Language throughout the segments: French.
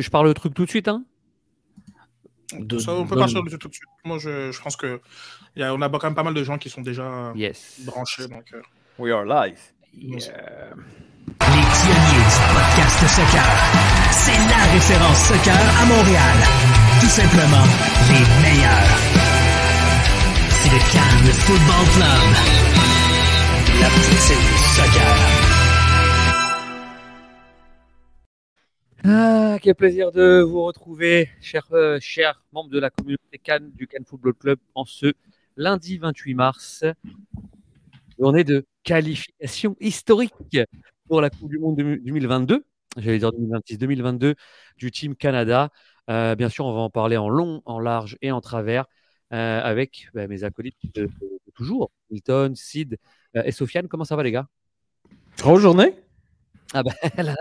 je parle le truc tout de suite, hein de, ça, on peut le tout de suite. Moi, je, je pense que y a, on a quand même pas mal de gens qui sont déjà yes. branchés. Donc, euh... We are live. Yeah. Les pionniers du podcast soccer. C'est la référence soccer à Montréal. Tout simplement les meilleurs. C'est le Cannes Football Club. La petite soccer. Ah, quel plaisir de vous retrouver, chers, euh, chers membres de la communauté Cannes du Cannes Football Club, en ce lundi 28 mars, journée de qualification historique pour la Coupe du Monde 2022, j'allais dire 2026-2022, du Team Canada. Euh, bien sûr, on va en parler en long, en large et en travers euh, avec bah, mes acolytes toujours, Milton, Sid et Sofiane. Comment ça va, les gars? Grosse journée ah ben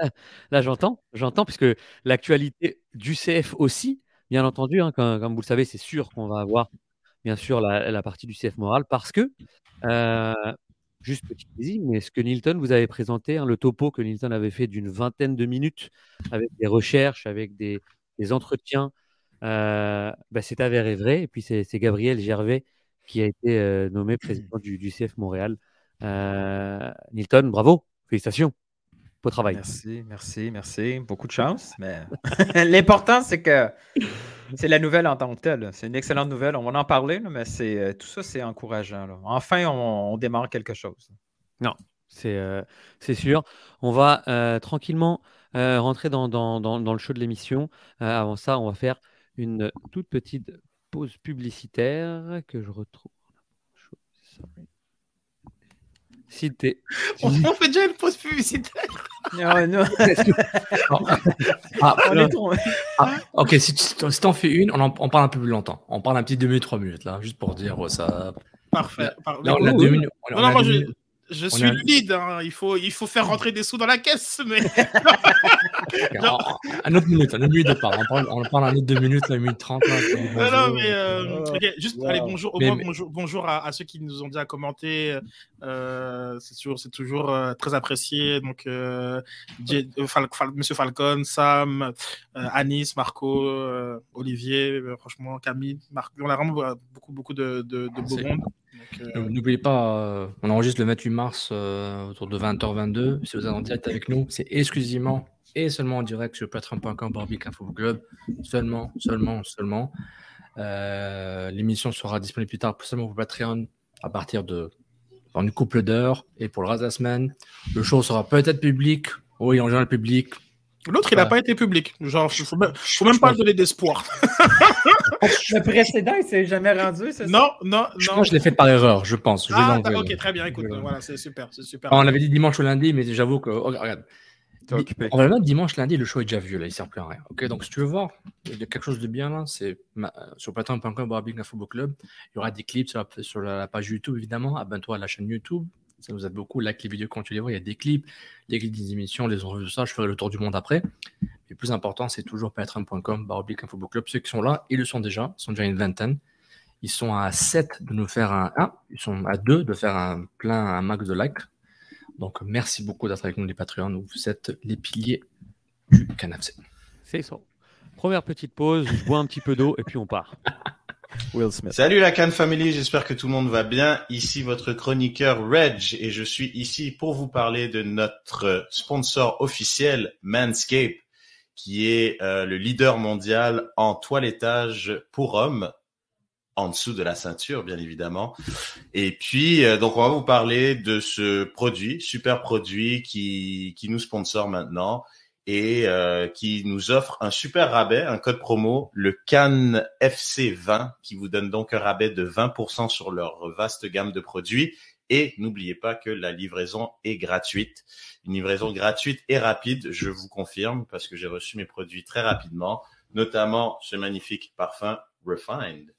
là, j'entends, j'entends, puisque l'actualité du CF aussi, bien entendu, hein, comme, vous le savez, c'est sûr qu'on va avoir bien sûr la, partie du CF moral, parce que, euh, juste petit plaisir, mais ce que Nilton vous avait présenté, hein, le topo que Nilton avait fait d'une vingtaine de minutes, avec des recherches, avec des, des entretiens, euh, ben c'est avéré vrai, et puis c'est Gabriel Gervais qui a été euh, nommé président du, du CF Montréal. Euh, Nilton, bravo, félicitations. Beau travail. Merci, merci, merci. Beaucoup de chance. Mais l'important, c'est que c'est la nouvelle en tant que telle. C'est une excellente nouvelle. On va en parler, mais c'est euh, tout ça, c'est encourageant. Là. Enfin, on, on, démarre quelque chose. Non, c'est euh, sûr. On va euh, tranquillement euh, rentrer dans, dans, dans, dans, le show de l'émission. avant ça, on va faire une toute petite pause publicitaire que je retrouve. Sorry. Si on, on, fait déjà une pause publicitaire. Non, non. ah, on est ah, ok, si tu si en fais une, on, en, on, parle un peu plus longtemps. On parle un petit 2 minutes, 3 minutes, là, juste pour dire ça. Parfait. Là, on a deux minutes. On non, non, moi, je, je suis le lead, hein. il, faut, il faut faire rentrer des sous dans la caisse, mais. un autre minute, un autre minute de part. On parle, on parle un autre deux minutes, la minute trente. Non, non, mais. Euh, okay, juste, wow. allez, bonjour, au mais, moins, mais... bonjour, bonjour à, à, ceux qui nous ont déjà commenté. Euh, c'est toujours, c'est toujours euh, très apprécié. Donc, euh, Fal Fal Monsieur Falcon, Sam, euh, Anis, Marco, euh, Olivier, franchement, Camille, Marc. On a vraiment beaucoup, beaucoup de, de, de beau monde. Euh... N'oubliez pas, euh, on enregistre le 28 mars euh, autour de 20h22. Si vous êtes en direct avec nous, c'est exclusivement et seulement en direct sur patreon.com Barbie Info Club. Seulement, seulement, seulement. L'émission sera disponible plus tard seulement pour Patreon à partir de dans une couple d'heures. Et pour le reste de la semaine, le show sera peut-être public. Oui, en général public. L'autre, il n'a pas été public. Genre, il faut même, faut même pas donner d'espoir. le précédent, il s'est jamais rendu, c'est Non, non, je non. Pense que je l'ai fait par erreur, je pense. Je ah, ok, très bien. Écoute, voilà, c'est super, c'est super. On l'avait dit dimanche ou lundi, mais j'avoue que, oh, regarde. On va le mettre dimanche, lundi, le show est déjà vu, là, il sert plus à rien. Ok, donc si tu veux voir, il y a quelque chose de bien là, c'est sur patreon.com, Barbing Football Club. Il y aura des clips sur la, sur la page YouTube, évidemment. Abonne-toi à la chaîne YouTube, ça nous aide beaucoup. Like les vidéos quand tu les vois, il y a des clips, des clips des émissions, les enregistrements, ça, je ferai le tour du monde après. Mais le plus important, c'est toujours patreon.com, baroblique info club. Ceux qui sont là, ils le sont déjà, ils sont déjà une vingtaine. Ils sont à 7 de nous faire un 1, ils sont à 2 de faire un plein, un max de likes. Donc merci beaucoup d'être avec nous les Patreons. Vous êtes les piliers du CanFC. C'est ça. Première petite pause, je bois un petit peu d'eau et puis on part. Will Smith. Salut la Cannes Family, j'espère que tout le monde va bien. Ici votre chroniqueur Reg et je suis ici pour vous parler de notre sponsor officiel Manscape qui est euh, le leader mondial en toilettage pour hommes en dessous de la ceinture, bien évidemment. Et puis, euh, donc, on va vous parler de ce produit, super produit qui, qui nous sponsor maintenant et euh, qui nous offre un super rabais, un code promo, le CAN FC20, qui vous donne donc un rabais de 20% sur leur vaste gamme de produits. Et n'oubliez pas que la livraison est gratuite. Une livraison gratuite et rapide, je vous confirme, parce que j'ai reçu mes produits très rapidement, notamment ce magnifique parfum Refined.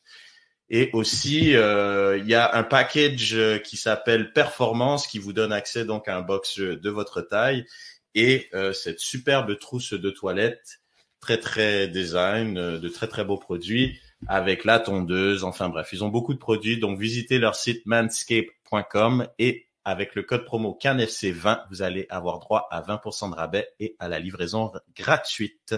Et aussi, euh, il y a un package qui s'appelle Performance qui vous donne accès donc à un box de votre taille et euh, cette superbe trousse de toilette, très très design, euh, de très très beaux produits avec la tondeuse. Enfin bref, ils ont beaucoup de produits. Donc visitez leur site manscape.com et avec le code promo CANFC20, vous allez avoir droit à 20% de rabais et à la livraison gratuite.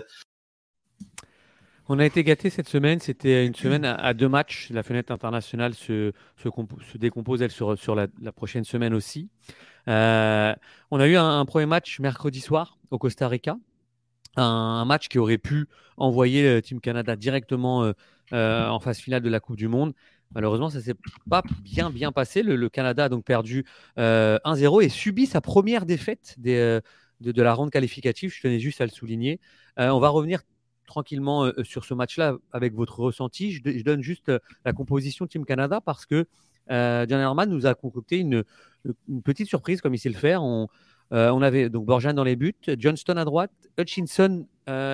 On a été gâtés cette semaine. C'était une semaine à, deux matchs. La fenêtre internationale se, se, décompose, elle, sur, sur la, prochaine semaine aussi. Euh, on a eu un, premier match mercredi soir au Costa Rica. Un, match qui aurait pu envoyer le Team Canada directement euh, en phase finale de la Coupe du Monde. Malheureusement, ça s'est pas bien bien passé. Le, Canada a donc perdu 1-0 et subi sa première défaite des, de, la ronde qualificative. Je tenais juste à le souligner. on va revenir tranquillement euh, sur ce match-là avec votre ressenti. Je, donne juste euh, la composition Team Canada parce que euh, John Herman nous a concocté une, petite surprise comme il sait le faire. On, on avait donc Borjan dans les buts, Johnston à droite, Hutchinson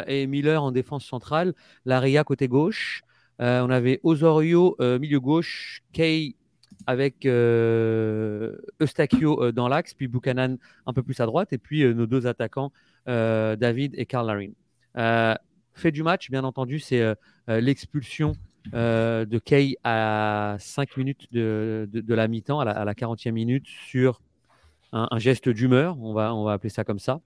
et Miller en défense centrale, Laria côté gauche. on avait Osorio milieu gauche, Kay avec Eustachio dans l'axe, puis Buchanan un peu plus à droite, et puis nos deux attaquants, David et Karl Larin fait du match, bien entendu, c'est euh, euh, l'expulsion euh, de Kay à 5 minutes de, la mi-temps, à la, 40e minute, sur un, geste d'humeur, on va, on va appeler ça comme ça,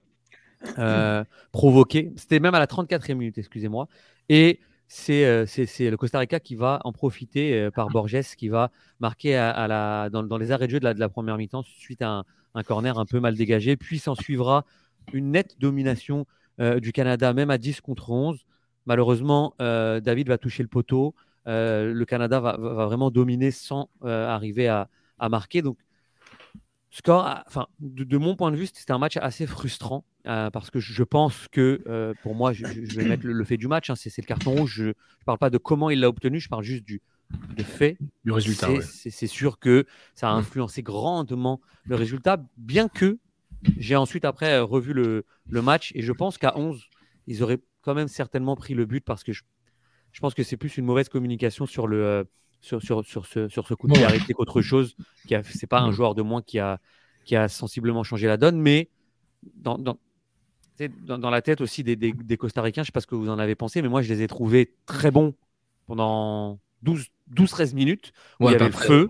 provoqué. C'était même à la 34e minute, excusez-moi. Et c'est le Costa Rica qui va en profiter par Borges, qui va marquer à, la, dans, les arrêts de jeu de la, première mi-temps suite à un, un, corner un peu mal dégagé. Puis s'en suivra une nette domination euh, du Canada, même à 10 contre 11. Malheureusement, euh, David va toucher le poteau. Euh, le Canada va, vraiment dominer sans arriver à, marquer. Donc, score, enfin, de, mon point de vue, c'était un match assez frustrant parce que je pense que, pour moi, je, vais mettre le, fait du match, hein, c'est le carton rouge. Je ne parle pas de comment il l'a obtenu, je parle juste du, fait. Du résultat. C'est sûr que ça a influencé grandement le résultat, bien que j'ai ensuite après euh, revu le, match et je pense qu'à 11, ils auraient quand même certainement pris le but parce que je, pense que c'est plus une mauvaise communication sur, le, euh, sur, sur, sur, ce, sur ce coup de pied arrêté qu'autre chose. Ce n'est pas un joueur de moins qui a, qui a sensiblement changé la donne, mais dans, dans, dans, la tête aussi des, des, des Costaricains, je ne sais pas ce que vous en avez pensé, mais moi je les ai trouvés très bons pendant 12-13 minutes où il y avait le feu.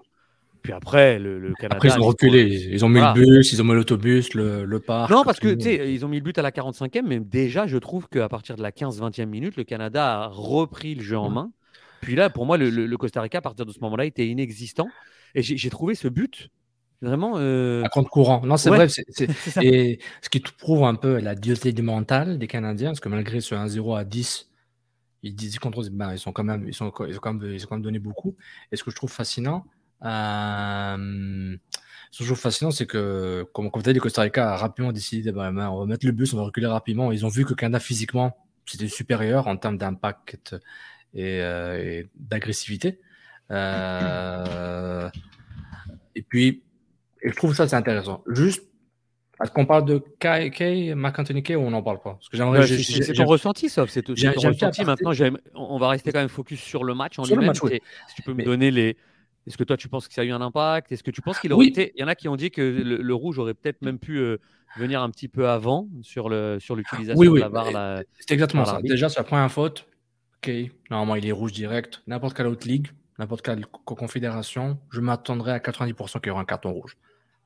Puis après, le, Canada. Après, ils ont reculé. Ils ont mis le bus, ils ont mis l'autobus, le, le, parc. Non, parce que, tu sais, ils ont mis le but à la 45e, mais déjà, je trouve qu'à partir de la 15-20e minute, le Canada a repris le jeu en main. Puis là, pour moi, le, Costa Rica, à partir de ce moment-là, était inexistant. Et j'ai trouvé ce but vraiment. Euh... À compte courant. Non, c'est vrai. et ce qui prouve un peu la du mentale des Canadiens, parce que malgré ce 1-0 à 10, ils disent contre ben, ils sont quand même, ils sont, ils ont quand même, ils ont quand même donné beaucoup. Et ce que je trouve fascinant, euh, ce qui est fascinant, c'est que, comme, comme tu as dit, Costa Rica a rapidement décidé, bah, ben, on va mettre le bus, on va reculer rapidement. Ils ont vu que Canada, physiquement, c'était supérieur en termes d'impact et, euh, d'agressivité. Euh, et puis, je trouve ça, c'est intéressant. Juste, est-ce qu'on parle de Kay, Kay McAnthony Kay ou on n'en parle pas? Parce que j'aimerais. c'est ton ressenti, sauf c'est ton ressenti. Maintenant, on va rester quand même focus sur le match en lui-même. Si tu peux me donner les, est-ce que toi, tu penses que ça a eu un impact? Est-ce que tu penses qu'il aurait été. Il y en a qui ont dit que le, rouge aurait peut-être même pu euh, venir un petit peu avant sur l'utilisation sur de la barre. C'est exactement ça. Déjà, sur la première faute, ok, normalement, il est rouge direct. N'importe quelle autre ligue, n'importe quelle confédération, je m'attendrai à 90% qu'il y aura un carton rouge.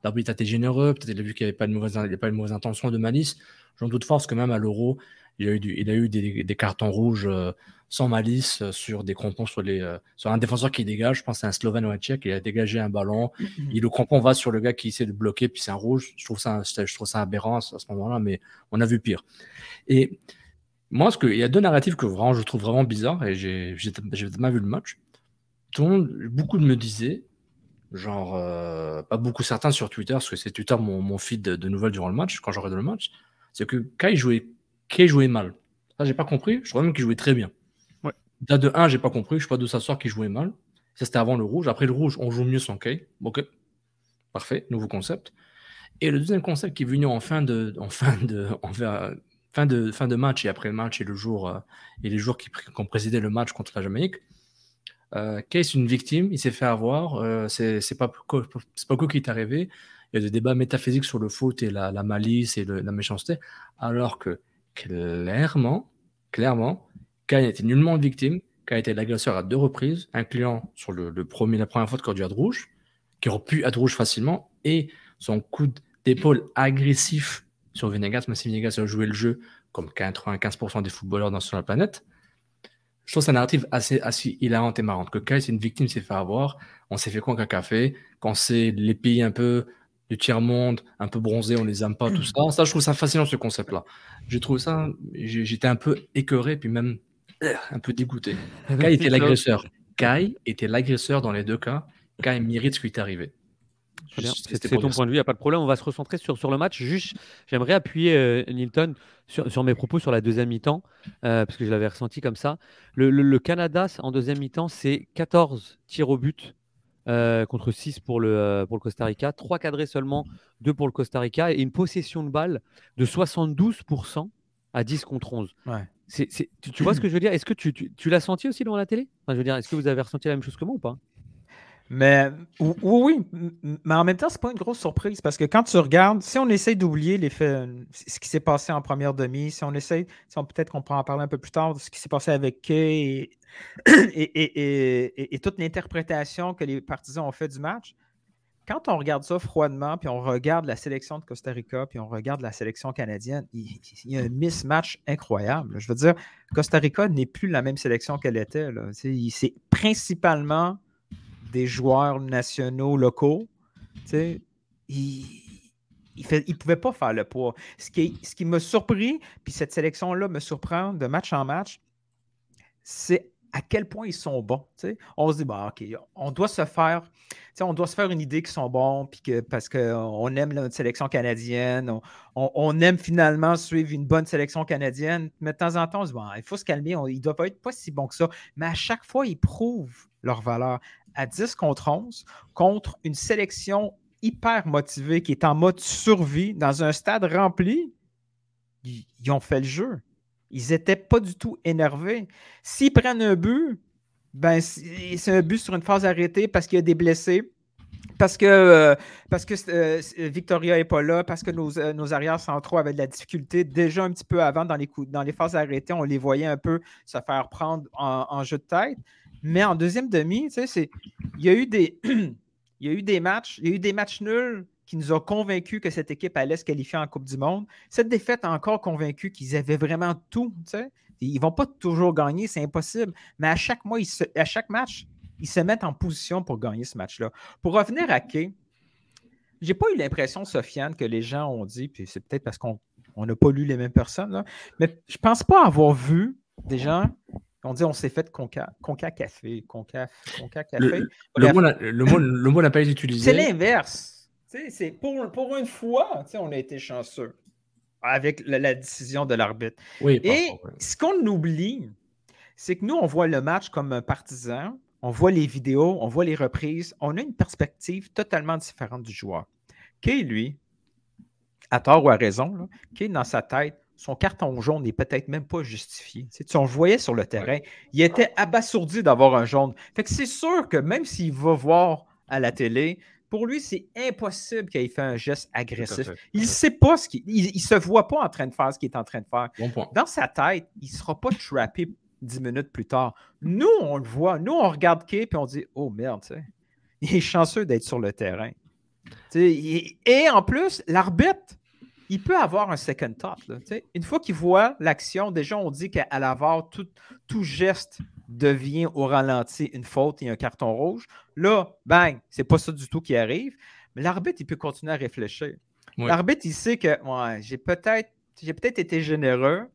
L'arbitre a été généreux, peut-être il a vu qu'il n'y avait pas de mauvaise, pas de mauvaise intention de malice. J'en doute fort, parce que même à l'euro, il a eu, il a eu des, cartons rouges. Euh, sans malice euh, sur des crampons sur les euh, sur un défenseur qui dégage. Je pense que c'est un Slovène ou un Tchèque. Il a dégagé un ballon. Et le crampon va sur le gars qui essaie de bloquer, puis c'est un rouge. Je trouve ça, je trouve ça aberrant à ce moment-là, mais on a vu pire. Et moi, ce que, il y a deux narratifs que vraiment, je trouve vraiment bizarres, et j'ai tellement vu le match. Tout le monde, beaucoup de me disaient, genre, pas beaucoup certains sur Twitter, parce que c'est Twitter mon, mon feed de, nouvelles durant le match, quand j'aurais le match, c'est que Kai jouait, Kai jouait mal. Ça, j'ai pas compris. Je crois même qu'il jouait très bien. Date de 1, j'ai pas compris. Je sais pas d'où ça sort qui jouait mal. Ça, c'était avant le rouge. Après le rouge, on joue mieux sans Kay. Ok. Parfait. Nouveau concept. Et le deuxième concept qui est venu en fin de, en fin de, en fin de, fin de match et après le match et le jour, euh, et les jours qui, ont précédé le match contre la Jamaïque. Euh, Kay, c'est une victime. Il s'est fait avoir. Euh, c'est pas, c'est pas quoi qui est arrivé. Il y a des débats métaphysiques sur le foot et la, malice et la méchanceté. Alors que clairement, clairement, Kane était nullement victime. Kane été l'agresseur à deux reprises, incluant sur le, premier, la première faute a de rouge, qui aurait pu être rouge facilement, et son coup d'épaule agressif sur Venegas. Même si Venegas a joué le jeu comme 95% des footballeurs dans, sur la planète. je trouve sa narrative assez, hilarante et marrante. Que Kai, c'est une victime, s'est fait avoir. On s'est fait quoi qu'un café. Quand c'est les pays un peu du tiers-monde, un peu bronzés, on les aime pas, tout ça. Ça, je trouve ça fascinant, ce concept-là. J'ai trouvé ça, j'étais un peu écœuré, puis même euh, un peu dégoûté. Kai était l'agresseur. Kai était l'agresseur dans les deux cas. Kai mérite ce qui est arrivé. C'est ton point de vue, il n'y a pas de problème. On va se recentrer sur, sur le match. Juste, j'aimerais appuyer euh, Nilton sur, sur, mes propos sur la deuxième mi-temps, euh, parce que je l'avais ressenti comme ça. Le, Canada, en deuxième mi-temps, c'est 14 tirs au but euh, contre 6 pour le, pour le Costa Rica, 3 cadrés seulement, 2 pour le Costa Rica, et une possession de balle de 72% à 10 contre 11. Ouais. tu, vois ce que je veux dire? Est-ce que tu, tu, tu l'as senti aussi devant la télé? Enfin, Je veux dire, est-ce que vous avez ressenti la même chose que moi ou pas? Mais oui, oui, mais en même temps, c'est pas une grosse surprise parce que quand tu regardes, si on essaye d'oublier les faits, ce qui s'est passé en première demi, si on essaye, si on peut-être qu'on pourra en parler un peu plus tard de ce qui s'est passé avec Kay et, et, toute l'interprétation que les partisans ont fait du match, quand on regarde ça froidement, puis on regarde la sélection de Costa Rica, puis on regarde la sélection canadienne, il, y a un mismatch incroyable. Je veux dire, Costa Rica n'est plus la même sélection qu'elle était. C'est principalement des joueurs nationaux locaux, il ne pouvait pas faire le poids. Ce qui, ce qui m'a surpris, puis cette sélection-là me surprend de match en match, c'est à quel point ils sont bons. On se dit, bah, OK, on doit se faire, on doit se faire une idée qu'ils sont bons, puis que, parce qu'on aime notre sélection canadienne, on, aime finalement suivre une bonne sélection canadienne, mais de temps en temps, on se dit, bon, il faut se calmer, ils ne doivent pas être pas si bons que ça. Mais à chaque fois, ils prouvent leur valeur à 10 contre 11 contre une sélection hyper motivée qui est en mode survie dans un stade rempli. Ils, ont fait le jeu. Ils n'étaient pas du tout énervés. S'ils prennent un but, ben, c'est un but sur une phase arrêtée parce qu'il y a des blessés. Parce que, euh, parce que euh, Victoria n'est pas là, parce que nos, euh, nos, arrières centraux avaient de la difficulté déjà un petit peu avant dans les, dans les phases arrêtées, on les voyait un peu se faire prendre en jeu de tête. Mais en deuxième demi, il y a eu des. il y a eu des matchs, il y a eu des matchs nuls qui nous ont convaincus que cette équipe allait se qualifier en Coupe du Monde. Cette défaite a encore convaincu qu'ils avaient vraiment tout. Ils ne vont pas toujours gagner, c'est impossible. Mais à chaque mois, à chaque match, ils se mettent en position pour gagner ce match-là. Pour revenir à Kay, j'ai pas eu l'impression, Sofiane, que les gens ont dit, puis c'est peut-être parce qu'on n'a pas lu les mêmes personnes, mais je pense pas avoir vu des gens on dit on s'est fait conca, conca café, conca, conca café. Le, le, mot, le, mot, n'a pas été utilisé. C'est l'inverse. C'est pour, pour une fois, on a été chanceux avec la, décision de l'arbitre. Oui, Et ce qu'on oublie, c'est que nous, on voit le match comme un partisan, on voit les vidéos, on voit les reprises, on a une perspective totalement différente du joueur. Kay, lui, à tort ou à raison, là, Kay, dans sa tête, son carton jaune n'est peut-être même pas justifié. Tu on le voyait sur le terrain, il était abasourdi d'avoir un jaune. Fait que c'est sûr que même s'il va voir à la télé, pour lui, c'est impossible qu'il ait fait un geste agressif. Il ne sait pas ce qu'il. Il, se voit pas en train de faire ce qu'il est en train de faire. Dans sa tête, il ne sera pas trappé dix minutes plus tard. Nous, on le voit. Nous, on regarde Kay et on dit Oh merde, il est chanceux d'être sur le terrain. et en plus, l'arbitre, il peut avoir un second thought. une fois qu'il voit l'action, déjà, on dit qu'à l'avare, tout, tout geste devient au ralenti une faute et un carton rouge. Là, bang, c'est pas ça du tout qui arrive. Mais l'arbitre, il peut continuer à réfléchir. L'arbitre, il sait que j'ai peut-être j'ai peut-être été généreux.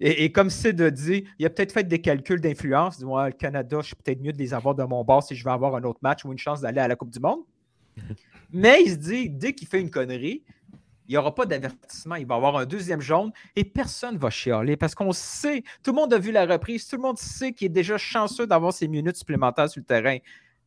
Et, comme c'est de dire, il a peut-être fait des calculs d'influence. Ouais, le Canada, je suis peut-être mieux de les avoir de mon bord si je veux avoir un autre match ou une chance d'aller à la Coupe du Monde. Mais il se dit, dès qu'il fait une connerie, il n'y aura pas d'avertissement. Il va y avoir un deuxième jaune et personne ne va chialer parce qu'on sait, tout le monde a vu la reprise, tout le monde sait qu'il est déjà chanceux d'avoir ses minutes supplémentaires sur le terrain.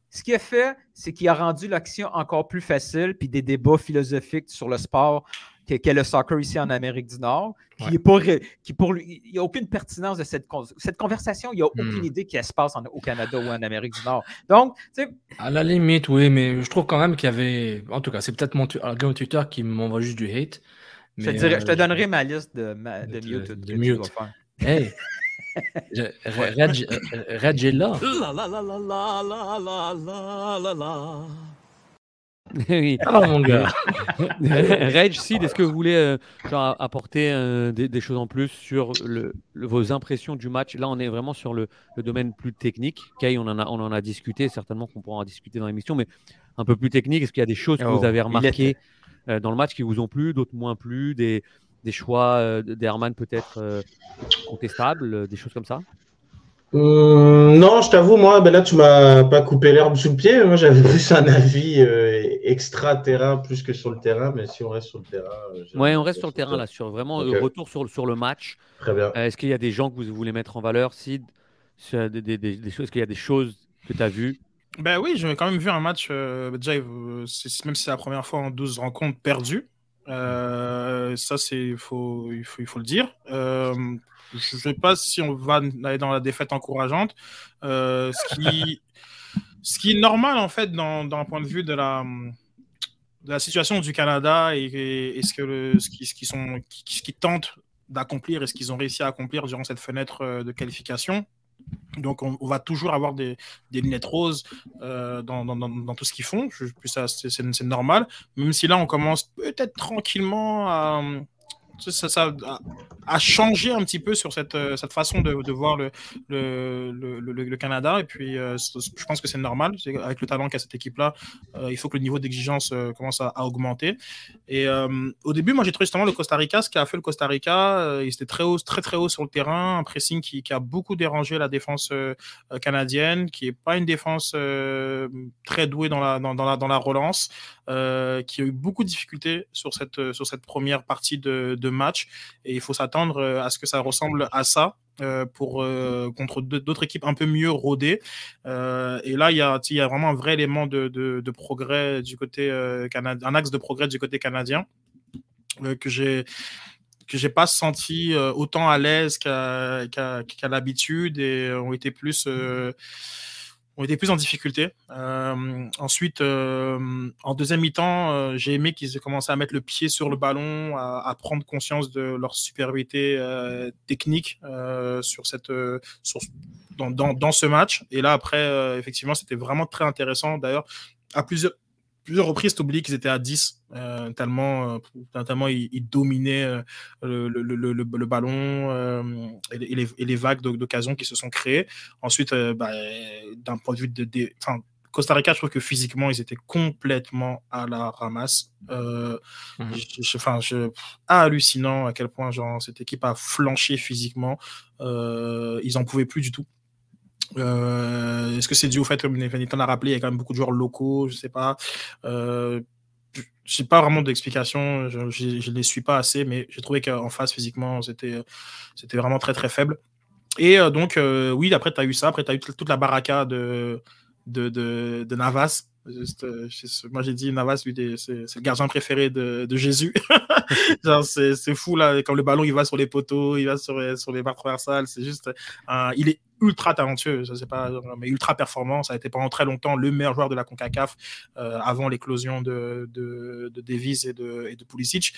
Ce qu'il a fait, c'est qu'il a rendu l'action encore plus facile, puis des débats philosophiques sur le sport qu'est le soccer ici en Amérique du Nord, qui est pour, qui pour lui, il n'y a aucune pertinence de cette, cette conversation, il n'y a aucune hmm. idée qui se passe au Canada ou en Amérique du Nord. Donc, tu sais. À la limite, oui, mais je trouve quand même qu'il y avait. En tout cas, c'est peut-être mon gars Twitter qui m'envoie juste du hate. je, te je te euh, donnerai ma liste de, de, de mute. De, mute. Hey! Red, là. oui. Ah, mon gars. Rage, Sid, est-ce que vous voulez euh, genre, apporter euh, des, des, choses en plus sur le, le, vos impressions du match? Là, on est vraiment sur le, le domaine plus technique. Kay, on en a, on en a discuté, certainement qu'on pourra en discuter dans l'émission, mais un peu plus technique. Est-ce qu'il y a des choses que vous Oh, avez remarquées euh, dans le match qui vous ont plu, d'autres moins plu, des, des choix euh, d'Herman peut-être euh, contestables, euh, des choses comme ça? Hum, non, je t'avoue, moi, ben là, tu m'as pas coupé l'herbe sous le pied. Moi, j'avais plus un avis euh, extra-terrain plus que sur le terrain. Mais si on reste sur le terrain. euh, Ouais, on reste sur le terrain là, sur vraiment Ok. le retour sur, le- sur le match. Très bien. Euh, Est-ce qu'il y a des gens que vous voulez mettre en valeur, Sid? Sur des, des- des- des choses, Est-ce qu'il y a des choses que tu as vues? Ben oui, j'ai quand même vu un match, euh, déjà, euh, c'est- même si c'est la première fois en 12 rencontres perdues. Euh, ça, c'est il faut, il faut, il faut le dire. Euh, je ne sais pas si on va aller dans la défaite encourageante. Euh, ce, qui, ce qui est normal, en fait, dans, d'un point de vue de la, de la situation du Canada et, et- et ce, que le, ce, qui, ce, qui sont, qui- ce qu'ils tentent d'accomplir et ce qu'ils ont réussi à accomplir durant cette fenêtre de qualification. Donc, on, va toujours avoir des, lunettes roses euh, dans, tout ce qu'ils font. Je, ça, c'est normal. Même si là, on commence peut-être tranquillement à, ça, à changer un petit peu sur cette, euh, façon de, voir le, Canada. Et puis, euh, je pense que c'est normal. Avec le talent qu'a cette équipe-là, euh, il faut que le niveau d'exigence commence à, augmenter. Et au début, moi, j'ai trouvé justement le Costa Rica, ce qu'a fait le Costa Rica. il était très haut, très très haut sur le terrain, un pressing qui, a beaucoup dérangé la défense canadienne, qui est pas une défense très douée dans la, dans, la, dans la relance, qui a eu beaucoup de difficultés sur cette, sur cette première partie de match. Et il faut s'attendre euh, à ce que ça ressemble à ça. euh, pour euh, contre deux- d'autres équipes un peu mieux rodées et là il y a y a vraiment un vrai élément de, de, progrès du côté canadien un axe de progrès du côté canadien que j'ai que j'ai pas senti autant à l'aise qu'à qu'à l'habitude et ont été plus ont été plus en difficulté. Euh, ensuite, euh, en deuxième mi-temps, euh, j'ai aimé qu'ils aient commencé à mettre le pied sur le ballon, à, prendre conscience de leur supériorité technique sur cette, dans, dans, ce match. Et là, après, effectivement, c'était vraiment très intéressant. D'ailleurs, à plusieurs, plusieurs reprises, tu oublies qu'ils étaient à 10, euh, tellement, euh, tellement ils, ils dominaient euh, le, le, le, le, le ballon euh, et, les, et, les, et les vagues d'occasion qui se sont créées. Ensuite, bah, d'un point de vue de. de enfin, Costa Rica, je trouve que physiquement, ils étaient complètement à la ramasse. Euh, Mhm. je- je- Enfin, je, hallucinant à quel point genre, cette équipe a flanché physiquement. Euh, ils en pouvaient plus du tout. Euh, Est-ce que c'est dû au fait, comme Nathan l'a rappelé, il y a quand même beaucoup de joueurs locaux, je sais pas. Euh, j'ai pas vraiment d'explication, je, je les suis pas assez, mais j'ai trouvé qu'en face physiquement c'était vraiment très très faible. Et euh, donc euh, oui, après tu as eu ça, après tu as eu toute la baraka de de, de, Navas. Juste, moi j'ai dit Navas, c'est le gardien préféré de, de Jésus. C'est fou là, quand le ballon il va sur les poteaux, il va sur, sur les barres transversales, c'est juste, il est ultra talentueux, je sais pas, mais ultra performant. Ça a été pendant très longtemps le meilleur joueur de la Concacaf euh, avant l'éclosion de, de, de Davies et de, et de Pulisic.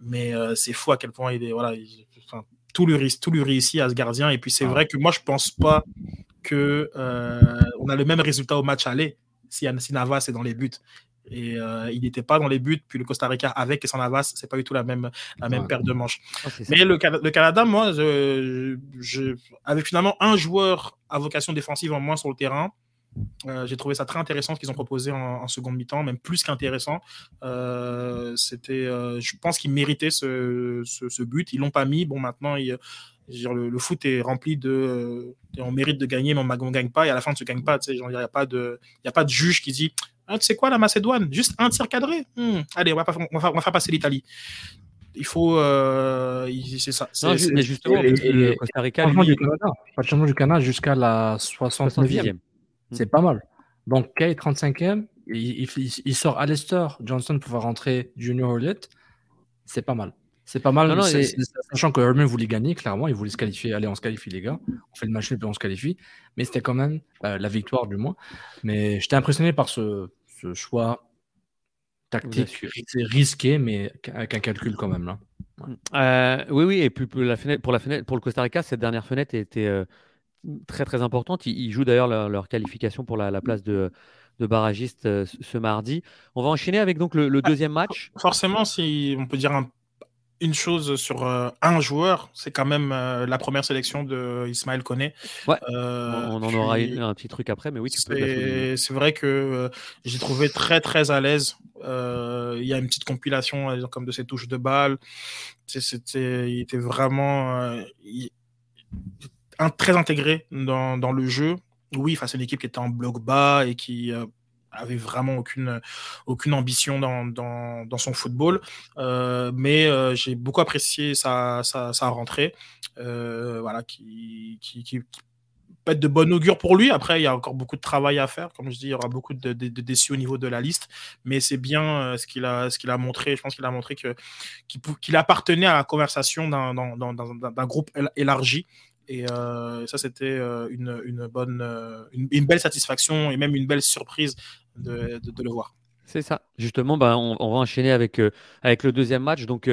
Mais euh, c'est fou à quel point il est, voilà, il- enfin, tout lui, tout lui réussit à ce gardien. Et puis c'est Ah. vrai que moi je pense pas que euh, on a le même résultat au match aller si, si Navas est dans les buts. Et euh, il n'était pas dans les buts, puis le Costa Rica avec et sans Navas, c'est pas du tout la même, la même Ouais. paire de manches. Ah. Mais le, Cana- le Canada, moi, je, je- avec finalement un joueur à vocation défensive en moins sur le terrain, euh, j'ai trouvé ça très intéressant ce qu'ils ont proposé en, en seconde mi-temps, même plus qu'intéressant. Euh, C'était, euh, je pense qu'ils méritaient ce, ce, ce but. Ils l'ont pas mis. Bon, maintenant, dire, le, le foot est rempli de, euh, on mérite de gagner, mais on ne gagne pas. Et à la fin, tu ne gagnes pas. Tu sais, genre, il n'y a pas de, il a pas de juge qui dit, ah, tu sais quoi, la Macédoine, juste un tir cadré? Hmm, allez, on va, pas- on va, on va faire passer l'Italie. Il faut, euh, c'est ça. Non, mais justement, et- le Costa Rica, lui, du Canada. Pas de changement du Canada jusqu'à la 69e. 69e. C'est pas mal. Donc, Kay, 35e, il, il- il sort Alistair Johnson pour faire rentrer Junior Hurlett. C'est pas mal. C'est pas mal, Non, non, c'est- et- c'est- sachant que Herman voulait gagner, clairement, il voulait se qualifier. Allez, on se qualifie, les gars. On fait le match nul, puis on se qualifie. Mais c'était quand même euh, la victoire, du moins. Mais j'étais impressionné par ce, ce choix tactique ris- risqué, mais avec un calcul quand même. Là. Euh, oui, oui, et puis pour la fenêtre, pour la fenêtre, pour le Costa Rica, cette dernière fenêtre était euh, très très importante. Ils, ils jouent d'ailleurs leur, leur qualification pour la, la place de, de de barragistes ce mardi. On va enchaîner avec donc le, ah, deuxième match. Forcément, si on peut dire une chose sur un joueur, c'est quand même la première sélection de Ismaël Koné. Ouais, on en aura un petit truc après, mais oui, C'est vrai que j'ai trouvé très très à l'aise. Il y a une petite compilation comme de ses touches de balle. C'était, il était vraiment très intégré dans, dans, le jeu. Oui, face à une équipe qui était en bloc bas et qui euh, avait vraiment aucune, aucune ambition dans, dans, dans son football. Euh, mais euh, j'ai beaucoup apprécié sa, sa, sa rentrée, voilà, qui, qui, qui, peut être de bon augure pour lui. Après, il y a encore beaucoup de travail à faire. Comme je dis, il y aura beaucoup de, déçus au niveau de la liste. Mais c'est bien ce qu'il a, ce a montré. Je pense qu'il a montré que, qu'il, appartenait à la conversation d'un groupe élargi et euh, ça, c'était euh, une, une, bonne, euh, une, belle satisfaction et même une belle surprise de, de, le voir. C'est ça. Justement, bah, on, va enchaîner avec, avec le deuxième match. Donc,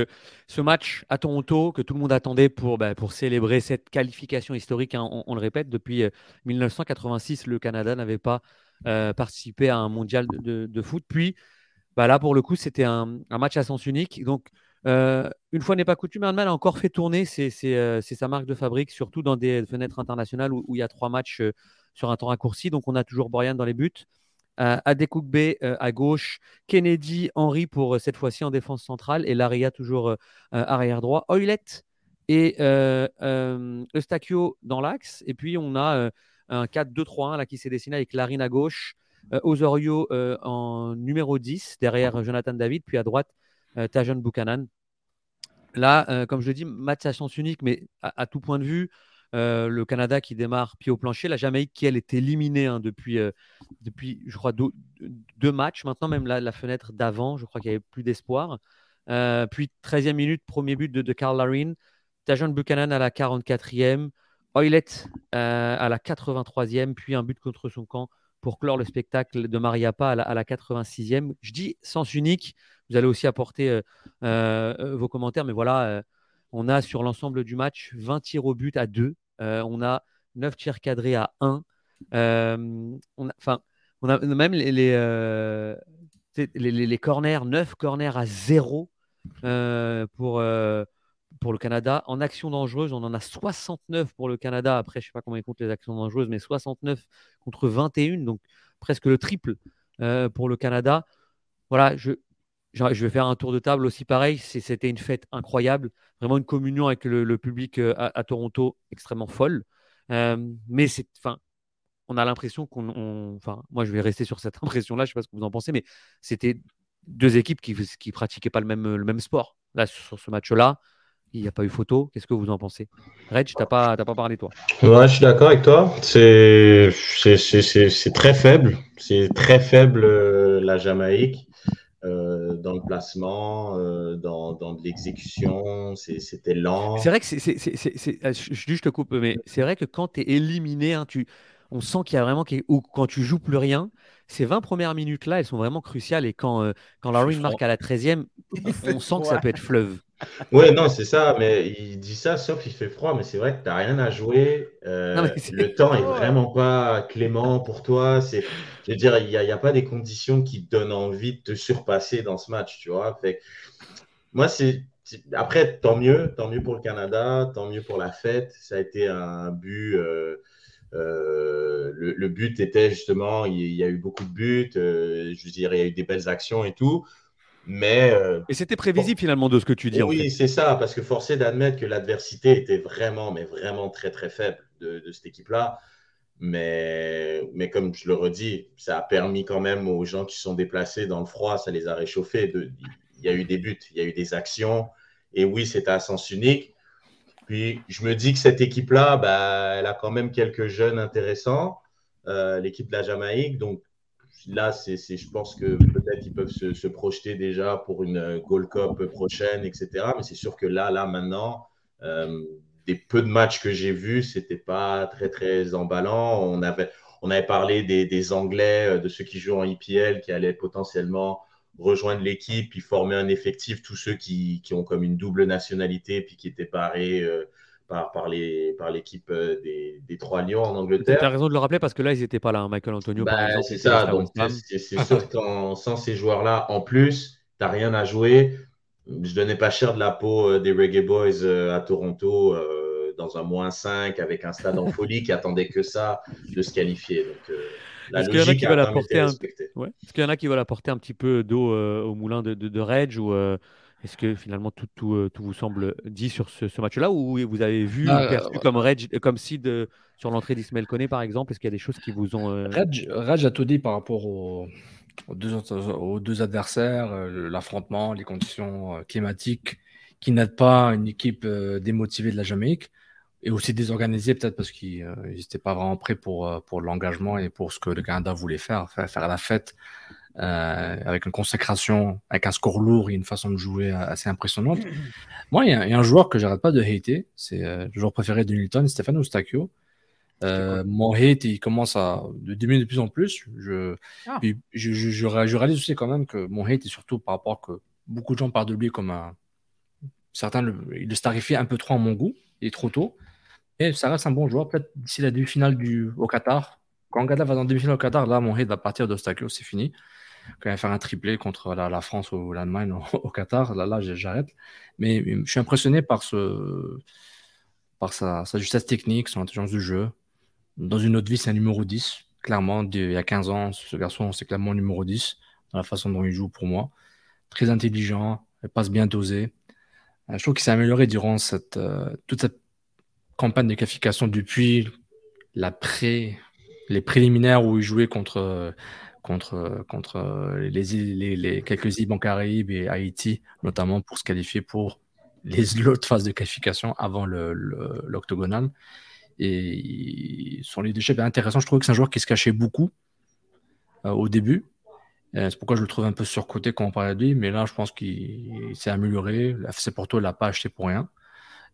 ce match à Toronto que tout le monde attendait pour, bah, pour célébrer cette qualification historique. Hein, on, le répète, depuis 1986, le Canada n'avait pas participé à un mondial de, de, foot. Puis, bah, là, pour le coup, c'était un, un, match à sens unique. Donc, euh, une fois n'est pas coutume, Hernman a encore fait tourner euh, c'est sa marque de fabrique, surtout dans des fenêtres internationales où, il y a trois matchs euh, sur un temps raccourci. Donc on a toujours Borian dans les buts. Adekugbe à gauche, Kennedy, Henry pour cette fois-ci en défense centrale et Laria toujours arrière droit. Oilet et Eustachio dans l'axe. Et puis on a un 4-2-3-1 là, qui s'est dessiné avec Larine à gauche, Osorio en numéro 10 derrière Jonathan David, puis à droite euh, Tajon Buchanan. Là, euh, comme je le dis, match à sens unique, mais à, tout point de vue, euh, le Canada qui démarre pied au plancher, la Jamaïque qui elle est éliminée hein, depuis, je crois, deux, matchs. Maintenant, même la, fenêtre d'avant, je crois qu'il n'y avait plus d'espoir. puis 13e minute, premier but de, Carl Larin. Tajon Buchanan à la 44e. Oilet à la 83e, puis un but contre son camp pour clore le spectacle de Mariapa à la, à la 86e. Je dis sens unique vous allez aussi apporter euh, euh, vos commentaires. Mais voilà, euh, on a sur l'ensemble du match 20 tirs au but à 2. on a 9 tirs cadrés à 1. on, enfin, on a même les, les, les, corners, 9 corners à 0 pour, pour le Canada. En action dangereuse, on en a 69 pour le Canada. Après, je ne sais pas comment ils comptent les actions dangereuses, mais 69 contre 21, donc presque le triple pour le Canada. Voilà, je, vais faire un tour de table aussi pareil. C'était une fête incroyable, vraiment une communion avec le, public euh, à, Toronto extrêmement folle. Euh, mais enfin, on a l'impression qu'on, enfin, moi je vais rester sur cette impression-là. Je sais pas ce que vous en pensez, mais c'était deux équipes qui qui pratiquaient pas le même le même sport. Là sur ce match-là, il n'y a pas eu photo. Qu'est-ce que vous en pensez? Reg, tu n'as pas, pas parlé, toi? Ouais, je suis d'accord avec toi. C'est très faible. C'est très faible euh, la Jamaïque. Euh, dans le placement, euh, dans, dans, de l'exécution, c'était lent. C'est vrai que c'est, ah, je, je te coupe, mais c'est vrai que quand tu es éliminé, hein, tu, on sent qu'il y a vraiment, ou quand tu joues plus rien, ces 20 premières minutes-là, elles sont vraiment cruciales. Et quand, euh, quand marque à la 13e, on sent que ça peut être fleuve. Ouais, non, c'est ça, mais il dit ça sauf il fait froid, mais c'est vrai que tu n'as rien à jouer. Euh, le temps est vraiment pas clément pour toi. C'est, je veux dire, il n'y a, a, pas des conditions qui te donnent envie de te surpasser dans ce match, tu vois. Fait, moi, c'est. Après, tant mieux, tant mieux pour le Canada, tant mieux pour la fête. Ça a été un but. Euh, euh, le, but était justement, il, y a eu beaucoup de buts, je veux dire, il y a eu des belles actions et tout. Mais. Euh, et c'était prévisible finalement de ce que tu dis. Oui, c'est ça, parce que forcé d'admettre que l'adversité était vraiment, mais vraiment très, très faible de, cette équipe-là. Mais, mais comme je le redis, ça a permis quand même aux gens qui sont déplacés dans le froid, ça les a réchauffés. Il y a eu des buts, il y a eu des actions. Et oui, c'était à sens unique. Puis je me dis que cette équipe-là, bah, elle a quand même quelques jeunes intéressants, euh, l'équipe de la Jamaïque. Donc là, je pense que peut-être ils peuvent se, projeter déjà pour une Gold Cup prochaine, etc. Mais c'est sûr que là, là, maintenant, euh, des peu de matchs que j'ai vus, c'était pas très, très emballant. On avait, on avait parlé des, Anglais, euh, de ceux qui jouent en IPL, qui allaient potentiellement rejoindre l'équipe, puis former un effectif, tous ceux qui, ont comme une double nationalité, puis qui étaient parés, euh, par, par l'équipe des, des Trois Lions en Angleterre. Tu as raison de le rappeler parce que là, ils n'étaient pas là. Hein. Michael Antonio, par bah, exemple. C'est ça. Donc, c'est sûr qu'en sans ces joueurs-là, en plus, tu n'as rien à jouer. Je donnais pas cher de la peau des Reggae Boys à Toronto dans un moins 5 avec un stade en folie qui attendait que ça de se qualifier. Donc, est-ce qu'il y en a qui veulent apporter un... Est-ce qu'il y en a qui veulent apporter un petit peu d'eau euh, au moulin de, de, Reg ou euh, est-ce que finalement tout, tout, euh, tout, vous semble dit sur ce, match-là ou vous avez vu bah, perçu comme Reg, comme Sid sur l'entrée d'Ismaël Koné par exemple? Est-ce qu'il y a des choses qui vous ont Reg, a tout dit par rapport aux, deux, aux deux adversaires, l'affrontement, les conditions climatiques qui n'aident pas une équipe démotivée de la Jamaïque et aussi désorganisé peut-être parce qu'ils n'étaient euh, pas vraiment prêts pour, euh, pour l'engagement et pour ce que le Canada voulait faire, faire, faire la fête euh, avec une consécration, avec un score lourd et une façon de jouer assez impressionnante. Moi, il y, a un joueur que j'arrête pas de hater, c'est le joueur préféré de Newton, Stéphane Eustachio. mon hate, il commence à de diminuer de plus en plus. Je, ah. je, je, je, réalise aussi quand même que mon hate est surtout par rapport que beaucoup de gens parlent de lui comme un. Certains le, ils le starifient un peu trop en mon goût, il est trop tôt. Et ça reste un bon joueur. Peut-être d'ici la demi-finale du... au Qatar. Quand Gada va dans la demi-finale au Qatar, là, mon hit va partir d'Ostakio, c'est fini. Quand il va faire un triplé contre la, France ou l'Allemagne au, Qatar, là, là j'arrête. Mais je suis impressionné par, ce, par sa, justesse technique, son intelligence du jeu. Dans une autre vie, c'est un numéro 10. Clairement, il y a 15 ans, ce garçon, c'est clairement numéro 10 dans la façon dont il joue pour moi. Très intelligent, il passe bien dosé. Euh, je trouve qu'il s'est amélioré durant cette, euh, toute cette campagne de qualification depuis les préliminaires où il jouait contre, les, quelques îles en Caraïbes et Haïti, notamment pour se qualifier pour les autres phases de qualification avant l'octogonal. Le, et son leadership est intéressant. Je trouve que c'est un joueur qui se cachait beaucoup euh, au début. C'est pourquoi je le trouve un peu surcoté quand on parlait de lui. Mais là, je pense qu'il s'est amélioré. La FC Porto ne l'a pas acheté pour rien.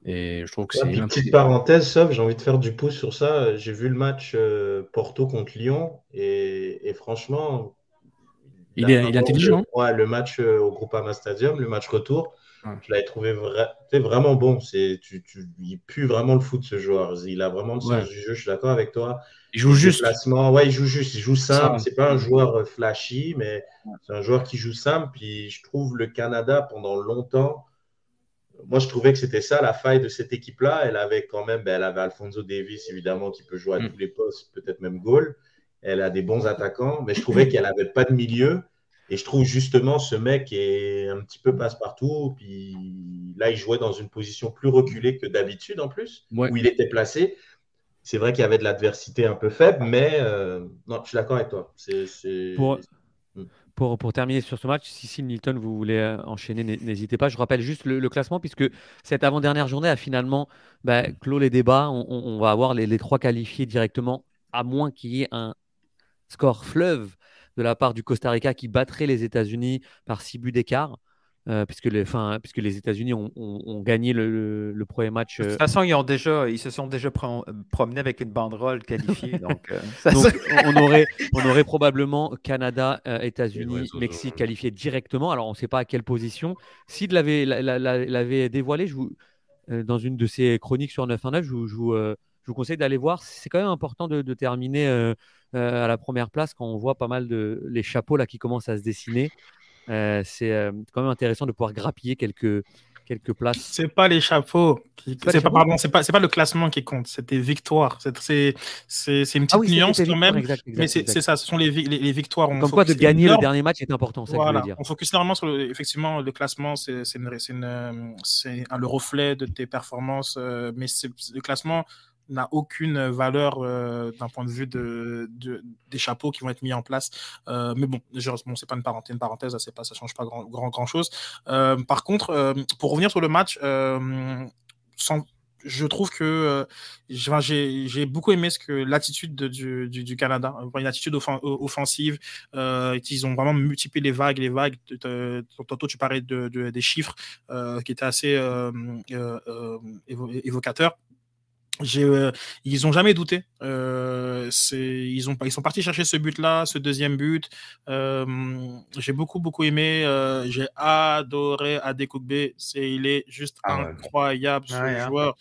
Et je trouve que c'est. Une petite parenthèse, sauf, j'ai envie de faire du pouce sur ça. J'ai vu le match euh, Porto contre Lyon et, franchement. Il est, il est intelligent. Le, ouais, le match euh, au Groupama Stadium, le match retour, je l'avais trouvé vraiment bon. Tu, tu, il pue vraiment le foot, ce joueur. Il a vraiment le sens du jeu, je suis d'accord avec toi. Il joue juste. Ouais, il joue juste. Il joue simple. C'est pas un joueur euh, flashy, mais c'est un joueur qui joue simple. Puis je trouve le Canada, pendant longtemps, moi, je trouvais que c'était ça la faille de cette équipe-là. Elle avait quand même, ben, elle avait Alfonso Davis, évidemment, qui peut jouer à mm. tous les postes, peut-être même goal. Elle a des bons attaquants, mais je trouvais qu'elle n'avait pas de milieu. Et je trouve justement ce mec est un petit peu passe-partout. Puis là, il jouait dans une position plus reculée que d'habitude en plus, où il était placé. C'est vrai qu'il y avait de l'adversité un peu faible, mais euh, non, je suis d'accord avec toi. C'est, pour, pour, terminer sur ce match, si, si Nilton, vous voulez euh, enchaîner, n'hésitez pas. Je rappelle juste le, classement, puisque cette avant-dernière journée a finalement bah, clos les débats. On, va avoir les, trois qualifiés directement, à moins qu'il y ait un score fleuve de la part du Costa Rica qui battrait les États-Unis par six buts d'écart. Euh, puisque, les, fin, puisque les États-Unis ont, ont, gagné le, le, premier match. De toute euh, façon, ils, ont déjà, ils se sont déjà promenés avec une banderole qualifiée. donc, euh, on, aurait, on aurait probablement Canada, États-Unis, Mexique qualifiés directement. Alors, on ne sait pas à quelle position. Sid l'avait, l'avait dévoilé je vous, dans une de ses chroniques sur 9 9. Je vous, je vous, je vous conseille d'aller voir. C'est quand même important de, de terminer à la première place quand on voit pas mal de les chapeaux là qui commencent à se dessiner. Euh, c'est euh, quand même intéressant de pouvoir grappiller quelques, quelques places. C'est pas les chapeaux. C'est pas, pardon, c'est pas, pas le classement qui compte, c'est tes victoires. C'est une petite ah nuance quand même. mais c'est ça, ce sont les, les, victoires. Comme quoi, de gagner le dernier match est important, ça voilà. dire. On focus normalement sur le, effectivement le classement, c'est le reflet de tes performances, euh, mais le classement n'a aucune valeur euh, d'un point de vue de, des chapeaux qui vont être mis en place. Euh, mais bon, bon c'est pas une parenthèse, une parenthèse ça, pas, change pas grand, grand, grand chose. Euh, par contre, pour revenir sur le match, sans, je trouve que j'ai beaucoup aimé ce que l'attitude du, du, Canada, une attitude offensive. ils ont vraiment multiplié les vagues, les vagues. Tantôt, tu parlais de, des chiffres qui étaient assez évocateurs. Euh, ils ont jamais douté. Euh, ils, ont, ils sont partis chercher ce but-là, ce deuxième but. Euh, j'ai beaucoup, beaucoup aimé. J'ai adoré Adekougbe. C'est, il est juste ah incroyable, ce joueur.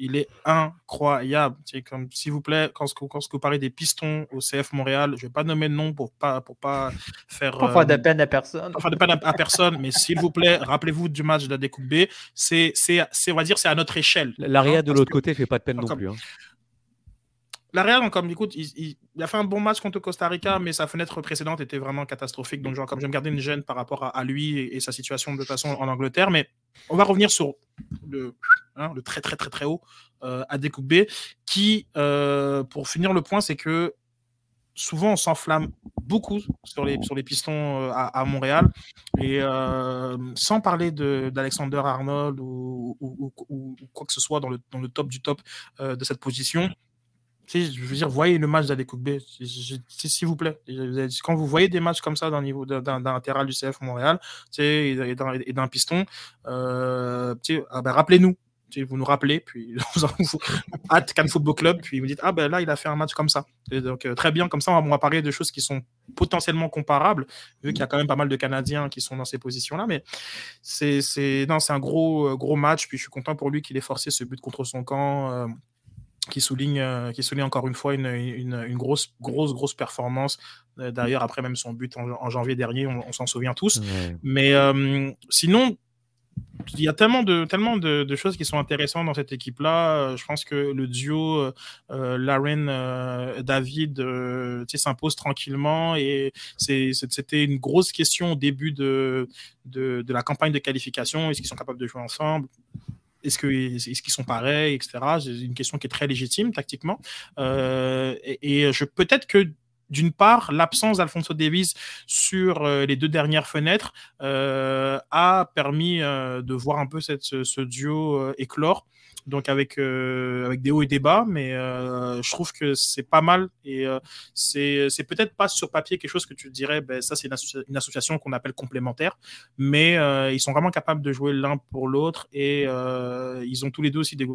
Il est incroyable. comme, s'il vous plaît, quand, quand, vous parlez des pistons au CF Montréal, je ne vais pas nommer de nom pour pas, pour pas faire. Pour faire de peine à personne. Pour faire de peine à, personne, mais s'il vous plaît, rappelez-vous du match de la découpe B. C'est, on va dire, c'est à notre échelle. L'arrière de l'autre côté fait pas de peine non plus. Hein. L'arrière, comme écoute, il, a fait un bon match contre Costa Rica, mais sa fenêtre précédente était vraiment catastrophique. Donc, genre, comme je vais me garder une gêne par rapport à, lui et, sa situation de façon en Angleterre. Mais on va revenir sur le, hein, très, très, très, très haut euh, à découper. Qui, euh, pour finir le point, c'est que souvent on s'enflamme beaucoup sur les, sur les pistons euh, à, Montréal. Et sans parler d'Alexander Arnold ou, ou, quoi que ce soit dans le, dans le top du top de cette position, je veux dire, voyez le match B, s'il vous plaît. Quand vous voyez des matchs comme ça d'un niveau d'un terrain du CF Montréal et d'un piston, euh, ah ben, rappelez-nous. Vous nous rappelez, puis vous, vous hâte Cannes Football Club, puis vous dites Ah ben là, il a fait un match comme ça. donc, euh, très bien, comme ça, on va parler de choses qui sont potentiellement comparables, vu qu'il y a quand même pas mal de Canadiens qui sont dans ces positions-là. Mais c'est un gros, euh, gros match, puis je suis content pour lui qu'il ait forcé ce but contre son camp qui souligne, euh, qui souligne encore une fois une, une, grosse, grosse, grosse performance. Euh, d'ailleurs, après même son but en, janvier dernier, on, s'en souvient tous. Mais euh, sinon, il y a tellement de, tellement de, choses qui sont intéressantes dans cette équipe-là. Je pense que le duo euh, Laren-David s'impose tranquillement et c'était une grosse question au début de, de, de la campagne de qualification. Est-ce qu'ils sont capables de jouer ensemble? Est-ce qu'ils sont pareils, etc. C'est une question qui est très légitime tactiquement. Euh, et, je peut-être que d'une part, l'absence d'Alfonso Davis sur euh, les deux dernières fenêtres euh, a permis de voir un peu cette, ce, duo éclore donc avec, euh, avec des hauts et des bas, mais euh, je trouve que c'est pas mal et euh, c'est peut-être pas sur papier quelque chose que tu dirais, ben, ça c'est une, association qu'on appelle complémentaire, mais ils sont vraiment capables de jouer l'un pour l'autre et ils ont tous les deux aussi des,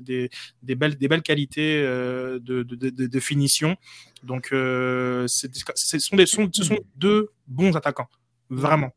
des, belles, des belles qualités de, de, finition. Donc ce sont, des, sont, ce sont deux bons attaquants. Vraiment.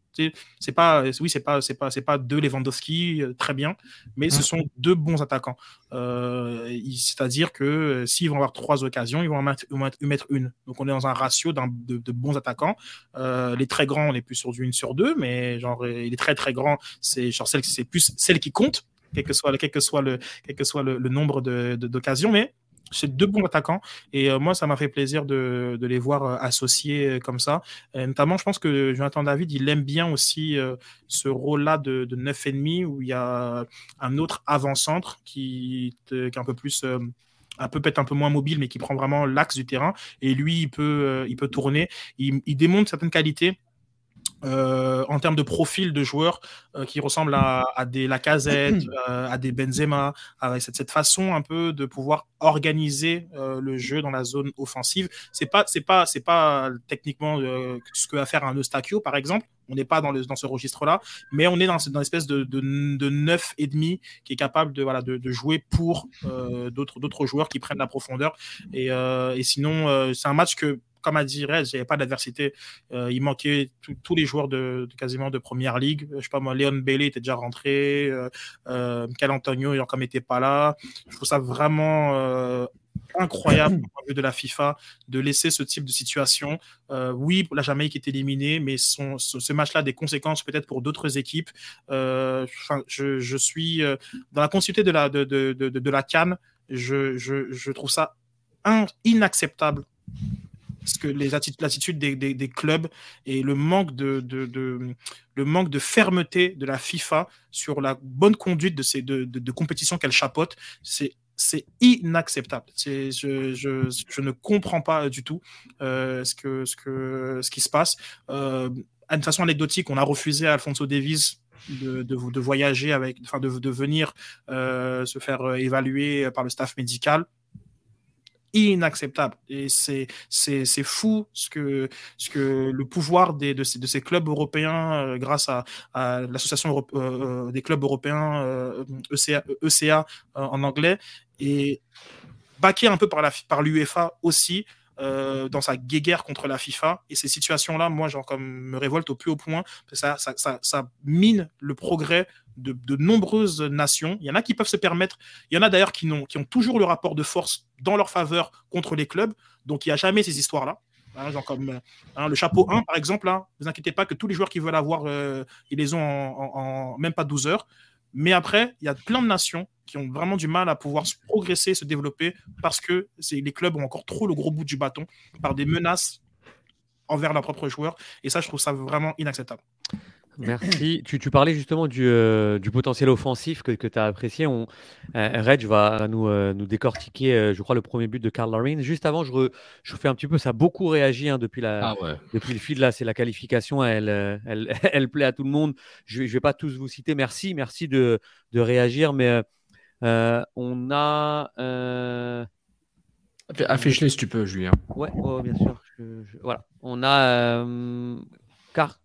C'est pas, oui, c'est pas, c'est pas, c'est pas deux Lewandowski euh, très bien, mais ce sont deux bons attaquants. Euh, c'est-à-dire que euh, s'ils vont avoir trois occasions, ils vont en mettre, une. Donc on est dans un ratio de, de, bons attaquants. les très grands, on est plus sur du 1 sur 2, mais genre les très très grands, c'est genre celle, c'est plus celle qui compte, quel que soit, quel que soit le, quel que soit le, le nombre d'occasions, mais c'est deux bons attaquants et euh, moi ça m'a fait plaisir de, les voir euh, associés euh, comme ça. notamment, je pense que Jonathan David il aime bien aussi ce rôle-là de, de 9,5 où il y a un autre avant-centre qui, est un peu plus un peu peut-être un peu moins mobile, mais qui prend vraiment l'axe du terrain. Et lui, il peut, il peut tourner. Il, il démontre certaines qualités euh, en termes de profil de joueurs euh, qui ressemblent à, des Lacazette, euh, à des Benzema, avec cette, cette, façon un peu de pouvoir organiser le jeu dans la zone offensive. C'est pas, c'est pas, c'est pas techniquement ce que va faire un Eustachio par exemple. On n'est pas dans, le, dans ce registre-là, mais on est dans, dans une espèce de, de, de neuf et demi qui est capable de, voilà, de, de jouer pour d'autres, d'autres joueurs qui prennent la profondeur. Et, et sinon, c'est un match que comme a dit Rez, il n'y avait pas d'adversité. Euh, il manquait tous les joueurs de, quasiment de première ligue. Je sais pas moi, Léon Bailey était déjà rentré, euh, euh, Antonio, il comme n'était pas là. Je trouve ça vraiment euh, incroyable de la FIFA de laisser ce type de situation. oui, la Jamaïque est éliminée, mais son, ce, match-là a des conséquences peut-être pour d'autres équipes. Je, je, suis dans la continuité de la, de, de, de, de la Cannes. Je, je, je trouve ça inacceptable que les l'attitude des, clubs et le manque de, fermeté de la FIFA sur la bonne conduite de ces compétitions qu'elle chapeaute, c'est inacceptable. Je, ne comprends pas du tout euh, ce, qui se passe. Euh, de façon anecdotique, on a refusé à Alfonso Davies de, voyager avec, enfin de, venir euh, se faire évaluer par le staff médical inacceptable. Et c'est, c'est, c'est fou ce que, ce que le pouvoir des, de, ces, clubs européens, euh, grâce à, l'association euh, euh, des clubs européens, ECA, ECA en anglais, et baqué un peu par, la, par l'UEFA aussi, euh, dans sa guéguerre contre la FIFA. Et ces situations-là, moi, genre, comme me révolte au plus haut point. Ça, ça, ça, mine le progrès de, de, nombreuses nations. Il y en a qui peuvent se permettre. Il y en a d'ailleurs qui, ont, qui ont toujours le rapport de force dans leur faveur contre les clubs. Donc, il n'y a jamais ces histoires-là. Hein, genre comme hein, le chapeau 1, par exemple, là, ne vous inquiétez pas que tous les joueurs qui veulent avoir, euh, ils les ont en, même pas 12 heures. Mais après, il y a plein de nations qui ont vraiment du mal à pouvoir progresser, se développer, parce que les clubs ont encore trop le gros bout du bâton par des menaces envers leurs propres joueurs. Et ça, je trouve ça vraiment inacceptable. Merci. Tu, tu, parlais justement du, euh, du potentiel offensif que, que tu as apprécié. On, euh, Reg va nous, euh, nous décortiquer, je crois, le premier but de Karl Larin. Juste avant, je, re, je fais un petit peu, ça a beaucoup réagi hein, depuis, la, ah ouais. depuis le fil. Là, c'est la qualification, elle, elle, elle, plaît à tout le monde. Je ne vais pas tous vous citer. Merci, merci de, de réagir. Mais on a. Affiche-les si tu peux, Julien. Ouais, oh, bien sûr. Je, je, voilà. On a. Car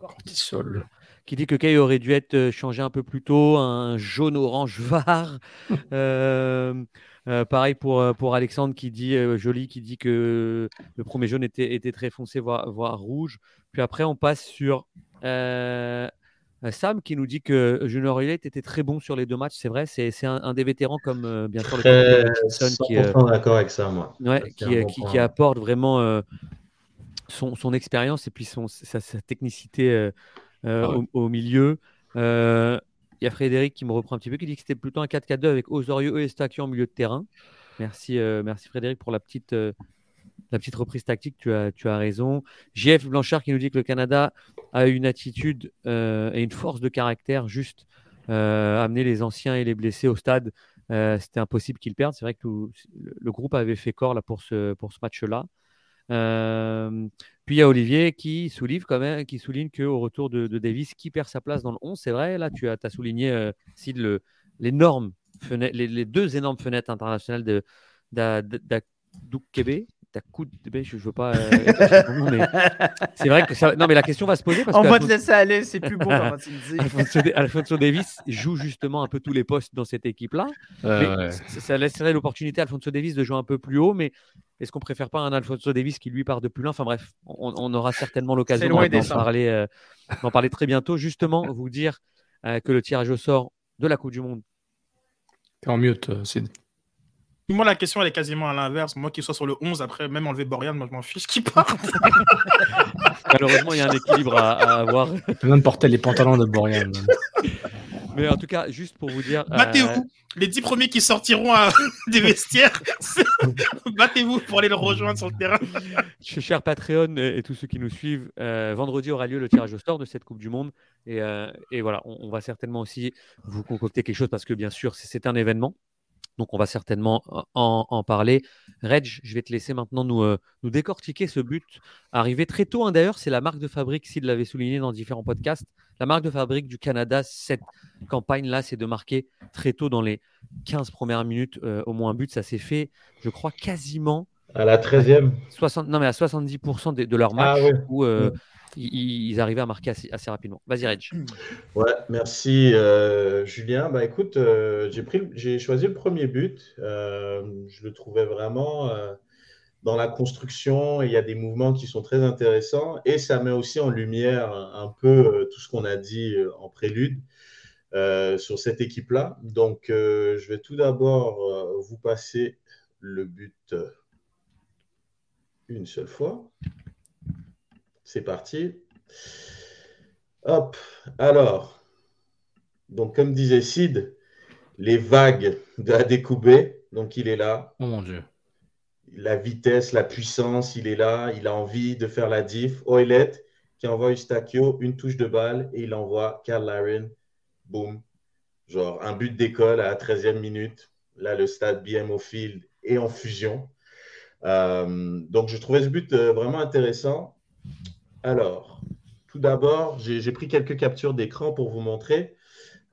Cortisol. Qui dit que Kay aurait dû être euh, changé un peu plus tôt, un jaune-orange var. euh, euh, pareil pour, euh, pour Alexandre qui dit, euh, joli, qui dit que le premier jaune était, était très foncé, voire, voire rouge. Puis après, on passe sur Sam qui nous dit que Junior Elliott était très bon sur les deux matchs. C'est vrai, c'est un, un, des vétérans comme bien sûr le Hutchinson qui, d'accord avec ça, moi. Ouais, qui, qui, qui, apporte vraiment son, son expérience et puis son, sa, sa technicité euh, euh, ah ouais. au, au, milieu. Euh, il y a Frédéric qui me reprend un petit peu, qui dit que c'était plutôt un 4-4-2 avec Osorio et Stakio en milieu de terrain. Merci, merci Frédéric pour la petite, la petite reprise tactique. Tu as, tu as raison. JF Blanchard qui nous dit que le Canada a une attitude et une force de caractère juste amener les anciens et les blessés au stade. c'était impossible qu'ils perdent. C'est vrai que tout, le groupe avait fait corps là, pour ce, pour ce match-là. Euh, puis il y a Olivier qui souligne quand même, qui souligne qu'au retour de, de, Davis, qui perd sa place dans le 11, c'est vrai. Là, tu as, souligné, euh, le, l'énorme les, les, deux énormes fenêtres internationales de d'Adoukebe. Je, je veux pas. Euh, mais c'est vrai que ça... non, mais la question va se poser parce on va te laisser aller, c'est plus beau. Alfonso, Alfonso, Davis joue justement un peu tous les postes dans cette équipe-là. Euh, ouais. Ça laisserait l'opportunité à Alfonso Davis de jouer un peu plus haut, mais est-ce qu'on préfère pas un Alfonso Davis qui lui part de plus loin? Enfin bref, on, on, aura certainement l'occasion d'en parler, euh, parler très bientôt. Justement, vous dire euh, que le tirage au sort de la Coupe du Monde. T'es en mute, Sid. Moi, la question, elle est quasiment à l'inverse. Moi qui sois sur le 11, après, même enlever Borian, moi, je m'en fiche qui parte. Malheureusement, il y a un équilibre à, à avoir. Même porter les pantalons de Borian. Mais en tout cas, juste pour vous dire. Battez-vous. Euh... Les dix premiers qui sortiront à... des vestiaires, battez-vous pour aller le rejoindre sur le terrain. Chers Patreon et tous ceux qui nous suivent, euh, vendredi aura lieu le tirage au sort de cette Coupe du Monde. Et, euh, et voilà, on, on, va certainement aussi vous concocter quelque chose parce que, bien sûr, c'est un événement. Donc, on va certainement en, en, parler. Reg, je vais te laisser maintenant nous, euh, nous décortiquer ce but. Arrivé très tôt, hein, d'ailleurs, c'est la marque de fabrique, s'il l'avait souligné dans différents podcasts. La marque de fabrique du Canada, cette campagne-là, c'est de marquer très tôt dans les 15 premières minutes euh, au moins un but. Ça s'est fait, je crois, quasiment. À la 13e 60, Non, mais à 70% de, de leur match ah, ouais. où euh, ils, arrivaient à marquer assez, rapidement. Vas-y, Reg. Ouais, merci euh, Julien. Bah écoute, euh, j'ai pris, j'ai choisi le premier but. Euh, je le trouvais vraiment dans la construction il y a des mouvements qui sont très intéressants et ça met aussi en lumière un peu tout ce qu'on a dit en prélude. sur cette équipe-là. Donc, je vais tout d'abord vous passer le but une seule fois. C'est parti. Hop. Alors, donc comme disait Sid, les vagues de la découbée. Donc il est là. Oh mon Dieu. La vitesse, la puissance, il est là. Il a envie de faire la diff. Oilet qui envoie Eustachio une touche de balle et il envoie Karl Larin. Boum. Genre un but d'école à la 13e minute. Là, le stade BMO Field est en fusion. Euh, donc je trouvais ce but euh, vraiment intéressant. Alors, tout d'abord, j'ai pris quelques captures d'écran pour vous montrer.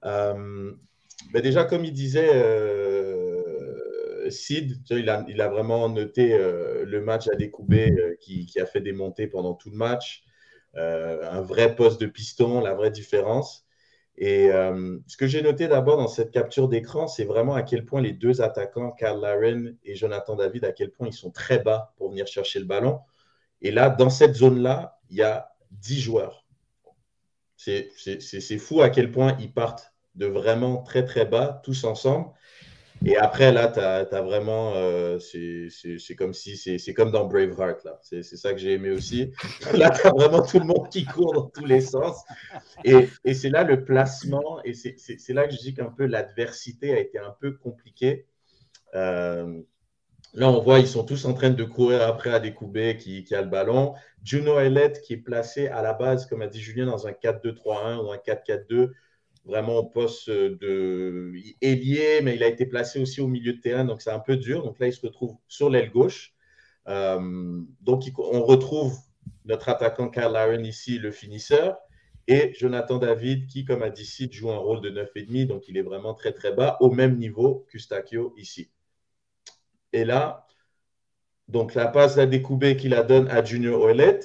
Euh, ben déjà, comme il disait euh, Sid, il a, vraiment noté euh, le match à découper qui, a fait des montées pendant tout le match. Un vrai poste de piston, la vraie différence. Et ce que j'ai noté d'abord dans cette capture d'écran, c'est vraiment à quel point les deux attaquants, Karl Laren et Jonathan David, à quel point ils sont très bas pour venir chercher le ballon. Et là, dans cette zone-là, il y a 10 joueurs. C'est fou à quel point ils partent de vraiment très très bas, tous ensemble. Et après, là, tu as, vraiment. Euh, c'est comme si. C'est comme dans Braveheart, là. C'est ça que j'ai aimé aussi. Là, tu as vraiment tout le monde qui court dans tous les sens. Et, et c'est là le placement. Et c'est là que je dis qu'un peu l'adversité a été un peu compliquée. Euh, là, on voit, ils sont tous en train de courir après à découper qui, a le ballon. Juno Elliott, qui est placé à la base, comme a dit Julien, dans un 4-2-3-1 ou un 4-4-2 vraiment au poste de ailier, mais il a été placé aussi au milieu de terrain, donc c'est un peu dur. Donc là, il se retrouve sur l'aile gauche. Euh, donc on retrouve notre attaquant Karl Laren ici, le finisseur, et Jonathan David, qui, comme a dit Sid, joue un rôle de 9,5, donc il est vraiment très très bas, au même niveau qu'Eustachio ici. Et là, donc la passe à découbé qu'il la donne à Junior Ouellet,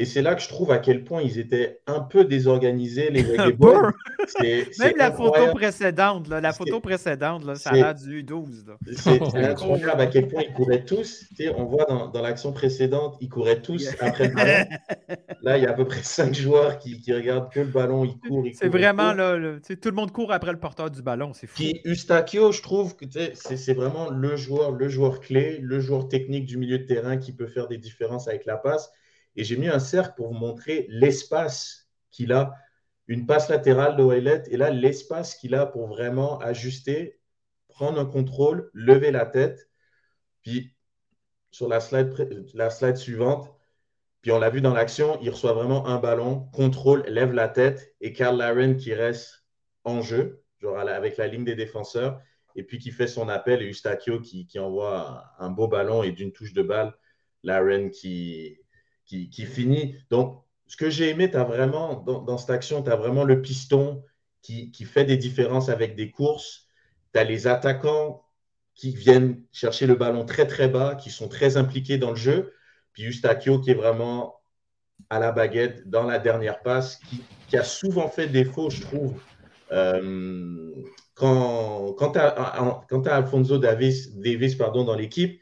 et c'est là que je trouve à quel point ils étaient un peu désorganisés, les Même la photo précédente, la photo précédente, ça a du 12. C'est incroyable à quel point ils couraient tous. on voit dans, l'action précédente, ils couraient tous après le ballon. Là, il y a à peu près cinq joueurs qui, qui regardent que le ballon, ils courent. C'est vraiment là, tout le monde court après le porteur du ballon, c'est fou. Puis Eustachio, je trouve que c'est vraiment le joueur, le joueur clé, le joueur technique du milieu de terrain qui peut faire des différences avec la passe. Et j'ai mis un cercle pour vous montrer l'espace qu'il a. Une passe latérale de Waylet et là, l'espace qu'il a pour vraiment ajuster, prendre un contrôle, lever la tête. Puis, sur la slide, la slide suivante, puis on l'a vu dans l'action, il reçoit vraiment un ballon, contrôle, lève la tête et Karl Laren qui reste en jeu, genre avec la ligne des défenseurs, et puis qui fait son appel et Eustachio qui, qui envoie un, beau ballon et d'une touche de balle, Laren qui, qui, finit. Donc, ce que j'ai aimé, as vraiment, dans, cette action, tu as vraiment le piston qui, fait des différences avec des courses. Tu as les attaquants qui viennent chercher le ballon très très bas, qui sont très impliqués dans le jeu. Puis Eustachio qui est vraiment à la baguette dans la dernière passe, qui, a souvent fait défaut, je trouve. Euh, quand quand tu as, Alfonso Davis, Davis pardon, dans l'équipe,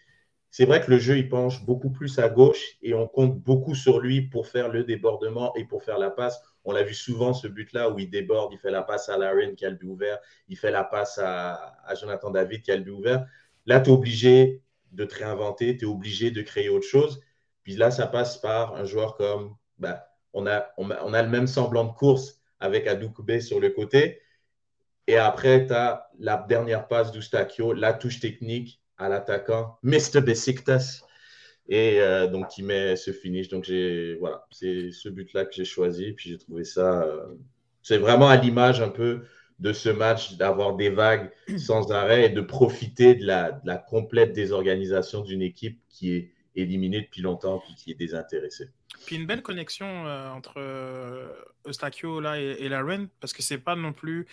c'est vrai que le jeu, il penche beaucoup plus à gauche et on compte beaucoup sur lui pour faire le débordement et pour faire la passe. On l'a vu souvent, ce but-là, où il déborde, il fait la passe à Laren qui a le but ouvert, il fait la passe à, Jonathan David qui a le but ouvert. Là, tu es obligé de te réinventer, tu es obligé de créer autre chose. Puis là, ça passe par un joueur comme. Ben, on, a, on, a, le même semblant de course avec Adoukbe sur le côté. Et après, tu as la dernière passe d'Oustakio, la touche technique à l'attaquant, Mr. Besiktas. Et euh, donc, il met ce finish. Donc, voilà, c'est ce but-là que j'ai choisi. Puis, j'ai trouvé ça. Euh, c'est vraiment à l'image un peu de ce match, d'avoir des vagues sans arrêt et de profiter de la, la complète désorganisation d'une équipe qui est éliminée depuis longtemps puis qui est désintéressée. Puis une belle connexion euh, entre Eustachio là et, et Laren, parce que c'est pas non plus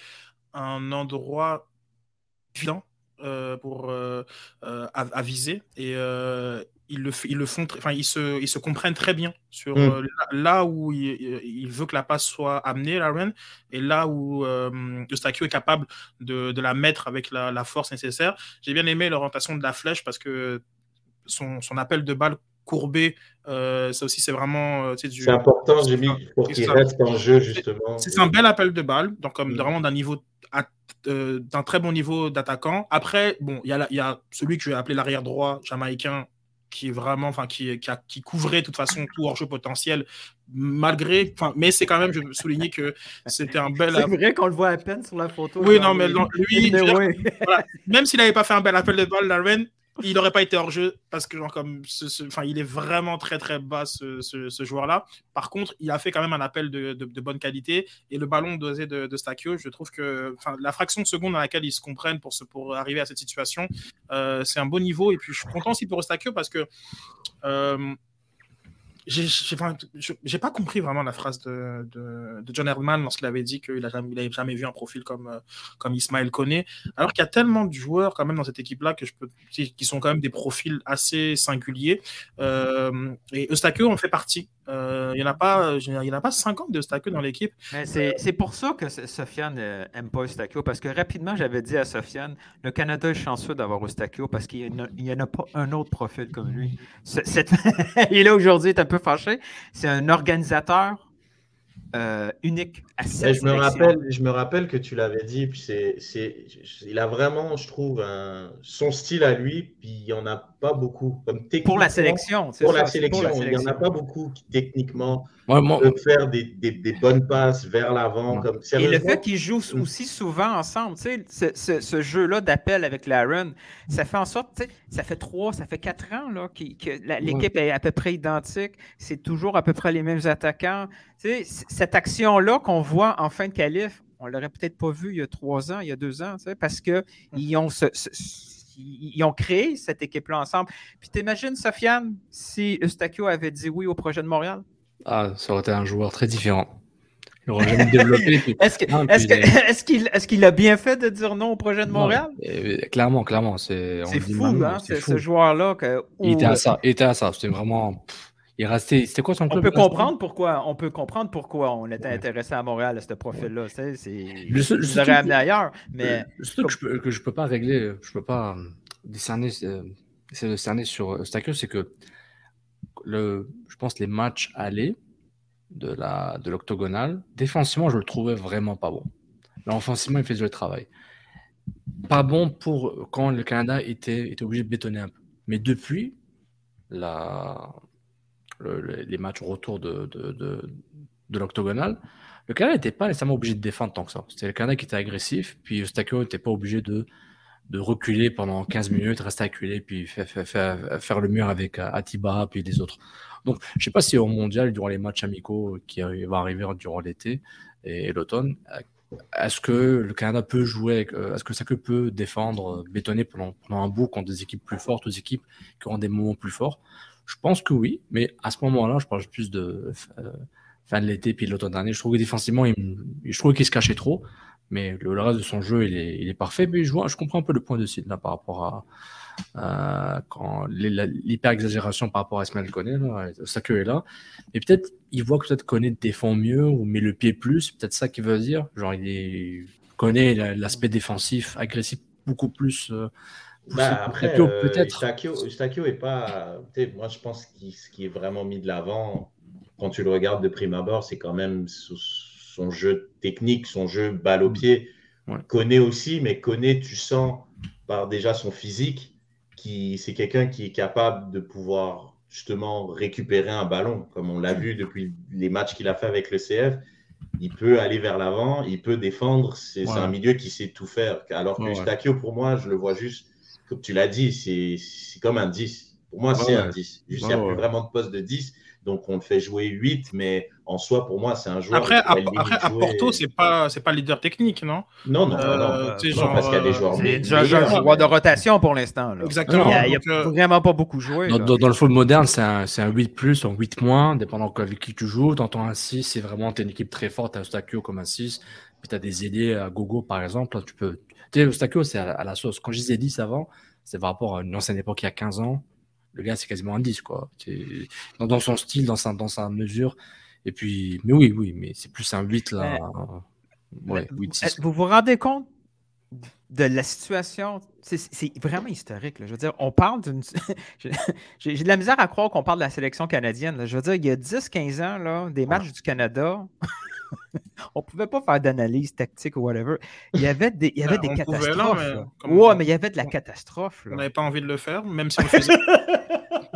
un endroit évident pour euh, euh, aviser et ils le, ils le font, enfin ils se, ils se comprennent très bien sur mm. là, où il, veut que la passe soit amenée, Laren, et là où euh, Eustachio est capable de, de, la mettre avec la, la force nécessaire. J'ai bien aimé l'orientation de la flèche parce que son, son appel de balle courbé, ça aussi c'est vraiment c'est important, j'ai mis pour qu'il reste en jeu justement. C'est un bel appel de balle, donc comme mm. vraiment d'un niveau euh, d'un très bon niveau d'attaquant. Après, bon, il y, y, a celui que je vais appeler l'arrière droit jamaïcain qui est vraiment, enfin, qui, qui, qui, couvrait de toute façon tout hors-jeu potentiel, malgré, enfin, mais c'est quand même, je veux souligner que c'était un bel. C'est vrai qu'on le voit à peine sur la photo. Oui, non, mais lui, même s'il n'avait pas fait un bel appel de balle, Darwin, il n'aurait pas été hors jeu parce que genre comme il est vraiment très très bas ce, joueur là par contre il a fait quand même un appel de, bonne qualité et le ballon dosé de, de Stakio je trouve que la fraction de seconde dans laquelle ils se comprennent pour, pour arriver à cette situation euh, c'est un bon niveau. Et puis je suis content aussi pour Stakio parce que euh, j'ai pas compris vraiment la phrase de, de, John Erdman lorsqu'il avait dit qu'il n'avait jamais, vu un profil comme, euh, comme Ismaël Koné. Alors qu'il y a tellement de joueurs quand même dans cette équipe-là que je peux, qui sont quand même des profils assez singuliers. Euh, et Eustachio en fait partie il n'y en, a pas, il y en a pas 50 de Eustachio dans l'équipe. C'est pour ça que Sofiane n'aime pas Eustachio, parce que rapidement, j'avais dit à Sofiane, le Canada est chanceux d'avoir Eustachio parce qu'il n'y en, a pas un autre profil comme lui. il est là aujourd'hui, est un peu fâché. C'est un organisateur euh, unique à cette je me rappelle, Je me rappelle que tu l'avais dit, puis c'est, c'est, il a vraiment, je trouve, un, son style à lui, puis il n'y en a pas beaucoup. Comme pour la sélection, pour, la sélection, il n'y en a pas beaucoup qui techniquement peuvent faire des, des, des, bonnes passes vers l'avant. Comme, Et le fait qu'ils jouent mm. aussi souvent ensemble, ce, ce, ce jeu-là d'appel avec Laren, ça fait en sorte, ça fait trois, ça fait quatre ans là, que l'équipe est à peu près identique. C'est toujours à peu près les mêmes attaquants. cette action-là qu'on voit en fin de qualif, on l'aurait peut-être pas vu il y a trois ans, il y a deux ans, parce qu'ils ont, ils ont créé cette équipe-là ensemble. Puis t'imagines, Sofiane, si Eustachio avait dit oui au projet de Montréal? Ah, ça aurait été un joueur très différent. Il n'aurait jamais développé. Est-ce qu'il a bien fait de dire non au projet de Montréal? clairement, clairement. C'est fou, hein, ce joueur-là. Il était à ça. Il était à ça. C'était vraiment. Il. C'était quoi son club? On peut comprendre pourquoi. On peut comprendre pourquoi on était intéressé à Montréal à ce profil-là. C'est. Je l'aurais amené ailleurs, mais. Le truc que je peux, que je peux pas régler, je peux pas euh, décerner, euh, essayer de cerner sur Stacker, c'est que le, je pense les matchs allés de la de l'octogonal, défensivement, je le trouvais vraiment pas bon. Mais offensivement, il faisait le travail. Pas bon pour quand le Canada était, était obligé de bétonner un peu. Mais depuis la, les matchs retour de, de, de, l'octogonal, le Canada n'était pas nécessairement obligé de défendre tant que ça. C'était le Canada qui était agressif, puis Eustachio n'était pas obligé de, de reculer pendant 15 minutes, rester acculé, puis faire, faire, faire, le mur avec Atiba, puis les autres. Donc, je ne sais pas si au mondial, durant les matchs amicaux qui vont arriver durant l'été et, l'automne, est-ce que le Canada peut jouer, euh, est-ce que ça peut défendre, bétonner pendant, pendant un bout contre des équipes plus fortes, des équipes qui auront des moments plus forts? Je pense que oui, mais à ce moment-là, je parle plus de euh, fin de l'été puis l'automne dernier. Je trouve que défensivement, il, je trouve qu'il se cachait trop, mais le, reste de son jeu, il est, parfait. Mais je, comprends un peu le point de Sid par rapport à quand l'hyper-exagération par rapport à Ismaël Koné, sa queue est là. Mais peut-être, il voit que peut-être Koné défend mieux ou met le pied plus, peut-être ça qu'il veut dire. Genre, il connaît l'aspect défensif, agressif beaucoup plus. Euh, bah, après, euh, peut-être. Eustachio est pas. Moi, je pense que ce qui est vraiment mis de l'avant, quand tu le regardes de prime abord, c'est quand même son jeu technique, son jeu balle au pied. Connaît aussi, mais connaît, tu sens par déjà son physique, qui c'est quelqu'un qui est capable de pouvoir justement récupérer un ballon, comme on l'a vu depuis les matchs qu'il a fait avec le CF. Il peut aller vers l'avant, il peut défendre. C'est un milieu qui sait tout faire. Alors que Eustachio, pour moi, je le vois juste comme tu l'as dit, c'est comme un 10. Pour moi, c'est un 10. Il n'y a plus vraiment de poste de 10. Donc, on le fait jouer 8, mais en soi, pour moi, c'est un joueur. Après, à, à, Porto, c'est pas, c'est pas leader technique, non? Non, non, euh, non, parce qu'il y a des joueurs. C'est un joueur de rotation pour l'instant. Exactement. Il n'y a, euh, vraiment pas beaucoup joué. Dans, dans, le foot moderne, c'est un, un, 8 plus, un 8 moins, dépendant avec qui tu joues. Dans ton 6, c'est vraiment une équipe très forte, à Stakio comme un 6. Puis tu as des ailiers à Gogo, par exemple. tu peux. Tu sais, Stakio, c'est à, la sauce. Quand je disais 10 avant, c'est par rapport à une ancienne époque il y a 15 ans. Le gars, c'est quasiment un 10, quoi. Dans, dans, son style, dans sa, dans sa mesure. Et puis, mais oui, oui, mais c'est plus un 8 là. Ouais, 8, 6. Vous vous rendez compte de la situation, c'est vraiment historique. Là. Je veux dire, on parle d'une. J'ai de la misère à croire qu'on parle de la sélection canadienne. Je veux dire, il y a 10-15 ans, là, des matchs du Canada, on pouvait pas faire d'analyse tactique ou whatever. Il y avait des, il y avait ben, des catastrophes. mais, ouais, mais il y avait de la catastrophe. On n'avait pas envie de le faire, même si on le faisait.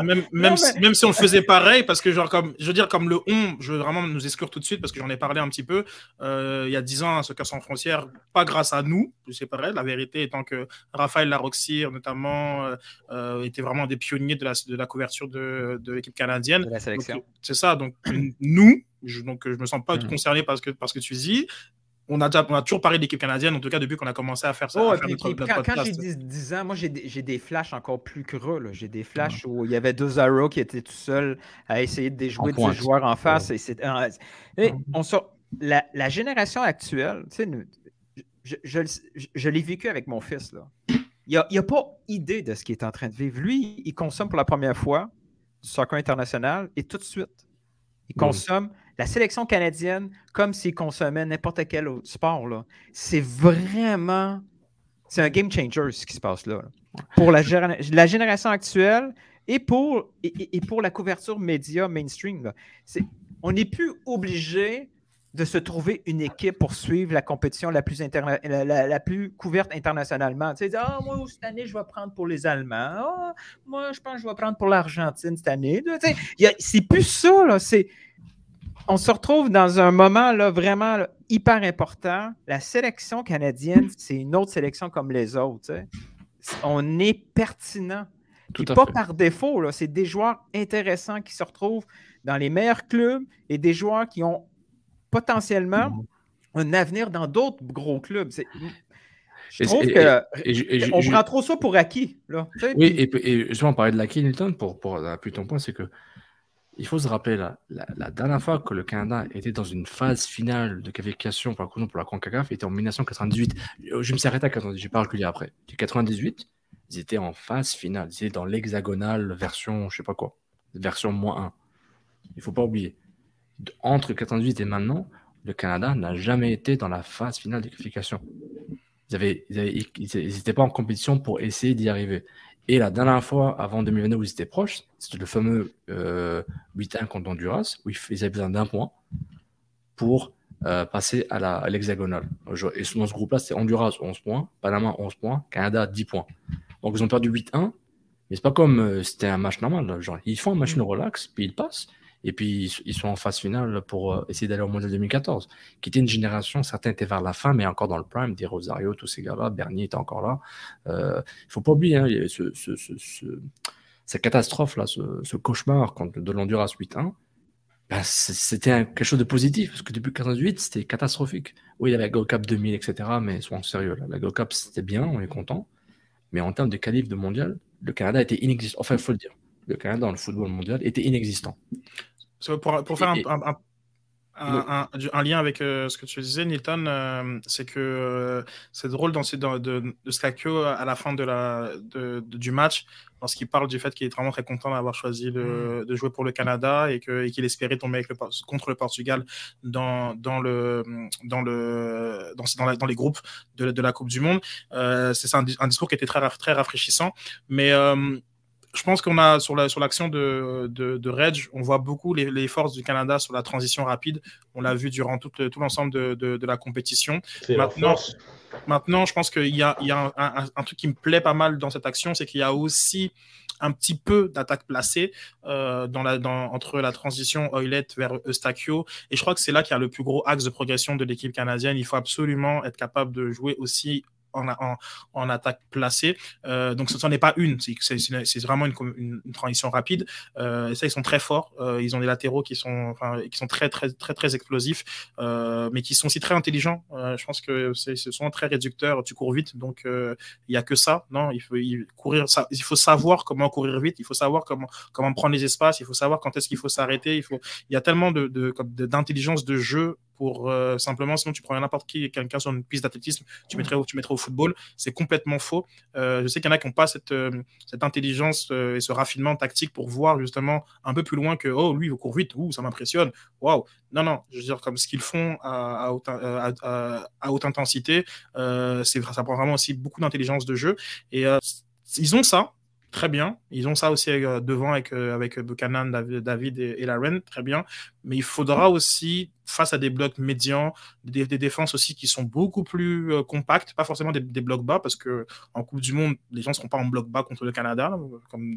Même, même, si on le faisait pareil, parce que, genre, comme, je veux dire, comme le on, je veux vraiment nous exclure tout de suite, parce que j'en ai parlé un petit peu, euh, il y a 10 ans, à ce cas sans frontières, pas grâce à nous, c'est pareil, la vérité étant que Raphaël Laroxir, notamment, euh, euh, était vraiment des pionniers de la, de la couverture de, de l'équipe canadienne. De la sélection. C'est ça, donc nous, je, donc je me sens pas mmh. concerné parce que, parce que tu dis, on a, on a toujours parlé d'équipe canadienne, en tout cas depuis qu'on a commencé à faire ça. quand, j'ai 10, ans, moi j'ai des, flashs encore plus creux. J'ai des flashs où il y avait deux Zaro qui étaient tout seuls à essayer de déjouer des joueurs en face. Et et on la, la, génération actuelle, je, je, je, l'ai vécu avec mon fils. Là. Il n'a a pas idée de ce qu'il est en train de vivre. Lui, il consomme pour la première fois du soccer international et tout de suite, Ils consomment la sélection canadienne comme s'ils consommaient n'importe quel autre sport. C'est vraiment. C'est un game changer ce qui se passe là. Pour la, génération actuelle et pour, et, pour la couverture média mainstream. On n'est plus obligé de se trouver une équipe pour suivre la compétition la plus, couverte internationalement. Tu sais, ah, moi, cette année, je vais prendre pour les Allemands. Ah, moi, je pense que je vais prendre pour l'Argentine cette année. c'est plus ça, là. On se retrouve dans un moment là, vraiment hyper important. La sélection canadienne, c'est une autre sélection comme les autres. On est pertinent. et pas par défaut, c'est des joueurs intéressants qui se retrouvent dans les meilleurs clubs et des joueurs qui ont potentiellement mhm. un avenir dans d'autres gros clubs. Je trouve qu'on prend trop ça pour acquis. Là, oui, et, justement, on parlait de l'acquis, Newton, pour, pour appuyer ton point, c'est que il faut se rappeler, la, dernière fois que le Canada était dans une phase finale de qualification pour la, pour la CONCACAF était en 1998. Je me suis arrêté à 98, je pas reculé après. En 98, ils étaient en phase finale. Ils étaient dans l'hexagonale version, je sais pas quoi, version moins 1. Il faut pas oublier. Entre 98 et maintenant, le Canada n'a jamais été dans la phase finale de qualification. Ils n'étaient pas en compétition pour essayer d'y arriver. Et la dernière fois, avant 2022, où ils étaient proches, c'était le fameux euh, 8-1 contre Honduras, où ils avaient besoin d'un point pour euh, passer à l'hexagonale. et dans ce groupe-là, c'était Honduras 11 points, Panama 11 points, Canada 10 points. Donc ils ont perdu 8-1, mais c'est pas comme euh, c'était un match normal. Genre, ils font un match de relax, puis ils passent. Et puis, ils sont en phase finale pour euh, essayer d'aller au Mondial 2014, qui était une génération, certains étaient vers la fin, mais encore dans le prime, des Rosario, tous ces gars-là, Bernier était encore là. Il euh, ne faut pas oublier, hein, il y avait ce, cette catastrophe-là, ce, cauchemar contre de l'Honduras 8-1. Ben, c'était quelque chose de positif, parce que depuis 1998, c'était catastrophique. Oui, il y avait la Gold Cup 2000, etc., mais soyons sérieux, la Gold Cup, c'était bien, on est content, mais en termes de qualif de mondial, le Canada était inexistant. Enfin, il faut le dire le Canada dans le football mondial était inexistant. Pour, pour faire un, un, un, lien avec euh, ce que tu disais, Nilton, euh, c'est que euh, c'est drôle dans, de, de, de à la fin de la, de, du match, lorsqu'il parle du fait qu'il est vraiment très content d'avoir choisi mm. de, jouer pour le Canada et qu'il espérait tomber avec le, contre le Portugal dans, dans, le, dans, le, dans, dans, dans les groupes de, de, la Coupe du Monde. c'est un, discours qui était très, très rafraîchissant, mais je pense qu'on a sur la sur l'action de, de, de Reg, on voit beaucoup les, les, forces du Canada sur la transition rapide. On l'a vu durant tout, l'ensemble de, de, de, la compétition. Maintenant, maintenant, je pense qu'il y a, il y a un, un, truc qui me plaît pas mal dans cette action, c'est qu'il y a aussi un petit peu d'attaque placée euh, dans la, dans, entre la transition Oilette vers Eustachio. Et je crois que c'est là qu'il y a le plus gros axe de progression de l'équipe canadienne. Il faut absolument être capable de jouer aussi en, attaque placée. Euh, donc ce n'en est pas une, c'est vraiment une, transition rapide. Euh, et ça, ils sont très forts. Euh, ils ont des latéraux qui sont, qui sont très, très, très, très explosifs, mais qui sont aussi très intelligents. je pense que c'est sont très réducteurs. Tu cours vite, donc il n'y a que ça. Non, il faut courir. Ça, il faut savoir comment courir vite. Il faut savoir comment, comment prendre les espaces. Il faut savoir quand est-ce qu'il faut s'arrêter. Il faut. Il y a tellement de d'intelligence de, de jeu pour euh, simplement, sinon tu prends n'importe qui, quelqu'un sur une piste d'athlétisme, tu mettrais, tu mettrais au football. C'est complètement faux. Euh, je sais qu'il y en a qui n'ont pas cette, euh, cette intelligence et ce raffinement tactique pour voir justement un peu plus loin que oh lui il court vite, ouh, ça m'impressionne, waouh. Non, non, je veux dire comme ce qu'ils font à, à, haute, à, haute, intensité, c'est ça prend vraiment aussi beaucoup d'intelligence de jeu et ils ont ça, très bien. Ils ont ça aussi euh, devant avec, euh, avec Buchanan, David et, la Laren, très bien. Mais il faudra aussi, face à des blocs médians, des, défenses aussi qui sont beaucoup plus euh, compactes, pas forcément des, blocs bas, parce que en Coupe du Monde, les gens ne seront pas en bloc bas contre le Canada, comme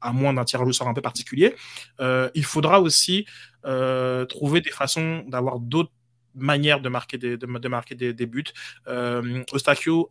à, moins d'un tirage au sort un peu particulier. il faudra aussi trouver des façons d'avoir d'autres manières de marquer des, de, marquer des, buts. Euh,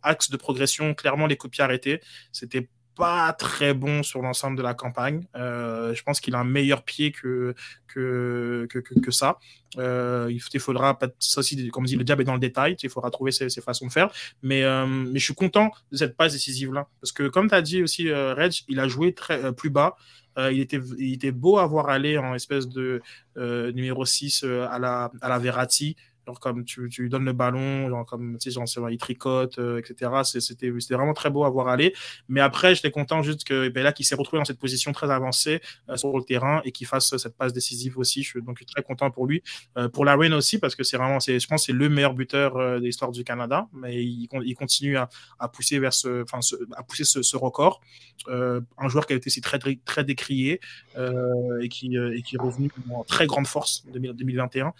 axe de progression, clairement les coups arrêtés. C'était pas très bon sur l'ensemble de la campagne. Euh, je pense qu'il a un meilleur pied que, que, que, ça. Euh, il faudra, ça aussi, comme dit, le diable est dans le détail, il faudra trouver ses, façons de faire. Mais, euh, mais je suis content de cette passe décisive-là. Parce que, comme tu as dit aussi, Reg, il a joué très, plus bas. il, était, il était beau à voir aller en espèce de numéro 6 à, la, à la Verratti. Genre comme tu, tu lui donnes le ballon, genre comme tu sais, genre, il tricote, euh, etc. C'était vraiment très beau à voir aller. Mais après, j'étais content juste que ben, là, qu'il s'est retrouvé dans cette position très avancée euh, sur le terrain et qu'il fasse cette passe décisive aussi. Je suis donc très content pour lui. Euh, pour la aussi, parce que c'est vraiment, je pense, c'est le meilleur buteur de l'histoire du Canada. Mais il, continue à, à, pousser vers ce, enfin, à pousser ce, ce record. un joueur qui a été aussi très, très décrié et qui, et qui est revenu en très grande force en 2021.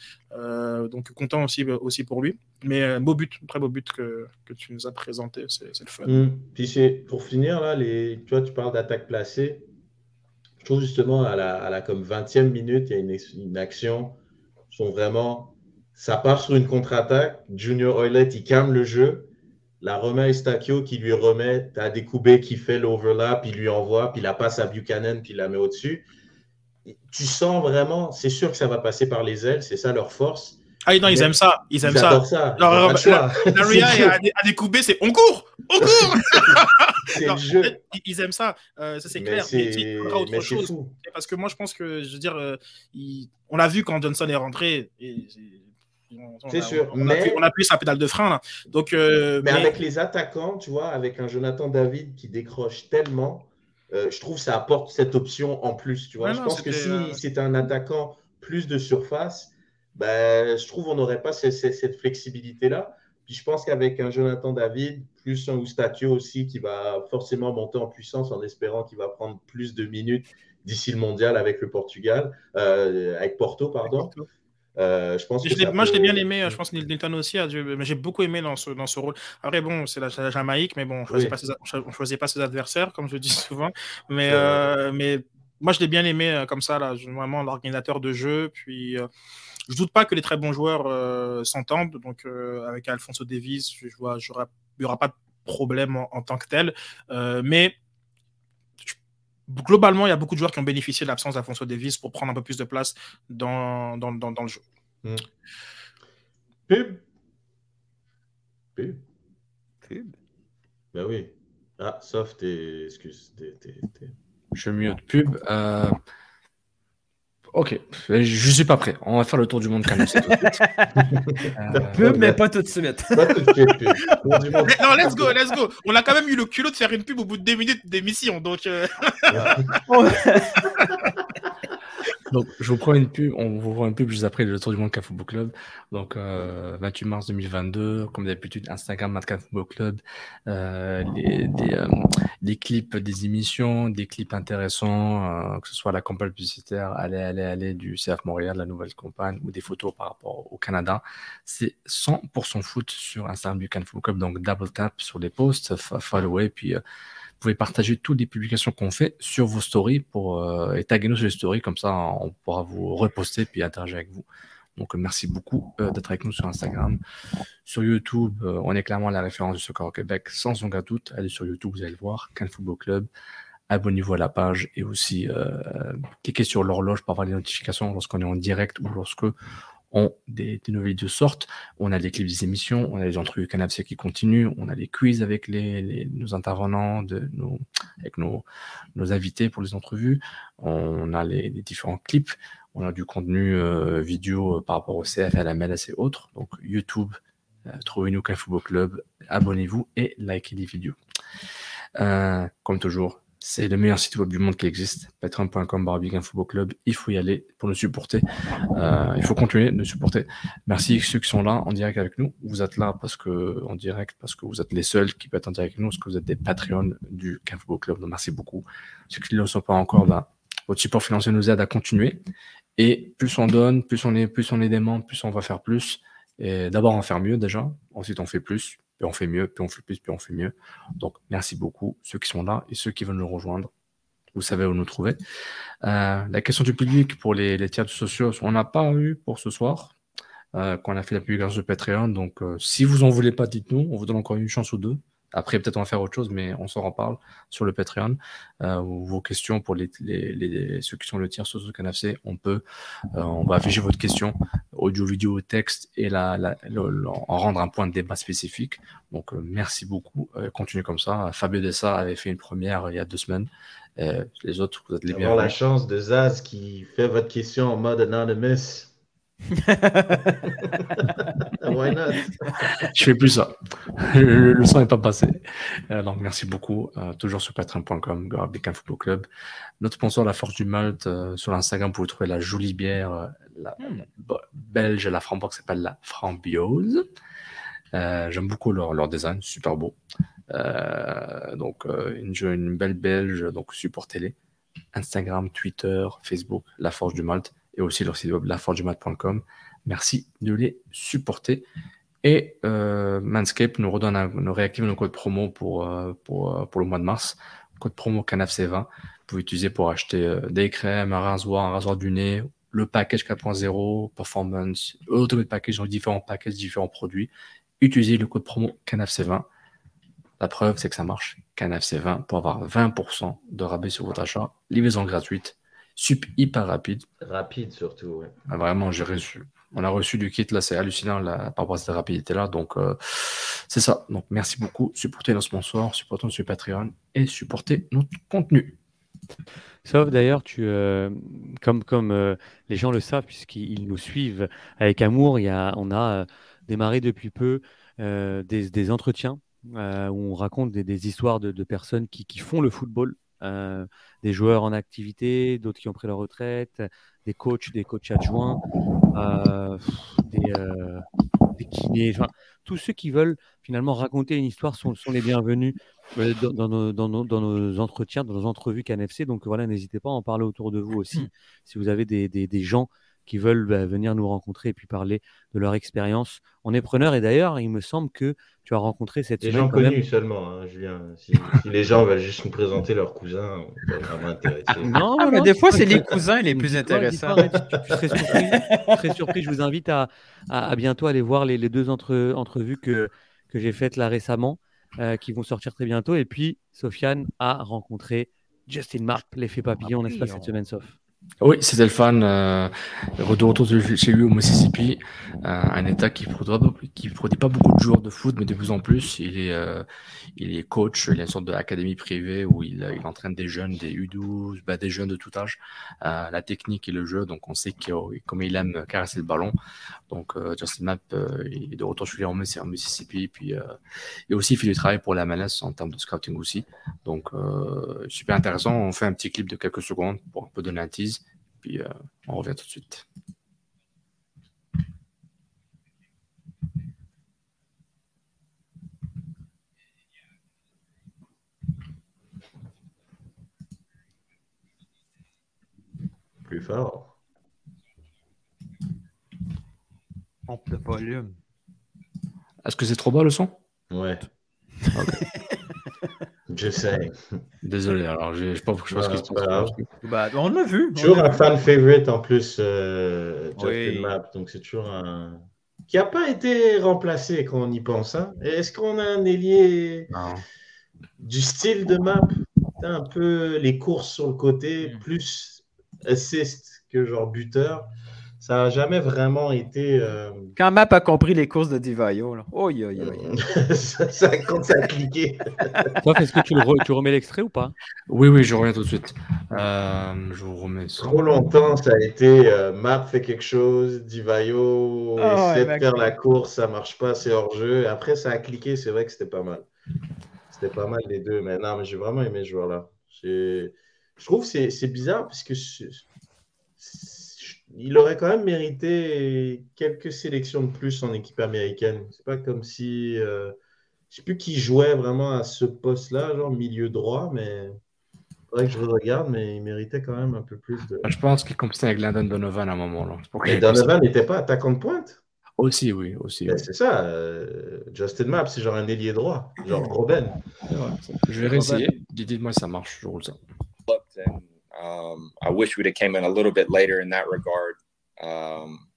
donc content aussi, aussi pour lui. Mais un beau but, très beau but que, que tu nous as présenté, c'est le fun. Mmh. Puis pour finir, là, les, tu vois, tu parles d'attaque placée. Je trouve justement à la, à la comme 20e minute, il y a une, une action. Sont vraiment, ça part sur une contre-attaque. Junior Oilet, il calme le jeu. La remet à Estachio qui lui remet. Tu as Découbé qui fait l'overlap, il lui envoie, puis la passe à Buchanan, puis il la met au-dessus. Tu sens vraiment, c'est sûr que ça va passer par les ailes, c'est ça leur force. Ah non, ils aiment ça. Ils aiment ça. ça. Alors, Naria a, découpé, c'est on court, on court. jeu. Ils aiment ça, euh, ça c'est clair. Mais c'est autre chose. Parce que moi, je pense que, je veux dire, euh, on l'a vu quand Johnson est rentré. C'est sûr. On, mais... on, a pu sa pédale de frein. Là. Donc, euh, mais, avec les attaquants, tu vois, avec un Jonathan David qui décroche tellement, je trouve que ça apporte cette option en plus. Tu vois, je pense que si c'était un attaquant plus de surface, ben, je trouve qu'on n'aurait pas cette, flexibilité-là. Puis je pense qu'avec un Jonathan David, plus un Oustatio aussi, qui va forcément monter en puissance en espérant qu'il va prendre plus de minutes d'ici le mondial avec le Portugal, euh, avec Porto, pardon. Euh, je pense moi, je l'ai bien aimé. Je pense que Nilton aussi a mais j'ai beaucoup aimé dans ce, dans ce rôle. Après, bon, c'est la, Jamaïque, mais bon, on ne choisit, pas ses adversaires, comme je dis souvent. Mais, euh, mais moi, je l'ai bien aimé comme ça, là, vraiment l'organisateur de jeu. Puis je doute pas que les très bons joueurs euh, s'entendent. Donc, euh, avec Alfonso Davis, je vois, il n'y aura pas de problème en, tant que tel. Euh, mais globalement, il y a beaucoup de joueurs qui ont bénéficié de l'absence d'Alfonso Davis pour prendre un peu plus de place dans, dans, dans, le jeu. Hmm. Pub. Pub. Pub. Ben oui. Ah, sauf tes. Excuse. Je mieux de pub. Ok, je suis pas prêt. On va faire le tour du monde quand même. pub, mais pas tout de suite. non, let's go, let's go. On a quand même eu le culot de faire une pub au bout de deux minutes d'émission, donc. Euh, Donc, je vous prends une pub, on vous voit une pub juste après le Tour du Monde Café Football Club. Donc, euh, 28 mars 2022, comme d'habitude, Instagram, Café Football Club, euh, les, des, euh, clips des émissions, des clips intéressants, euh, que ce soit la campagne publicitaire, allez, allez, allez du CF Montréal, la nouvelle campagne, ou des photos par rapport au Canada. C'est 100% foot sur Instagram du Café Football Club. Donc, double tap sur les posts, follow, et puis pouvez partager toutes les publications qu'on fait sur vos stories pour, euh, et taguer nous sur les stories, comme ça on pourra vous reposter puis interagir avec vous. Donc merci beaucoup euh, d'être avec nous sur Instagram. Sur YouTube, euh, on est clairement la référence du soccer au Québec, sans aucun doute. Allez sur YouTube, vous allez le voir, Can Football Club. Abonnez-vous à la page et aussi cliquez sur l'horloge pour avoir les notifications lorsqu'on est en direct ou lorsque ont des, des, nouvelles vidéos sortent. On a des clips des émissions, on a les entrevues canapé qui continuent, on a les quiz avec les, nos intervenants, de, nos, avec nos, nos invités pour les entrevues, on a les, différents clips, on a du contenu euh, vidéo euh, par rapport au CF, à la MLS et autres. Donc YouTube, euh, trouvez-nous football club, abonnez-vous et likez les vidéos. comme toujours, c'est le meilleur site web du monde qui existe. Patreon.com Barbie Football Club. Il faut y aller pour nous supporter. Euh, il faut continuer de nous supporter. Merci ceux qui sont là en direct avec nous. Vous êtes là parce que en direct parce que vous êtes les seuls qui peuvent être en direct avec nous, parce que vous êtes des Patreons du Football Club. Donc merci beaucoup. Ceux qui ne le sont pas encore, ben, votre support financier nous aide à continuer. Et plus on donne, plus on est, plus on est des membres, plus on va faire plus. Et d'abord en faire mieux déjà. Ensuite on fait plus puis on fait mieux, puis on fait plus, puis on fait mieux. Donc, merci beaucoup, ceux qui sont là et ceux qui veulent nous rejoindre. Vous savez où nous trouver. Euh, la question du public pour les, les tiers sociaux, on n'a pas eu pour ce soir, euh, quand on a fait la publication de Patreon. Donc, euh, si vous en voulez pas, dites-nous. On vous donne encore une chance ou deux. Après, peut-être on va faire autre chose, mais on s'en reparle sur le Patreon. Euh, vos questions pour les, les, les, ceux qui sont le tiers sur ce canapé, on peut, euh, on va afficher votre question, audio, vidéo, texte, et la, la, en rendre un point de débat spécifique. Donc, euh, merci beaucoup. Continuez comme ça. Fabio Dessa avait fait une première il y a deux semaines. les autres, vous êtes les bienvenus. la chance de Zaz qui fait votre question en mode anonymous. Why not? Je fais plus ça. Le, son n'est pas passé. Euh, donc, merci beaucoup. Euh, toujours sur patreon.com, Big Football Club. Notre sponsor, La Force du Malte, euh, sur l'Instagram, vous pouvez trouver la jolie bière la, hmm. belge, la framboise qui s'appelle la Frambiose. J'aime beaucoup leur, leur, design, super beau. donc, une, une, belle belge, donc supportez-les. Instagram, Twitter, Facebook, La Force du Malte et aussi leur site web laforgemat.com. Merci de les supporter. Et euh, Manscape nous redonne nous réactive nos codes promo pour, euh, pour, euh, pour, le mois de mars. Code promo CanafC20. Vous pouvez utiliser pour acheter des crèmes, un rasoir, un rasoir du nez, le package 4.0, performance, Ultimate Package, donc différents packages, différents produits. Utilisez le code promo CanafC20. La preuve, c'est que ça marche. CanafC20 pour avoir 20% de rabais sur votre achat. Livraison gratuite sup hyper rapide. Rapide surtout, ouais. Ah, vraiment, j'ai reçu. On a reçu du kit, là, c'est hallucinant là, par rapport à cette rapidité-là. Donc, euh, c'est ça. Donc, merci beaucoup. Supportez nos sponsors, supportez sur Patreon et supportez notre contenu. Sauf d'ailleurs, tu, euh, comme, comme euh, les gens le savent, puisqu'ils nous suivent avec amour, il y a, on a démarré depuis peu des, des, entretiens où on raconte des, des histoires de, de personnes qui, qui, font le football euh, des joueurs en activité, d'autres qui ont pris leur retraite, des coachs, des coachs adjoints, euh, des, euh, des, kinés, enfin, tous ceux qui veulent finalement raconter une histoire sont, sont les bienvenus dans, dans, nos, dans, nos, dans, nos, entretiens, dans nos entrevues KNFC. Donc voilà, n'hésitez pas à en parler autour de vous aussi. Mmh. Si vous avez des, des, des gens qui veulent bah, venir nous rencontrer et puis parler de leur expérience. On est preneur et d'ailleurs, il me semble que tu as rencontré cette Les gens connus seulement, hein, Julien. Si, les gens veulent juste nous présenter leurs cousins, on peut vraiment intéresser. non, mais des fois, c'est les cousins les plus intéressants. tu, serais surpris, très surpris. Je vous invite à, à, bientôt aller voir les, les deux entre, entrevues que, que j'ai faites là récemment, euh, qui vont sortir très bientôt. Et puis, Sofiane a rencontré Justin Mark, l'effet papillon, n'est-ce pas, cette semaine, sauf oui, c'était le fan. Euh, de retour chez lui au Mississippi, euh, un État qui ne produit, pas beaucoup de joueurs de foot, mais de plus en plus. Il est, euh, il est coach, il a une sorte d'académie privée où il, il, entraîne des jeunes, des U12, bah, des jeunes de tout âge, euh, la technique et le jeu. Donc on sait comment il aime caresser le ballon. Donc Justin Map il est de retour chez lui en Mississippi. Puis, et aussi, il fait du travail pour la MLS en termes de scouting aussi. Donc super intéressant. On fait un petit clip de quelques secondes pour un peu donner un tease. Puis euh, on revient tout de suite. Plus fort. Pompe le volume. Est-ce que c'est trop bas le son? Ouais. Je sais. Désolé, alors je ne sais pas pourquoi je pense qu'il bah, On l'a vu. Toujours un fan favorite en plus, euh, Justin Map. Donc c'est toujours un. Qui n'a pas été remplacé quand on y pense. Hein. Est-ce qu'on a un ailier du style de Map Un peu les courses sur le côté, mm. plus assist que genre buteur ça n'a jamais vraiment été. Euh, quand Map a compris les courses de Divayo, là. Oh, ça, ça, quand ça a cliqué. est-ce que tu, tu remets l'extrait ou pas? Oui, oui, je reviens tout de suite. Euh, je vous remets ça. Trop longtemps, ça a été euh, Map fait quelque chose, Divayo oh, essaie de faire la course, ça marche pas, c'est hors jeu. Après, ça a cliqué, c'est vrai que c'était pas mal. C'était pas mal les deux, mais non, mais j'ai vraiment aimé ce joueur-là. Je trouve que c'est bizarre parce que il aurait quand même mérité quelques sélections de plus en équipe américaine. C'est pas comme si. Euh, je sais plus qui jouait vraiment à ce poste-là, genre milieu droit, mais il faudrait que je regarde, mais il méritait quand même un peu plus de. Je pense qu'il compétait avec Landon Donovan à un moment. Là. Et Donovan n'était pas attaquant de pointe Aussi, oui. aussi. Ben, c'est ça. Euh, Justin Mapp, c'est genre un ailier droit, genre Robin. Je vais réessayer. Dites-moi si ça marche, je roule ça. Um, I wish we'd have came in a little bit later in that regard. Um,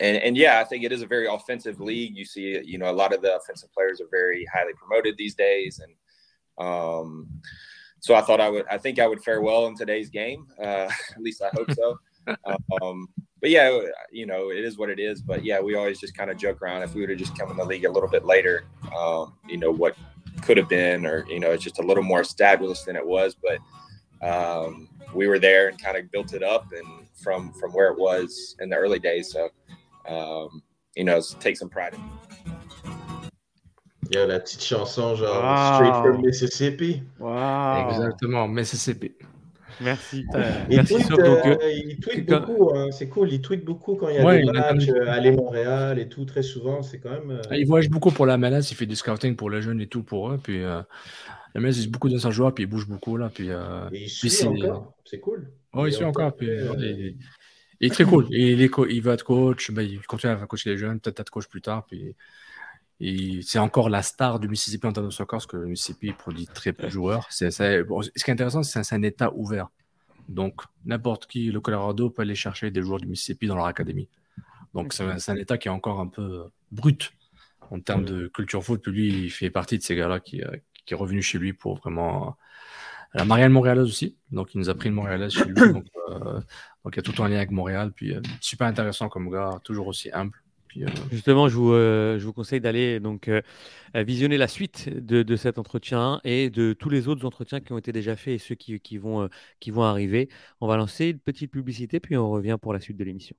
and, and yeah, I think it is a very offensive league. You see, you know, a lot of the offensive players are very highly promoted these days, and um, so I thought I would. I think I would fare well in today's game. Uh, at least I hope so. um, but yeah, you know, it is what it is. But yeah, we always just kind of joke around if we would have just come in the league a little bit later, um, you know, what could have been, or you know, it's just a little more established than it was. But um, we were there and kind of built it up and from from where it was in the early days. So um, you know, take some pride in. Il y a la petite chanson genre wow. Straight from Mississippi. Wow. Exactement, Mississippi. Merci. Il, Merci tweet, euh, il tweet beaucoup, hein. c'est cool. Il tweet beaucoup quand il y a ouais, des matchs, euh, aller Montréal et tout, très souvent. C'est quand même. Euh... Il voyage beaucoup pour la MLS, il fait du scouting pour les jeunes et tout pour eux. Puis euh, la MLS, il beaucoup d'anciens joueurs, puis il bouge beaucoup là. Puis, euh, et il suit encore, c'est cool. Oh, il, suit encore. Puis, il, il, est très cool. il, est il veut être coach, ben, il continue à coacher les jeunes, peut-être être coach plus tard. Puis c'est encore la star du Mississippi en termes de soccer, parce que le Mississippi produit très peu de joueurs. C'est, bon, ce qui est intéressant, c'est que c'est un État ouvert. Donc, n'importe qui, le Colorado, peut aller chercher des joueurs du Mississippi dans leur académie. Donc, c'est, un État qui est encore un peu brut en termes de culture foot. Puis lui, il fait partie de ces gars-là qui, euh, qui est revenu chez lui pour vraiment. La Marielle Montréalaise aussi. Donc, il nous a pris une Montréalaise chez lui. Donc, euh, donc, il y a tout un lien avec Montréal. Puis, euh, super intéressant comme gars, toujours aussi humble. Puis, euh... Justement, je vous, euh, je vous conseille d'aller donc euh, visionner la suite de, de, cet entretien et de tous les autres entretiens qui ont été déjà faits et ceux qui, qui vont, euh, qui vont arriver. On va lancer une petite publicité, puis on revient pour la suite de l'émission.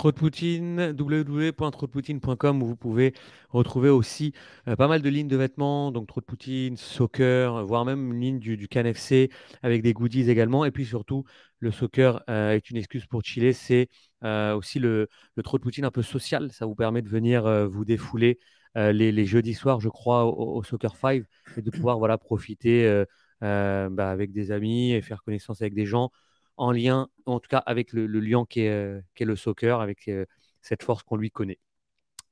Trop de Poutine, www.trotdepoutine.com où vous pouvez retrouver aussi euh, pas mal de lignes de vêtements, donc Trop de Poutine, soccer, voire même une ligne du, du avec des goodies également. Et puis surtout, le soccer euh, est une excuse pour chiller. C'est euh, aussi le, le de Poutine un peu social. Ça vous permet de venir vous défouler les, jeudis soirs, je crois, au, au, Soccer 5 et de pouvoir voilà, profiter bah, avec des amis et faire connaissance avec des gens en lien, en tout cas avec le, le lien qui est, euh, qui est, le soccer, avec euh, cette force qu'on lui connaît.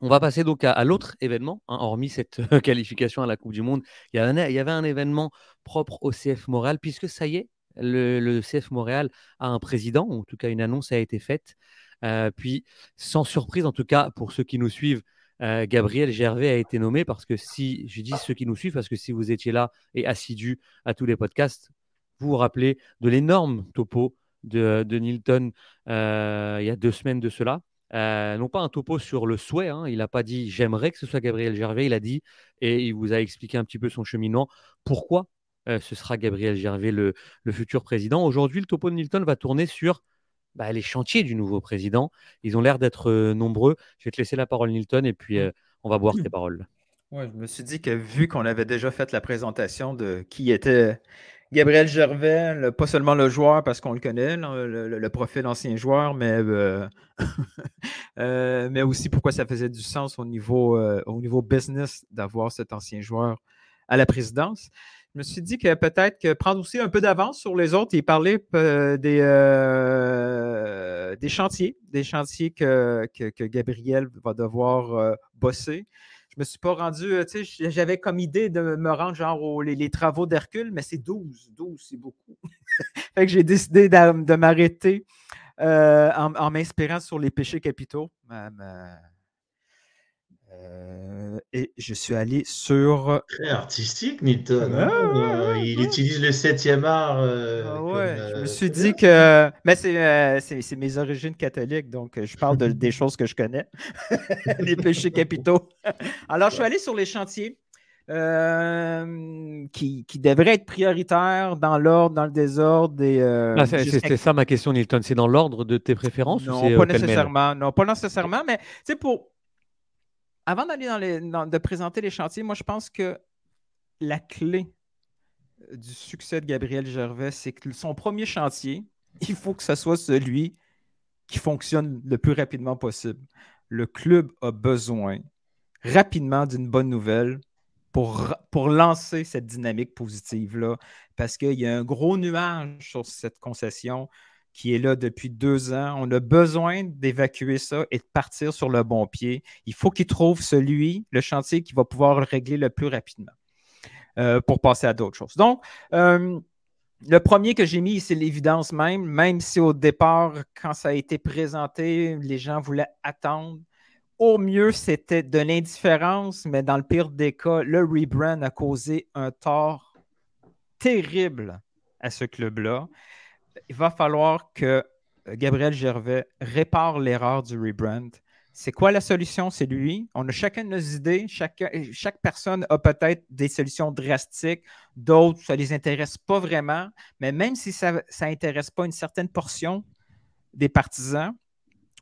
On va passer donc à, à l'autre événement, hein, hormis cette qualification à la Coupe du Monde. Il y, avait un événement propre au CF Montréal, puisque ça y est, le, CF Montréal a un président, en tout cas une annonce a été faite. Euh, puis, sans surprise, en tout cas pour ceux qui nous suivent, Gabriel Gervais a été nommé parce que si, je dis ceux qui nous suivent, parce que si vous étiez là et assidus à tous les podcasts, vous vous rappelez de l'énorme topo de, de Nilton euh, il y a deux semaines de cela. Euh, non pas un topo sur le souhait, hein, il n'a pas dit j'aimerais que ce soit Gabriel Gervais, il a dit, et il vous a expliqué un petit peu son cheminement, pourquoi euh, ce sera Gabriel Gervais le, le futur président? Aujourd'hui, le topo de Nilton va tourner sur bah, les chantiers du nouveau président. Ils ont l'air d'être nombreux. Je vais te laisser la parole, Nilton, et puis on va boire tes paroles. Ouais, je me suis dit que vu qu'on avait déjà fait la présentation de qui était Gabriel Gervais, pas seulement le joueur parce qu'on le connaît, le, le, profil ancien joueur, mais, euh, euh, mais aussi pourquoi ça faisait du sens au niveau, euh, au niveau business d'avoir cet ancien joueur à la présidence. Je me suis dit que peut-être que prendre aussi un peu d'avance sur les autres et parler euh, des, des chantiers, des chantiers que, que, que Gabriel va devoir bosser je me suis pas rendu, euh, tu sais, j'avais comme idée de me rendre genre aux les, travaux d'Hercule, mais c'est 12. 12, c'est beaucoup. fait que j'ai décidé de, m'arrêter euh, en, m'inspirant sur les péchés capitaux. Ma, euh, et je suis allé sur. Très artistique, Newton. Hein? Euh, il utilise le septième art. Euh, ah je me suis dit que. Mais c'est mes origines catholiques, donc je parle de, des choses que je connais. les péchés capitaux. Alors, je suis allé sur les chantiers. Euh, qui, qui devraient être prioritaires dans l'ordre, dans le désordre. Euh, ah, C'était ça ma question, Nilton. C'est dans l'ordre de tes préférences Non, pas nécessairement. Non, pas nécessairement, mais tu sais, pour, avant d'aller dans de présenter les chantiers, moi, je pense que la clé du succès de Gabriel Gervais, c'est que son premier chantier, il faut que ce soit celui qui fonctionne le plus rapidement possible. Le club a besoin rapidement d'une bonne nouvelle pour, pour lancer cette dynamique positive-là, parce qu'il y a un gros nuage sur cette concession qui est là depuis deux ans. On a besoin d'évacuer ça et de partir sur le bon pied. Il faut qu'il trouve celui, le chantier qui va pouvoir le régler le plus rapidement euh, pour passer à d'autres choses. Donc, euh, le premier que j'ai mis, c'est l'évidence même, même si au départ, quand ça a été présenté, les gens voulaient attendre. Au mieux, c'était de l'indifférence, mais dans le pire des cas, le rebrand a causé un tort terrible à ce club-là. Il va falloir que Gabriel Gervais répare l'erreur du rebrand. C'est quoi la solution? C'est lui. On a chacun nos idées. Chaque, chaque personne a peut-être des solutions drastiques. D'autres, ça ne les intéresse pas vraiment. Mais même si ça n'intéresse pas une certaine portion des partisans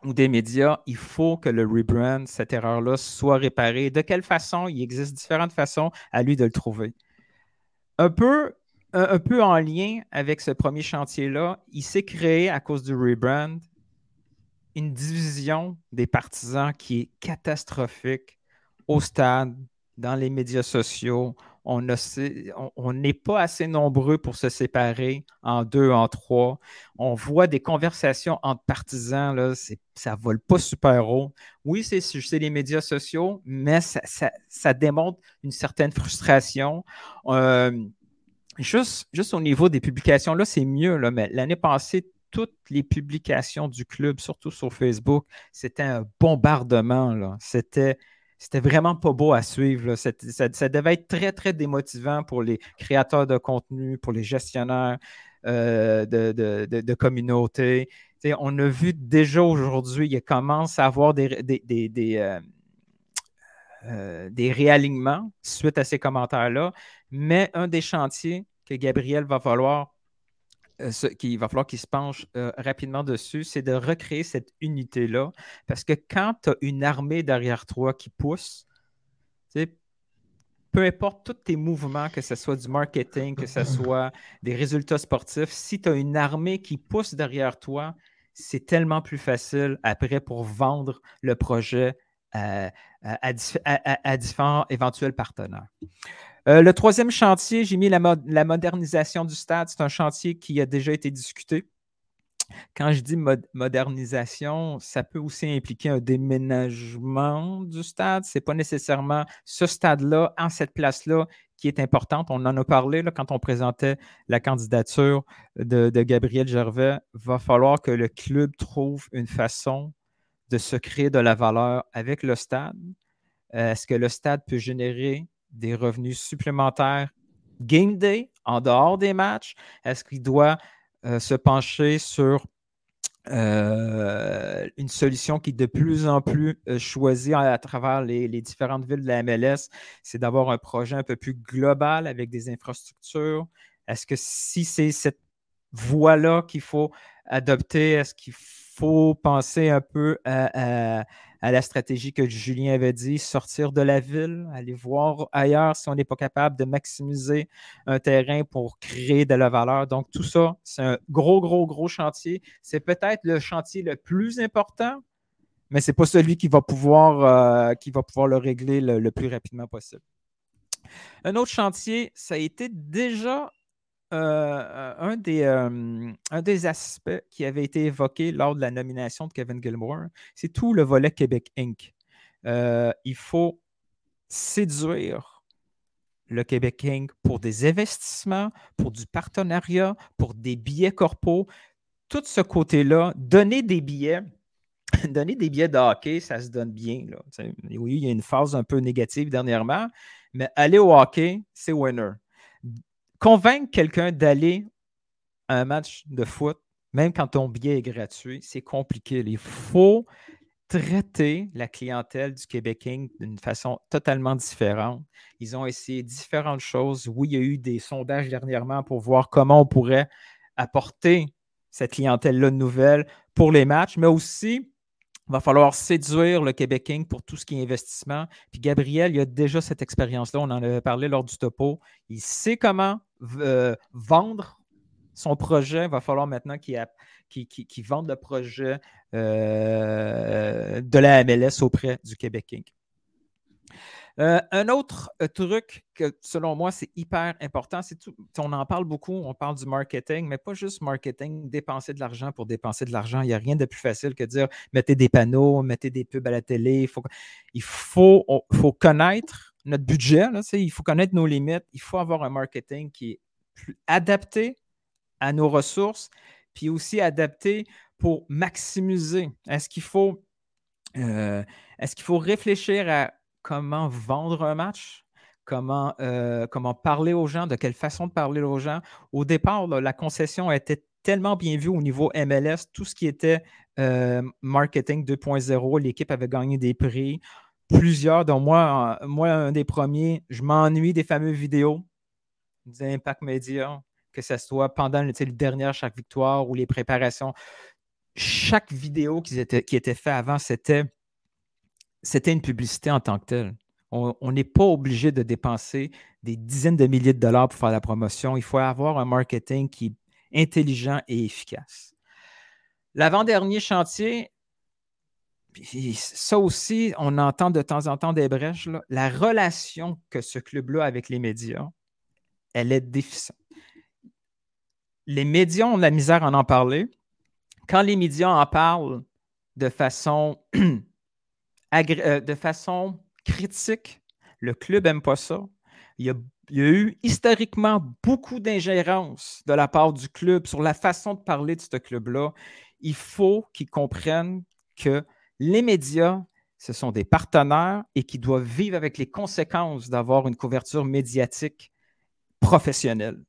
ou des médias, il faut que le rebrand, cette erreur-là, soit réparée. De quelle façon? Il existe différentes façons à lui de le trouver. Un peu, un peu en lien avec ce premier chantier-là, il s'est créé à cause du rebrand une division des partisans qui est catastrophique au stade, dans les médias sociaux. On n'est pas assez nombreux pour se séparer en deux, en trois. On voit des conversations entre partisans, là, ça ne vole pas super haut. Oui, c'est les médias sociaux, mais ça, démontre une certaine frustration. Euh, juste, au niveau des publications, là, c'est mieux, là, mais l'année passée, toutes les publications du club, surtout sur Facebook, c'était un bombardement. C'était, c'était vraiment pas beau à suivre. Ça, devait être très, très démotivant pour les créateurs de contenu, pour les gestionnaires euh, de, communautés. on a vu déjà aujourd'hui, il commence à avoir des, euh, euh, des réalignements suite à ces commentaires-là. Mais un des chantiers que Gabriel va falloir euh, qu'il va falloir qu'il se penche euh, rapidement dessus, c'est de recréer cette unité-là. Parce que quand tu as une armée derrière toi qui pousse, peu importe tous tes mouvements, que ce soit du marketing, que ce soit des résultats sportifs, si tu as une armée qui pousse derrière toi, c'est tellement plus facile après pour vendre le projet à, à différents éventuels partenaires. Euh, le troisième chantier, j'ai mis la, modernisation du stade. C'est un chantier qui a déjà été discuté. Quand je dis modernisation, ça peut aussi impliquer un déménagement du stade. Ce n'est pas nécessairement ce stade-là, en cette place-là, qui est importante. On en a parlé quand on présentait la candidature de, Gabriel Gervais. Il va falloir que le club trouve une façon de se créer de la valeur avec le stade. Euh, est-ce que le stade peut générer des revenus supplémentaires game day, en dehors des matchs? Est-ce qu'il doit euh, se pencher sur euh, une solution qui est de plus en plus euh, choisie à, travers les, différentes villes de la MLS? C'est d'avoir un projet un peu plus global avec des infrastructures. Est-ce que si c'est cette voie-là qu'il faut adopter, est-ce qu'il faut penser un peu à à la stratégie que Julien avait dit, sortir de la ville, aller voir ailleurs si on n'est pas capable de maximiser un terrain pour créer de la valeur. Donc, tout ça, c'est un gros, gros, gros chantier. C'est peut-être le chantier le plus important, mais ce n'est pas celui qui va pouvoir, euh, qui va pouvoir le régler le plus rapidement possible. Un autre chantier, ça a été déjà euh, un, des, euh, un des aspects qui avait été évoqué lors de la nomination de Kevin Gilmore, c'est tout le volet Québec Inc. Euh, il faut séduire le Québec Inc. pour des investissements, pour du partenariat, pour des billets corpaux. Tout ce côté-là, donner des billets, donner des billets de hockey, ça se donne bien. Oui, il y a une phase un peu négative dernièrement, mais aller au hockey, c'est winner convaincre quelqu'un d'aller à un match de foot, même quand ton billet est gratuit, c'est compliqué. Il faut traiter la clientèle du Québec King d'une façon totalement différente. Ils ont essayé différentes choses. Oui, il y a eu des sondages dernièrement pour voir comment on pourrait apporter cette clientèle-là nouvelle pour les matchs, mais aussi il va falloir séduire le Québec King pour tout ce qui est investissement. Puis Gabriel, il a déjà cette expérience-là. On en avait parlé lors du topo. Il sait comment euh, vendre son projet. Il va falloir maintenant qu'il vende le projet euh, de la MLS auprès du Québec King. Euh, un autre euh, truc que, selon moi, c'est hyper important, c'est tout. On en parle beaucoup, on parle du marketing, mais pas juste marketing, dépenser de l'argent pour dépenser de l'argent. Il n'y a rien de plus facile que de dire mettez des panneaux, mettez des pubs à la télé. Il faut, il faut, connaître notre budget, il faut connaître nos limites. Il faut avoir un marketing qui est plus adapté à nos ressources, puis aussi adapté pour maximiser. Est-ce qu'il faut, euh, est-ce qu'il faut réfléchir à comment vendre un match, comment, euh, comment parler aux gens, de quelle façon de parler aux gens. Au départ, la concession était tellement bien vue au niveau MLS, tout ce qui était euh, marketing 2.0, l'équipe avait gagné des prix, plusieurs, dont moi, un des premiers, je m'ennuie des fameuses vidéos d'Impact Media, que ce soit pendant le dernier chaque victoire ou les préparations. Chaque vidéo qui était, qui était faite avant, c'était c'était une publicité en tant que telle. On n'est pas obligé de dépenser des dizaines de milliers de dollars pour faire la promotion. Il faut avoir un marketing qui est intelligent et efficace. L'avant-dernier chantier, ça aussi, on entend de temps en temps des brèches. La relation que ce club-là a avec les médias, elle est déficiente. Les médias ont de la misère à en parler. Quand les médias en parlent de façon de façon critique. Le club n'aime pas ça. Il y, a, eu historiquement beaucoup d'ingérence de la part du club sur la façon de parler de ce club-là. Il faut qu'ils comprennent que les médias, ce sont des partenaires et qu'ils doivent vivre avec les conséquences d'avoir une couverture médiatique professionnelle.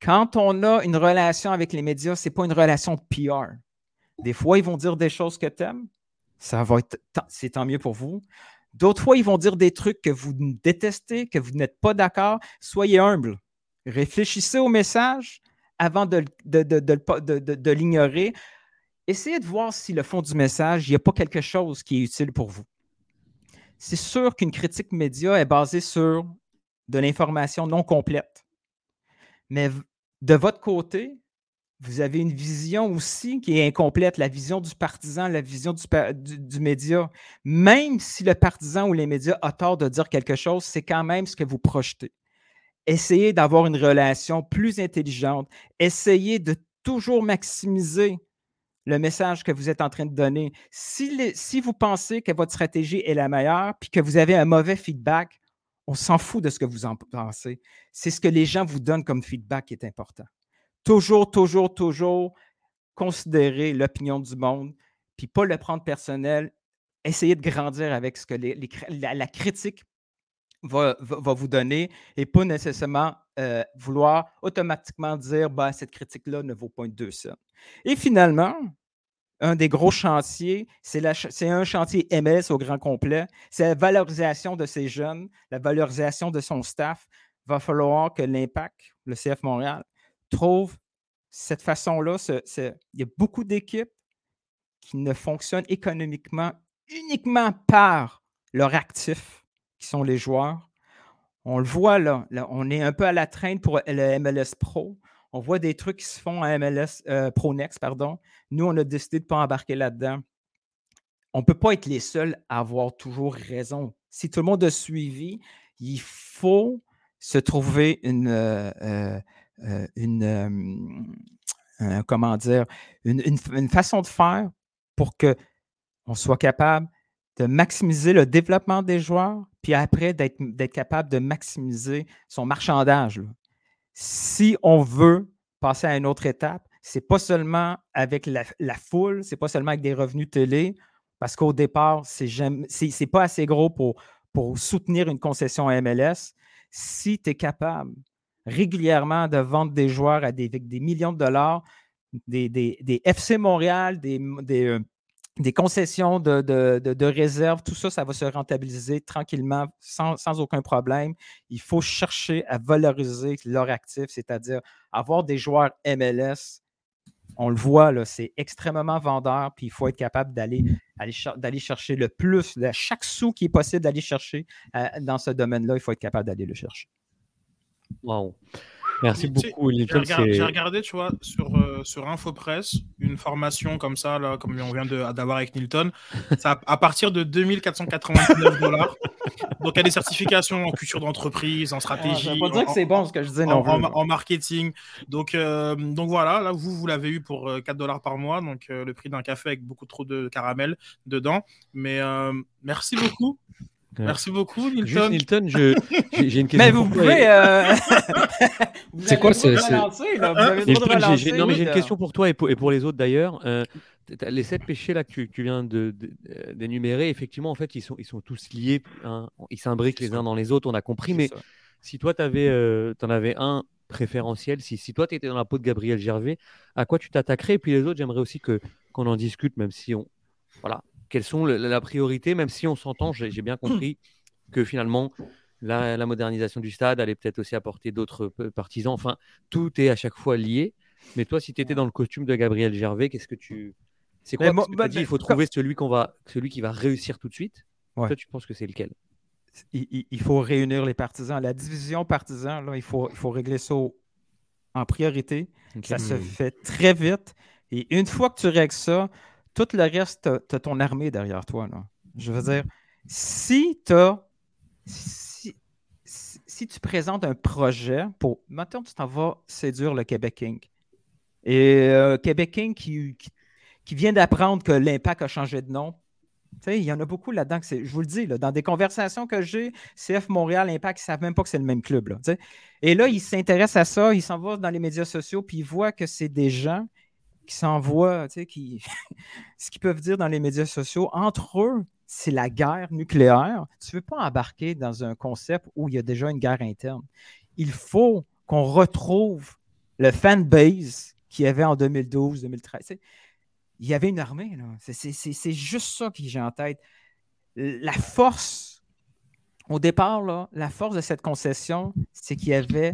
Quand on a une relation avec les médias, ce n'est pas une relation de PR. Des fois, ils vont dire des choses que tu aimes, ça va être, c'est tant mieux pour vous. D'autres fois, ils vont dire des trucs que vous détestez, que vous n'êtes pas d'accord. Soyez humble. Réfléchissez au message avant de, de, l'ignorer. Essayez de voir si le fond du message, il n'y a pas quelque chose qui est utile pour vous. C'est sûr qu'une critique média est basée sur de l'information non complète. Mais de votre côté, vous avez une vision aussi qui est incomplète, la vision du partisan, la vision du, média. Même si le partisan ou les médias a tort de dire quelque chose, c'est quand même ce que vous projetez. Essayez d'avoir une relation plus intelligente. Essayez de toujours maximiser le message que vous êtes en train de donner. Si, si vous pensez que votre stratégie est la meilleure, puis que vous avez un mauvais feedback, on s'en fout de ce que vous en pensez. C'est ce que les gens vous donnent comme feedback qui est important toujours, toujours, toujours considérer l'opinion du monde, puis pas le prendre personnel, essayer de grandir avec ce que la, critique va, vous donner et pas nécessairement euh, vouloir automatiquement dire bah, cette critique-là ne vaut pas deux cents. Et finalement, un des gros chantiers, c'est un chantier MS au grand complet, c'est la valorisation de ces jeunes, la valorisation de son staff. Va falloir que l'impact, le CF Montréal, trouve cette façon-là. Il y a beaucoup d'équipes qui ne fonctionnent économiquement uniquement par leurs actifs, qui sont les joueurs. On le voit là, on est un peu à la traîne pour le MLS Pro. On voit des trucs qui se font à MLS euh, Pro Next, pardon. Nous, on a décidé de ne pas embarquer là-dedans. On ne peut pas être les seuls à avoir toujours raison. Si tout le monde a suivi, il faut se trouver une, euh, euh, une, comment dire, une, façon de faire pour qu'on soit capable de maximiser le développement des joueurs, puis après d'être capable de maximiser son marchandage. Si on veut passer à une autre étape, c'est pas seulement avec la, la foule, c'est pas seulement avec des revenus télé, parce qu'au départ, c'est n'est pas assez gros pour, pour soutenir une concession MLS. Si tu es capable régulièrement de vendre des joueurs à des, des millions de dollars, des, FC Montréal, des, euh, des, concessions de, réserve, tout ça, ça va se rentabiliser tranquillement, sans, aucun problème. Il faut chercher à valoriser leur actif, c'est-à-dire avoir des joueurs MLS. On le voit, là, c'est extrêmement vendeur, puis il faut être capable d'aller aller, chercher le plus, chaque sou qui est possible d'aller chercher euh, dans ce domaine-là, il faut être capable d'aller le chercher. Wow. Merci beaucoup. J'ai regardé, tu vois, sur, euh, sur InfoPress, une formation comme ça, là, comme on vient d'avoir avec Nilton, ça, à partir de 2499 dollars. Donc, il y a des certifications en culture d'entreprise, en stratégie. Ah, dire que c'est bon ce que je disais. En, en, marketing. Donc, euh, donc voilà, là, vous, vous l'avez eu pour 4 euh, dollars par mois, donc le prix d'un café avec beaucoup trop de caramel dedans. Mais merci beaucoup. Merci beaucoup, Nilton. Nilton, j'ai une question. Mais vous pouvez. Euh... c'est quoi c'est Non, mais j'ai une question pour toi et pour, et pour les autres d'ailleurs. Euh, les sept péchés là que tu, tu viens d'énumérer, de, effectivement, en fait, ils sont, ils sont tous liés. Hein, ils s'imbriquent les uns dans les autres, on a compris. Mais ça. si toi, tu euh, en avais un préférentiel, si, si toi, tu étais dans la peau de Gabriel Gervais, à quoi tu t'attaquerais? Et puis les autres, j'aimerais aussi qu'on en discute, même si on. Voilà, quelles sont la priorité, même si on s'entend, j'ai bien compris que finalement, la, modernisation du stade allait peut-être aussi apporter d'autres partisans. Enfin, tout est à chaque fois lié. Mais toi, si tu étais dans le costume de Gabriel Gervais, qu'est-ce que tu. C'est quoi? Que bah, dit, Il faut trouver celui, qu'on va, celui qui va réussir tout de suite. Toi, tu penses que c'est lequel? Il, faut réunir les partisans. La division partisan, là, il, faut, il faut régler ça en priorité. Ça se fait très vite. Et une fois que tu règles ça, tout le reste, tu as, ton armée derrière toi. Je veux dire, si tu si, tu présentes un projet pour. Maintenant, tu t'en vas séduire le Québec King. Et euh, Québec King qui, qui, vient d'apprendre que l'Impact a changé de nom. il y en a beaucoup là-dedans. Que je vous le dis, dans des conversations que j'ai, CF Montréal, Impact, ils ne savent même pas que c'est le même club. Là, et là, ils s'intéressent à ça, ils s'en vont dans les médias sociaux, puis ils voient que c'est des gens qui s'envoient, tu sais, qui, ce qu'ils peuvent dire dans les médias sociaux, entre eux, c'est la guerre nucléaire. Tu ne veux pas embarquer dans un concept où il y a déjà une guerre interne. Il faut qu'on retrouve le fanbase qu'il y avait en 2012, 2013. il y avait une armée. C'est juste ça que j'ai en tête. La force, au départ, là, la force de cette concession, c'est qu'il y avait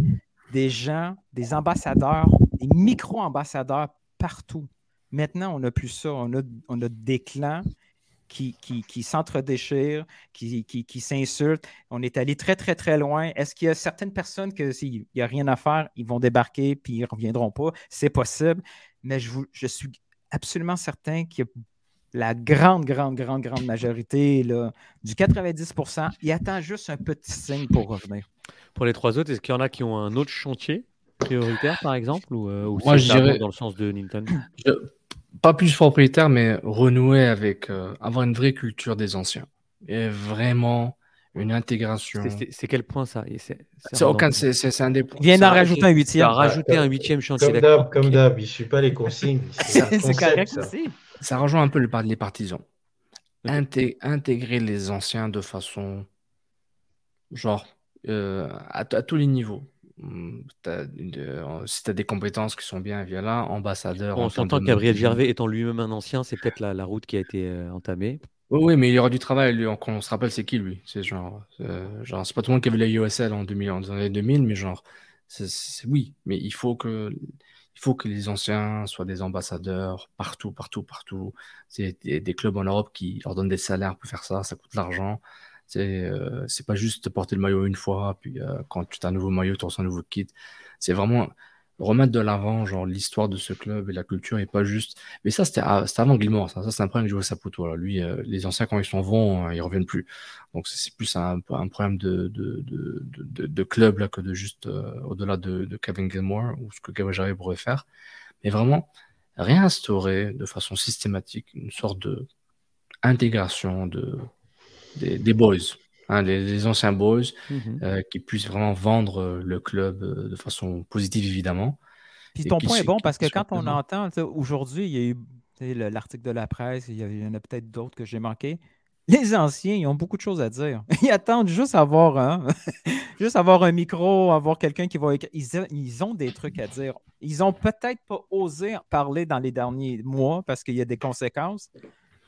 des gens, des ambassadeurs, des micro-ambassadeurs partout. Maintenant, on n'a plus ça. On a, on a des clans qui, qui, qui s'entre-déchirent, qui, qui, qui s'insultent. On est allé très, très, très loin. Est-ce qu'il y a certaines personnes que s'il n'y a rien à faire, ils vont débarquer puis ils ne reviendront pas? C'est possible. Mais je, je suis absolument certain a la grande, grande, grande, grande majorité, là, du 90% il attend juste un petit signe pour revenir. Pour les trois autres, est-ce qu'il y en a qui ont un autre chantier? Prioritaire, par exemple, ou, euh, Moi, je dirais dans le sens de Newton Pas plus propriétaire, mais renouer avec, euh, avoir une vraie culture des anciens. Et vraiment une intégration. C'est quel point ça? C'est aucun, c'est un des points. Vient d'en rajouter un huitième. rajouter un huitième chantier. Comme d'hab, comme d'hab, il ne suit pas les consignes. C'est correct aussi. Ça rejoint un peu le les partisans. intégrer les anciens de façon, genre, euh, à, tous les niveaux. Hum, si tu as des compétences qui sont bien, viens là, ambassadeur. On s'entend que Gabriel Gervais étant lui-même un ancien, c'est peut-être la, route qui a été euh, entamée. Oui, mais il y aura du travail. Lui, on, se rappelle, c'est qui lui? C'est genre, euh, genre c'est pas tout le monde qui avait la USL en 2000, dans les 2000, mais genre, c'est oui, mais il faut que il faut que les anciens soient des ambassadeurs partout, partout, partout. C'est des, des, clubs en Europe qui leur donnent des salaires pour faire ça, ça coûte de l'argent. Euh, c'est pas juste porter le maillot une fois, puis euh, quand tu as un nouveau maillot, tu reçois un nouveau kit. C'est vraiment remettre de l'avant, genre l'histoire de ce club et la culture, et pas juste. Mais ça, c'était avant Gilmore, ça, ça c'est un problème que je vois Saputo. Là. Lui, euh, les anciens, quand ils s'en vont, ils reviennent plus. Donc c'est plus un, un, problème de, de, de, de, club là, que de juste au-delà de, Kevin Gilmore ou ce que Gabriel Jarry pourrait faire. Mais vraiment, réinstaurer de façon systématique une sorte de intégration de des, boys, hein, des, anciens boys, mhm. euh, qui puissent vraiment vendre euh, le club euh, de façon positive, évidemment. Puis ton point est bon parce que quand on entend, aujourd'hui, il y a eu l'article de la presse, il y, en a peut-être d'autres que j'ai manqué. Les anciens, ils ont beaucoup de choses à dire. Ils attendent juste avoir un, juste avoir un micro, avoir quelqu'un qui va Ils, ils, ont des trucs à dire. Ils n'ont peut-être pas osé parler dans les derniers mois parce qu'il y a des conséquences.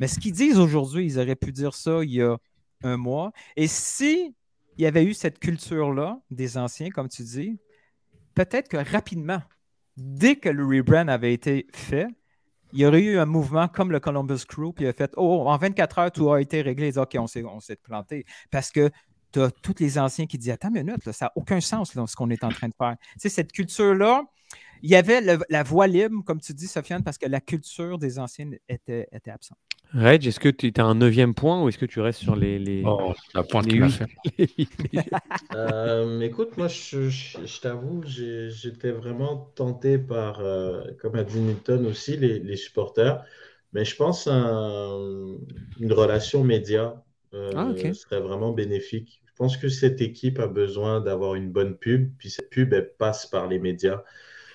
Mais ce qu'ils disent aujourd'hui, ils auraient pu dire ça il y a un mois. Et si il y avait eu cette culture-là des anciens, comme tu dis, peut-être que rapidement, dès que le rebrand avait été fait, il y aurait eu un mouvement comme le Columbus Crew, puis il a fait Oh, en 24 heures, tout a été réglé. OK, on s'est, on s'est planté. Parce que tu as tous les anciens qui disent Attends une minute, ça n'a aucun sens ce qu'on est en train de faire. Tu sais, cette culture-là, il y avait la voie libre, comme tu dis, Sofiane, parce que la culture des anciens était, était absente. Reg, est-ce que tu as un neuvième point ou est-ce que tu restes sur les. les... Oh, la pointe qu'il a fait. euh, écoute, moi, je, je, t'avoue, j'étais vraiment tenté par, euh, comme a dit Newton aussi, les, les supporters. Mais je pense qu'une une relation média euh, ah, serait vraiment bénéfique. Je pense que cette équipe a besoin d'avoir une bonne pub, puis cette pub, elle passe par les médias.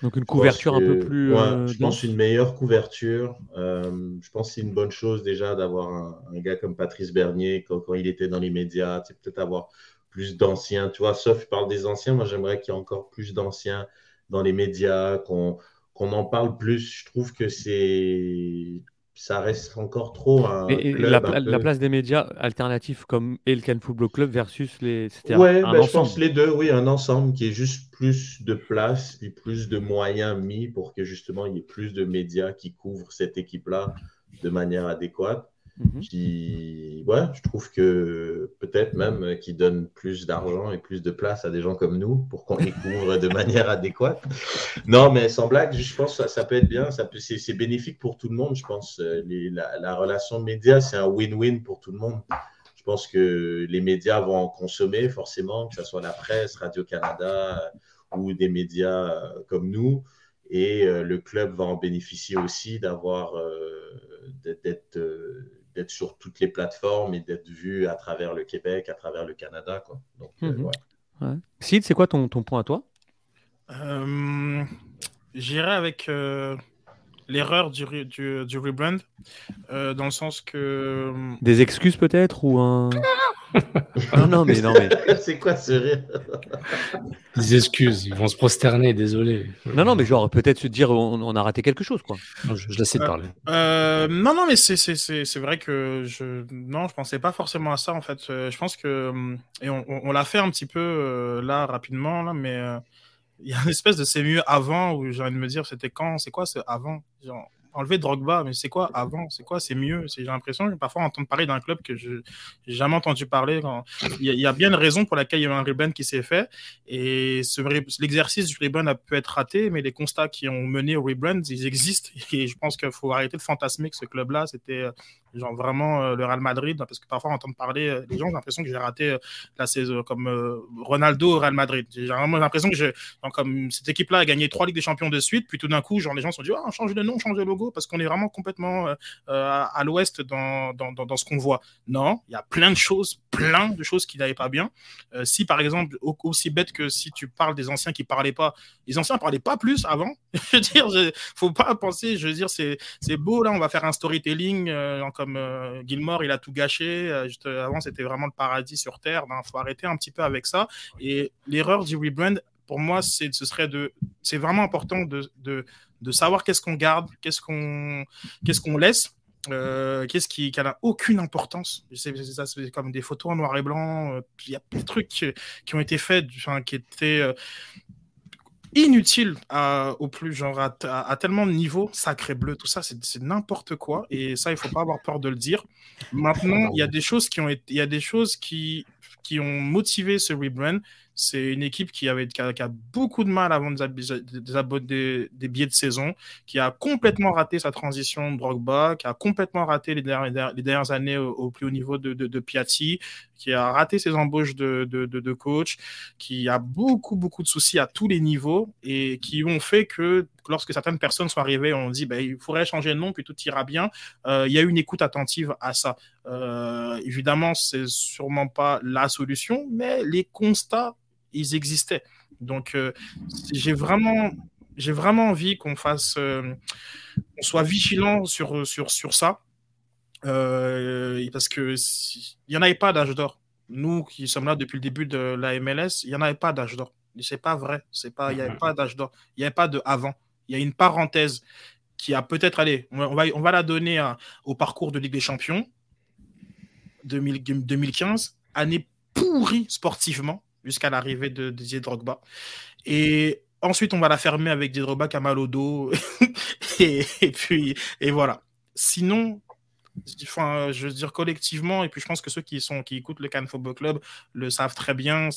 Donc une couverture un peu plus. Euh, je pense une meilleure couverture. Euh, je pense que c'est une bonne chose déjà d'avoir un, gars comme Patrice Bernier quand, il était dans les médias. Peut-être avoir plus d'anciens. Tu vois, sauf parle des anciens. Moi, j'aimerais qu'il y ait encore plus d'anciens dans les médias, qu'on en parle plus. Je trouve que c'est ça reste encore trop un la, place des médias alternatifs comme El Football Club versus les. Ouais, ben, je pense les deux, oui, un ensemble qui est juste plus de place et plus de moyens mis pour que justement il y ait plus de médias qui couvrent cette équipe-là de manière adéquate. Qui, mhm. ouais, je trouve que peut-être même qui donne plus d'argent et plus de place à des gens comme nous pour qu'on les couvre de manière adéquate. Non, mais sans blague, je pense que ça, peut être bien, ça c'est, bénéfique pour tout le monde. Je pense euh, la, la, relation média, c'est un win-win pour tout le monde. Je pense que les médias vont en consommer forcément, que ce soit la presse, Radio-Canada euh, ou des médias euh, comme nous. Et le club va en bénéficier aussi d'avoir, d'être d'être sur toutes les plateformes et d'être vu à travers le Québec, à travers le Canada. Quoi. Donc, euh, mhm. Sid, c'est quoi ton, ton, point à toi? Euh, J'irai avec euh, l'erreur du, du, du, rebrand, dans le sens que... Des excuses peut-être ou un... non, non, mais non, mais. C'est quoi ce rire Des excuses, ils vont se prosterner, désolé. Non, non, mais genre, peut-être se dire on, a raté quelque chose, quoi. je, je laisse parler. Euh, non, non, mais c'est vrai que je. Non, je pensais pas forcément à ça, en fait. Euh, je pense que. Et on, on, l'a fait un petit peu euh, là, rapidement, là, mais. Il y a une espèce de c'est mieux avant où j'ai envie de me dire c'était quand, c'est quoi ce avant genre, enlever Drogba, mais c'est quoi avant? C'est quoi? C'est mieux? J'ai l'impression parfois entendre parler d'un club que je n'ai jamais entendu parler. Il, y a, bien une raison pour laquelle il y a eu un rebrand qui s'est fait. Et l'exercice du rebrand a pu être raté, mais les constats qui ont mené au rebrand, ils existent. Et je pense qu'il faut arrêter de fantasmer que ce club-là, c'était genre vraiment euh, le Real Madrid, parce que parfois entendre parler euh, les gens, j'ai l'impression que j'ai raté la saison comme Ronaldo au Real Madrid. J'ai vraiment l'impression que comme cette équipe-là a gagné trois Ligues des Champions de suite, puis tout d'un coup, genre les gens se sont dit, oh, on change de nom, on change de logo parce qu'on est vraiment complètement euh, euh, à, l'ouest dans, dans, dans, ce qu'on voit. Non, il y a plein de choses, plein de choses qui n'allaient pas bien. Euh, si par exemple, aussi bête que si tu parles des anciens qui parlaient pas, les anciens parlaient pas plus avant. je veux dire, faut pas penser, je veux dire, c'est beau là, on va faire un storytelling comme Gilmore, il a tout gâché. juste avant, c'était vraiment le paradis sur terre. Il ben, faut arrêter un petit peu avec ça. Et l'erreur du rebrand, pour moi, c'est ce serait de, c'est vraiment important de, de, de savoir qu'est-ce qu'on garde, qu'est-ce qu'on qu'est-ce qu'on laisse. Euh, qu'est-ce qui n'a aucune importance c'est comme des photos en noir et blanc euh, il y a des trucs qui, ont été faits enfin, qui étaient euh, inutiles à, au plus genre à, tellement de niveaux sacré bleu tout ça c'est n'importe quoi et ça il faut pas avoir peur de le dire. Maintenant il y a des choses qui ont été, y a des choses qui qui ont motivé ce rebrand. C'est une équipe qui, avait, qui a, beaucoup de mal à vendre des, des, billets de saison, qui a complètement raté sa transition de Drogba, qui a complètement raté les dernières, les dernières années au, plus haut niveau de, de, Piatti, qui a raté ses embauches de, de, coach, qui a beaucoup, beaucoup de soucis à tous les niveaux et qui ont fait que lorsque certaines personnes sont arrivées, on dit ben, il faudrait changer de nom, puis tout ira bien. Euh, il y a eu une écoute attentive à ça. Euh, évidemment, c'est sûrement pas la solution, mais les constats ils existaient. Donc, euh, j'ai vraiment, j'ai vraiment envie qu'on fasse, euh, soit vigilant sur, sur, sur ça. Euh, parce que il n'y en avait pas d'âge d'or. Nous qui sommes là depuis le début de la MLS, il n'y en avait pas d'âge d'or. C'est pas vrai. C'est pas, il n'y avait pas d'âge d'or. Il n'y avait pas de avant. Il y a une parenthèse qui a peut-être, allé. on va, on va la donner au parcours de Ligue des Champions 2015, année pourrie sportivement, jusqu'à l'arrivée de Didier Drogba. Et ensuite, on va la fermer avec Didier Drogba qui a mal au dos. et, puis, et voilà. Sinon, enfin, je veux dire collectivement, et puis je pense que ceux qui sont qui écoutent le Cannes Football Club le savent très bien.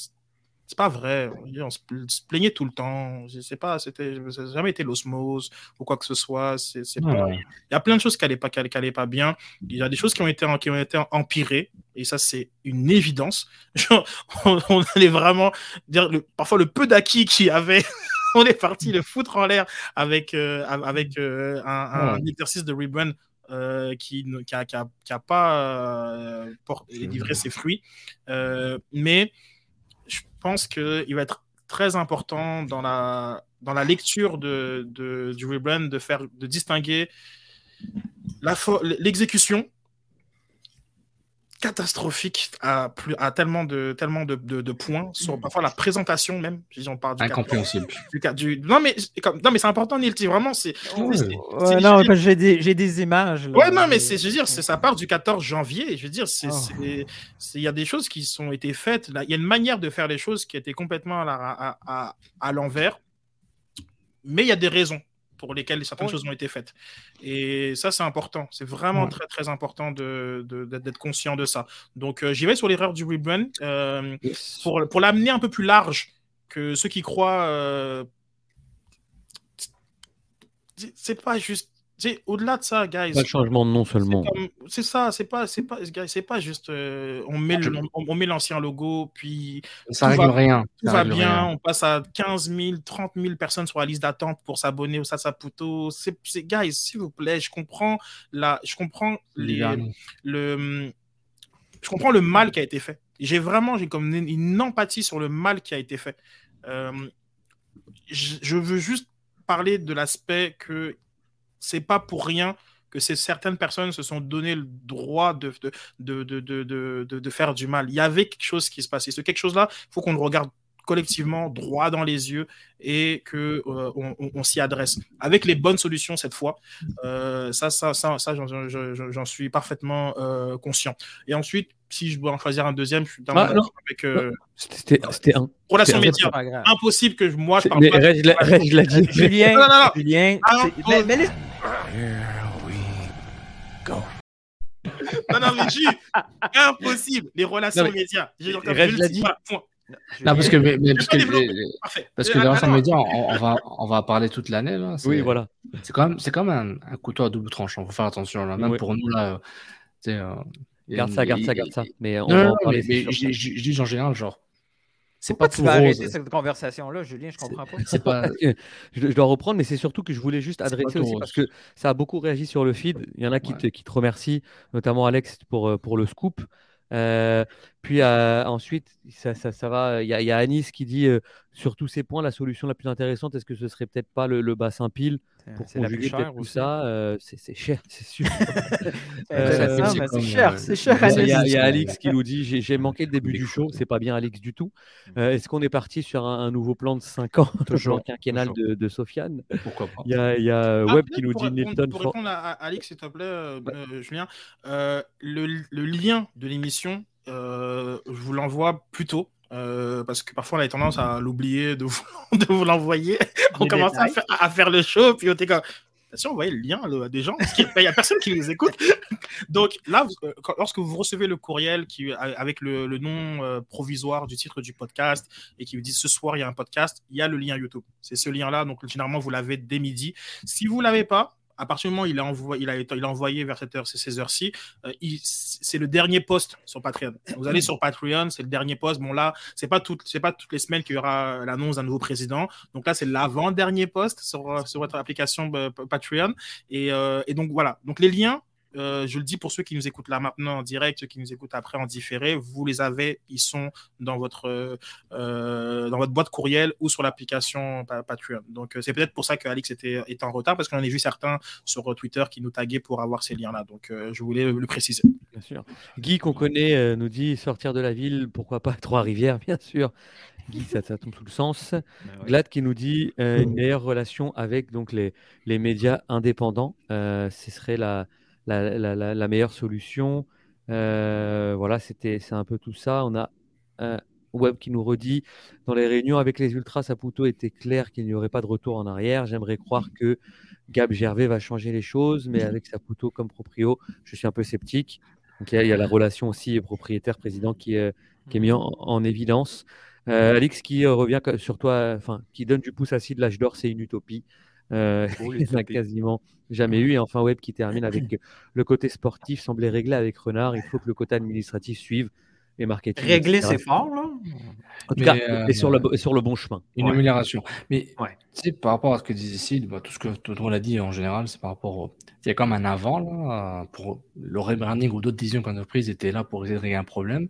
C'est pas vrai. On se plaignait tout le temps. Je sais pas, c'était, ça n'a jamais été l'osmose ou quoi que ce soit. C'est, c'est Il y a plein de choses qui n'allaient pas, qui pas bien. Il y a des choses qui ont été, qui ont été empirées. Et ça, c'est une évidence. on, allait vraiment dire, le, parfois, le peu d'acquis qu'il y avait. on est parti le foutre en l'air avec, euh, avec euh, un, exercice de rebrand euh, qui n'a qui qui pas livré ses fruits. mais je pense qu'il va être très important dans la, dans la lecture de, de du rebrand de, faire, de distinguer l'exécution catastrophique à, plus, à tellement de, tellement de, de, points, sur parfois la présentation même, si on parle du Incompréhensible. Du, non, mais, comme, non, mais c'est important, Nilti, vraiment. c'est non, j'ai des, des, images. ouais, non, mais je veux dire, ça part du 14 janvier. Je veux dire, oh. il y a des choses qui ont été faites. Il y a une manière de faire les choses qui était complètement à, à, à l'envers, mais il y a des raisons pour lesquels certaines choses ont été faites. Et ça, c'est important. C'est vraiment très, très important d'être de, conscient de ça. Donc, euh, j'y vais sur l'erreur du rebrand euh, pour, pour l'amener un peu plus large que ceux qui croient. Euh, c'est pas juste au-delà de ça, guys. Pas le changement de nom seulement. C'est ça, c'est pas, c'est pas, c'est pas juste. Euh, on met on, met l'ancien logo, puis ça règle rien. Tout va bien. On passe à 15 000, 30 000 personnes sur la liste d'attente pour s'abonner au Sasaputo. C'est, guys, s'il vous plaît, je comprends la, je comprends les, le, je comprends le mal qui a été fait. J'ai vraiment, j'ai comme une, empathie sur le mal qui a été fait. Euh, je veux juste parler de l'aspect que c'est pas pour rien que ces, certaines personnes se sont donné le droit de de, de, de, de, faire du mal. Il y avait quelque chose qui se passait. Ce quelque chose-là, il faut qu'on le regarde collectivement droit dans les yeux et que euh, on, s'y adresse avec les bonnes solutions cette fois. Euh, ça, ça, ça, ça j'en suis parfaitement euh, conscient. Et ensuite, si je dois en choisir un deuxième, je suis dans ah, avec. C'était un. Relation média. Impossible que moi je parle mais, pas. dit. Julien. Non, non, non. Julien. Ah, mais, non, non, mais J, impossible. Les relations médias. J'ai encore dit. Non, parce que, mais, parce que, parce que les relations médias, on, va, on va parler toute l'année. Là. Oui, voilà. C'est quand même, c'est quand même un, couteau à double tranchant. Il faut faire attention. Là. Même pour nous, là. Euh, garde ça, garde ça, garde ça. Mais on non, va en parler. Mais, je dis en général, genre, c'est pas tu vas arrêter cette conversation-là, Julien, je comprends pas. C'est pas... je, dois reprendre, mais c'est surtout que je voulais juste adresser aussi, parce que ça a beaucoup réagi sur le feed. Il y en a qui, te, qui te remercient, notamment Alex pour, euh, pour le scoop. Euh, puis euh, ensuite, ça, ça, ça va. Il y, y, a Anis qui dit sur tous ces points, la solution la plus intéressante, est-ce que ce serait peut-être pas le, le bassin pile pour conjuguer tout ça euh, C'est cher, c'est sûr. Euh, c'est cher, c'est cher. Il y, a Alix qui nous dit j'ai manqué le début du show, c'est pas bien Alix du tout. Mm. Euh, est-ce qu'on est parti sur un, nouveau plan de 5 ans, toujours quinquennal de, de Sofiane? Pourquoi pas Il y a, y a ah, Web qui nous dit Newton. Pour répondre à, Alix, s'il te plaît, Julien, le, le, lien de l'émission, je vous l'envoie plus tôt euh, parce que parfois on a tendance à l'oublier de vous, l'envoyer. on commence à faire, à faire, le show, puis on était comme. Si on voyait le lien à des gens, il n'y a personne qui les écoute. Donc là, euh, lorsque vous recevez le courriel qui, avec le, le nom euh, provisoire du titre du podcast et qui vous dit ce soir il y a un podcast, il y a le lien YouTube. C'est ce lien-là, donc généralement vous l'avez dès midi. Si vous ne l'avez pas, à partir du moment où il a envoyé, il a, envoyé vers cette heure, ces heures-ci, euh, c'est le dernier post sur Patreon. Vous allez sur Patreon, c'est le dernier post. Bon là, c'est pas toutes, c'est pas toutes les semaines qu'il y aura l'annonce d'un nouveau président. Donc là, c'est l'avant-dernier post sur, sur votre application euh, Patreon. Et, euh, et donc voilà. Donc les liens euh, je le dis pour ceux qui nous écoutent là maintenant en direct, ceux qui nous écoutent après en différé, vous les avez, ils sont dans votre, euh, dans votre boîte courriel ou sur l'application Patreon. Donc euh, c'est peut-être pour ça que Alix était, était en retard parce qu'on en a vu certains sur Twitter qui nous taguaient pour avoir ces liens-là. Donc je voulais le préciser. Bien sûr. Guy qu'on connaît nous dit sortir de la ville, pourquoi pas Trois-Rivières, bien sûr. Guy, ça, tombe sous le sens. Ben Glad qui nous dit une meilleure relation avec donc les, les médias indépendants. ce serait la, la, meilleure solution. Euh, voilà, c'était c'est un peu tout ça. On a Web qui nous redit dans les réunions avec les Ultras, Saputo était clair qu'il n'y aurait pas de retour en arrière. J'aimerais croire que Gab Gervais va changer les choses, mais avec Saputo comme proprio, je suis un peu sceptique. Donc il y, a la relation aussi propriétaire-président qui, qui est mis en, évidence. Euh, Alix qui euh, revient sur toi, enfin qui donne du pouce à de l'âge d'or, c'est une utopie. Euh, il n'a quasiment jamais eu. Et enfin, Web qui termine avec le côté sportif semblait réglé avec Renard. Il faut que le côté administratif suive et marketing. Régler, c'est fort, là. En tout cas, euh, et sur, le, sur le bon chemin. Une amélioration. Mais ouais. tu sais, par rapport à ce que disait Sid, bah, tout ce que tout on a dit en général, c'est par rapport au. Il y a comme un avant, là, pour le rebranding ou d'autres décisions qu'entreprise étaient là pour essayer de régler un problème.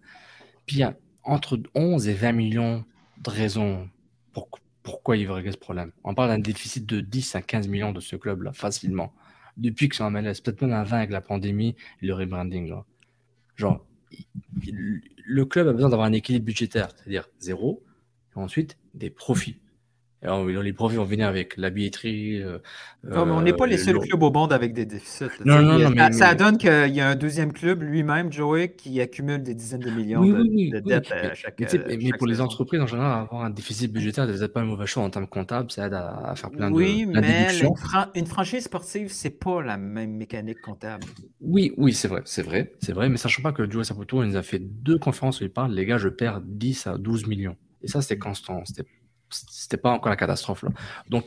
Puis il y a entre 11 et 20 millions de raisons pour, pourquoi il veut régler ce problème. On parle d'un déficit de 10 à 15 millions de ce club-là, facilement. Depuis que c'est en MLS, peut-être même à 20 avec la pandémie et le rebranding. Genre le club a besoin d'avoir un équilibre budgétaire, c'est-à-dire zéro, et ensuite des profits. Alors, les profits vont venir avec la billetterie. Euh, non, mais on n'est pas les euh, seuls clubs au monde avec des déficits. Non, non, non, ça, donne qu'il y a un deuxième club lui-même, Joey, qui accumule des dizaines de millions de, dettes à chaque Mais, mais pour les entreprises, en général, avoir un déficit budgétaire, c'est pas un mauvais choix en termes comptables, ça aide à, faire plein de Oui, mais une, franchise sportive, c'est pas la même mécanique comptable. Oui, oui, c'est vrai, c'est vrai, c'est vrai, mais sachant pas que Joey Saputo, il nous a fait deux conférences où il parle, les gars, je perds 10 à 12 millions. Et ça, c'était constant. C'était c'était pas encore la catastrophe là. Donc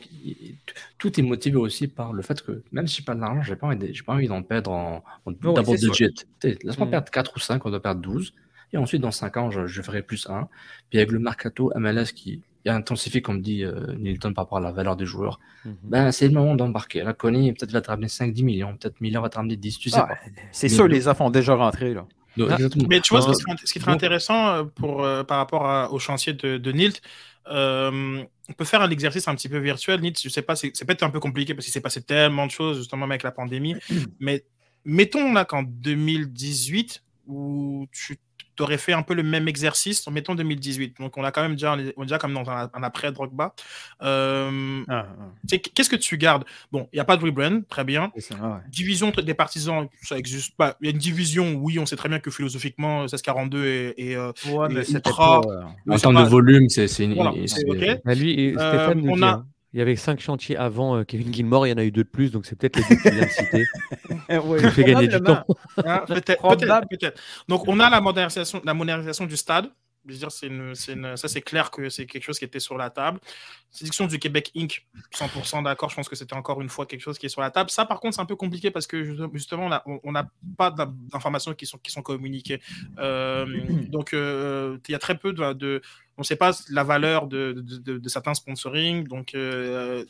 tout est motivé aussi par le fait que même si j'ai pas d'argent, j'ai pas envie, j'ai pas envie d'en perdre en, en double digit. Laisse-moi mm. perdre 4 ou 5, on doit perdre 12. Et ensuite, dans 5 ans, je, ferai plus 1. Puis avec le mercato MLS qui intensifie, comme dit euh, Nilton, par rapport à la valeur des joueurs, mm-hmm. ben, c'est le moment d'embarquer. La Connie, peut-être va te ramener 5-10 millions, peut-être Miller va te ramener 10, tu sais ah, pas. C'est sûr, les offres ont déjà rentré là. mais tu vois, ce qui, serait, intéressant euh, pour, euh, par rapport au chantier de, de Nilt, euh, on peut faire un exercice un petit peu virtuel. Nitz, je sais pas, c'est peut-être un peu compliqué parce qu'il s'est passé tellement de choses justement avec la pandémie. Mais mettons là qu'en 2018, où tu tu aurais fait un peu le même exercice, mettons 2018. Donc, on a quand même déjà, on est déjà comme dans un, après Drogba. Euh, ah, ah. Qu'est-ce que tu gardes? Bon, il n'y a pas de rebrand, très bien. Division des partisans, ça n'existe pas. Il y a une division, oui, on sait très bien que philosophiquement, 1642 est, est, euh, ouais, est ultra. En termes de volume, c'est une. Voilà, bah, lui, Stéphane euh, on a... Hein. Il y avait cinq chantiers avant euh, Kevin Gilmore, il y en a eu deux de plus, donc c'est peut-être les deux qui viennent citer. oui, fait gagner du temps. Ah, peut-être, peut Donc on a la modernisation, la modernisation du stade. Je veux dire, c'est une, une, ça c'est clair que c'est quelque chose qui était sur la table. Sélection du Québec Inc. 100% d'accord. Je pense que c'était encore une fois quelque chose qui est sur la table. Ça, par contre, c'est un peu compliqué parce que justement, on n'a pas d'informations qui sont, qui sont communiquées. Euh, donc, euh, il y a très peu de on ne sait pas la valeur de, certains sponsoring. Donc, euh,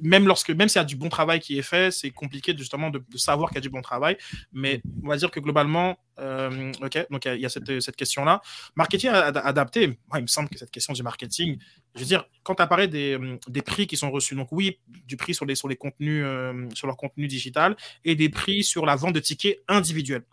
même lorsque, même s'il y a du bon travail qui est fait, c'est compliqué justement de, savoir qu'il y a du bon travail. Mais on va dire que globalement, ok, donc il y a, cette, question-là. Marketing adapté, il me semble que cette question du marketing, je veux dire, quand apparaît des, des, prix qui sont reçus, donc oui, du prix sur les, sur les contenus, euh, sur leur contenu digital et des prix sur la vente de tickets individuels.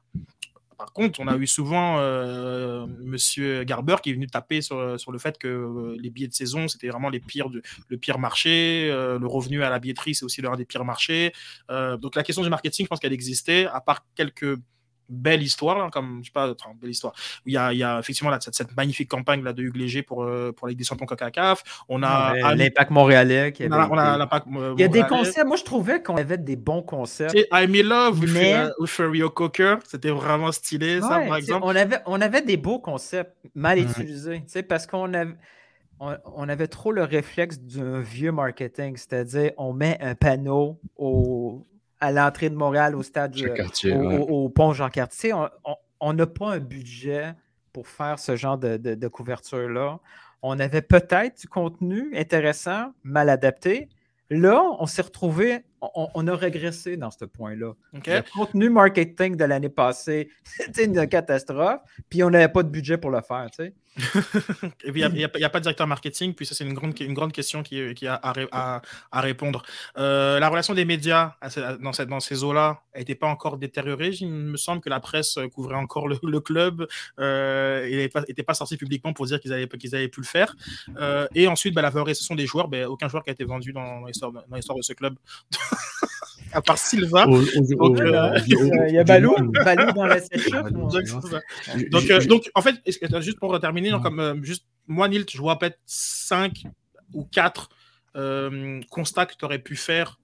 Par contre, on a eu souvent euh, Monsieur Garber qui est venu taper sur, sur le fait que euh, les billets de saison, c'était vraiment les pires de, le pire marché. Euh, le revenu à la billetterie, c'est aussi l'un des pires marchés. donc la question du marketing, je pense qu'elle existait, à part quelques belle histoire, hein, comme je sais pas, enfin, belle histoire. Il y a, il y a effectivement là, cette, cette, magnifique campagne là, de Hugues Léger pour, euh, pour la Ligue des Champions. On a l'impact montréalais. Qui avait on a, l'impact, euh, il y a des concepts. Moi, je trouvais qu'on avait des bons concepts. I Me Love mais... with, Rio Cocker, c'était vraiment stylé, ça, par exemple. On avait, on avait des beaux concepts mal utilisés, parce qu'on avait. On, avait trop le réflexe d'un vieux marketing, c'est-à-dire on met un panneau au, à l'entrée de Montréal au stade au, pont Jean-Cartier. On n'a pas un budget pour faire ce genre de, couverture-là. On avait peut-être du contenu intéressant, mal adapté. Là, on s'est retrouvé, on, a régressé dans ce point-là. Le contenu marketing de l'année passée, c'était une catastrophe, puis on n'avait pas de budget pour le faire. Tu sais. Et puis, il n'y a, pas de directeur marketing, puis ça, c'est une grande, une grande question qui, qui a à, à, répondre. Euh, la relation des médias dans, cette, dans ces eaux-là n'était pas encore détériorée. Il me semble que la presse couvrait encore le, club. Euh, il n'était pas, sorti publiquement pour dire qu'ils avaient, qu'ils avaient pu le faire. Euh, et ensuite, bah, la valorisation des joueurs, bah, aucun joueur qui a été vendu dans, l'histoire de ce club. à part Silva. il y a Balou, Balou dans la session. donc, donc, en fait, juste pour terminer, comme juste moi, Nilt, je vois peut-être 5 ou 4 constats que tu aurais pu faire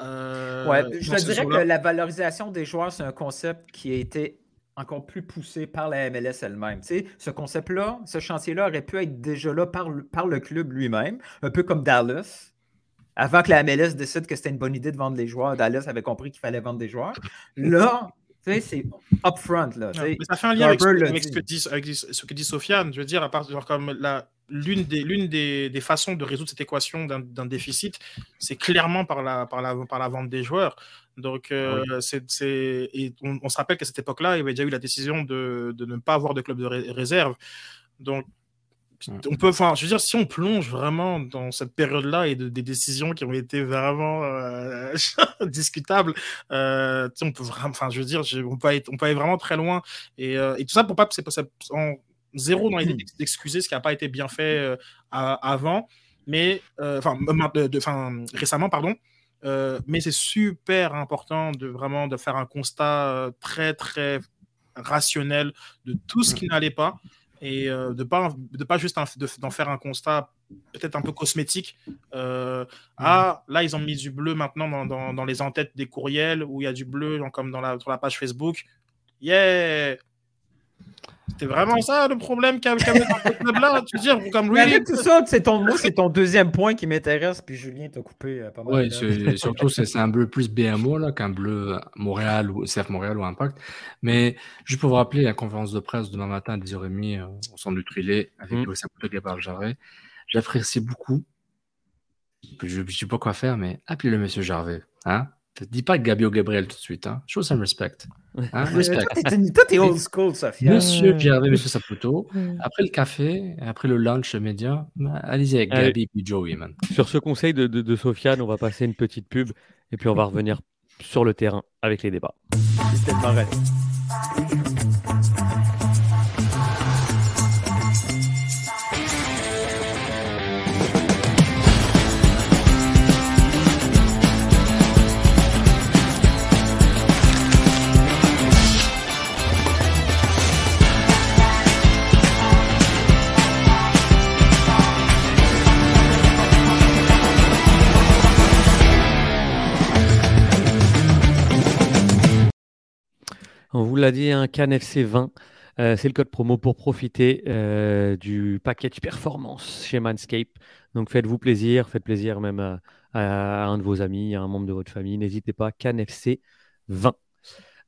ouais, je dirais que la valorisation des joueurs, c'est un concept qui a été encore plus poussé par la MLS elle-même. Tu sais, ce concept-là, ce chantier-là aurait pu être déjà là par, par le club lui-même, un peu comme Dallas. Avant que la MLS décide que c'était une bonne idée de vendre les joueurs, Dallas avait compris qu'il fallait vendre des joueurs. Là, tu sais, c'est upfront. Là, mais ça fait un lien avec, ce, que dit, ce que dit Sofiane. Je veux dire, à part genre, comme la, l'une des, l'une des, des, façons de résoudre cette équation d'un, d'un déficit, c'est clairement par la, par, la, par la vente des joueurs. Donc, euh, c'est, c'est, et on, se rappelle qu'à cette époque-là, il y avait déjà eu la décision de, de ne pas avoir de club de réserve. Donc, on peut, enfin, je veux dire, si on plonge vraiment dans cette période-là et de, des décisions qui ont été vraiment euh, discutables, euh, on peut vraiment, enfin, je veux dire, on peut, on peut aller vraiment très loin. Et, euh, et tout ça pour pas, c'est, en zéro dans l'idée d'excuser ce qui n'a pas été bien fait avant, mais enfin, récemment, pardon. mais c'est super important de vraiment de faire un constat très très rationnel de tout ce qui n'allait pas et euh, de pas de pas juste d'en faire un constat peut-être un peu cosmétique. Euh, ah, là, ils ont mis du bleu maintenant dans, dans, dans, les entêtes des courriels où il y a du bleu, comme dans la, sur la page Facebook. Yeah! C'était vraiment ça le problème qu'il y avait dans ce club-là. Tu veux dire, comme really? tout ça, c'est ton, c'est ton deuxième point qui m'intéresse, puis Julien t'a coupé euh, pas mal. Oui, surtout, c'est un bleu plus BMO qu'un bleu Montréal ou CF Montréal ou Impact. Mais juste pour vous rappeler, la conférence de presse demain matin à 10h30 euh, au centre du Trillet avec mmh. Louis Gabriel Jarret. J'apprécie beaucoup. Je ne sais pas quoi faire, mais appelez-le monsieur Jarvet. Hein? Dis pas Gabio Gabriel tout de suite. Hein? Show some respect. Hein? respect. Toi, t'es old school, Sophia. Monsieur Pierre, Monsieur Saputo. Après le café, après le lunch média, bah, allez-y avec Gabi et Joey, man. Sur ce conseil de, de, de Sofiane, on va passer une petite pub et puis on va revenir sur le terrain avec les débats. C'est dit, un Cannes FC 20. c'est le code promo pour profiter euh, du package performance chez Manscape. Donc faites-vous plaisir, faites plaisir même à, un de vos amis, à un membre de votre famille. N'hésitez pas, Cannes FC 20.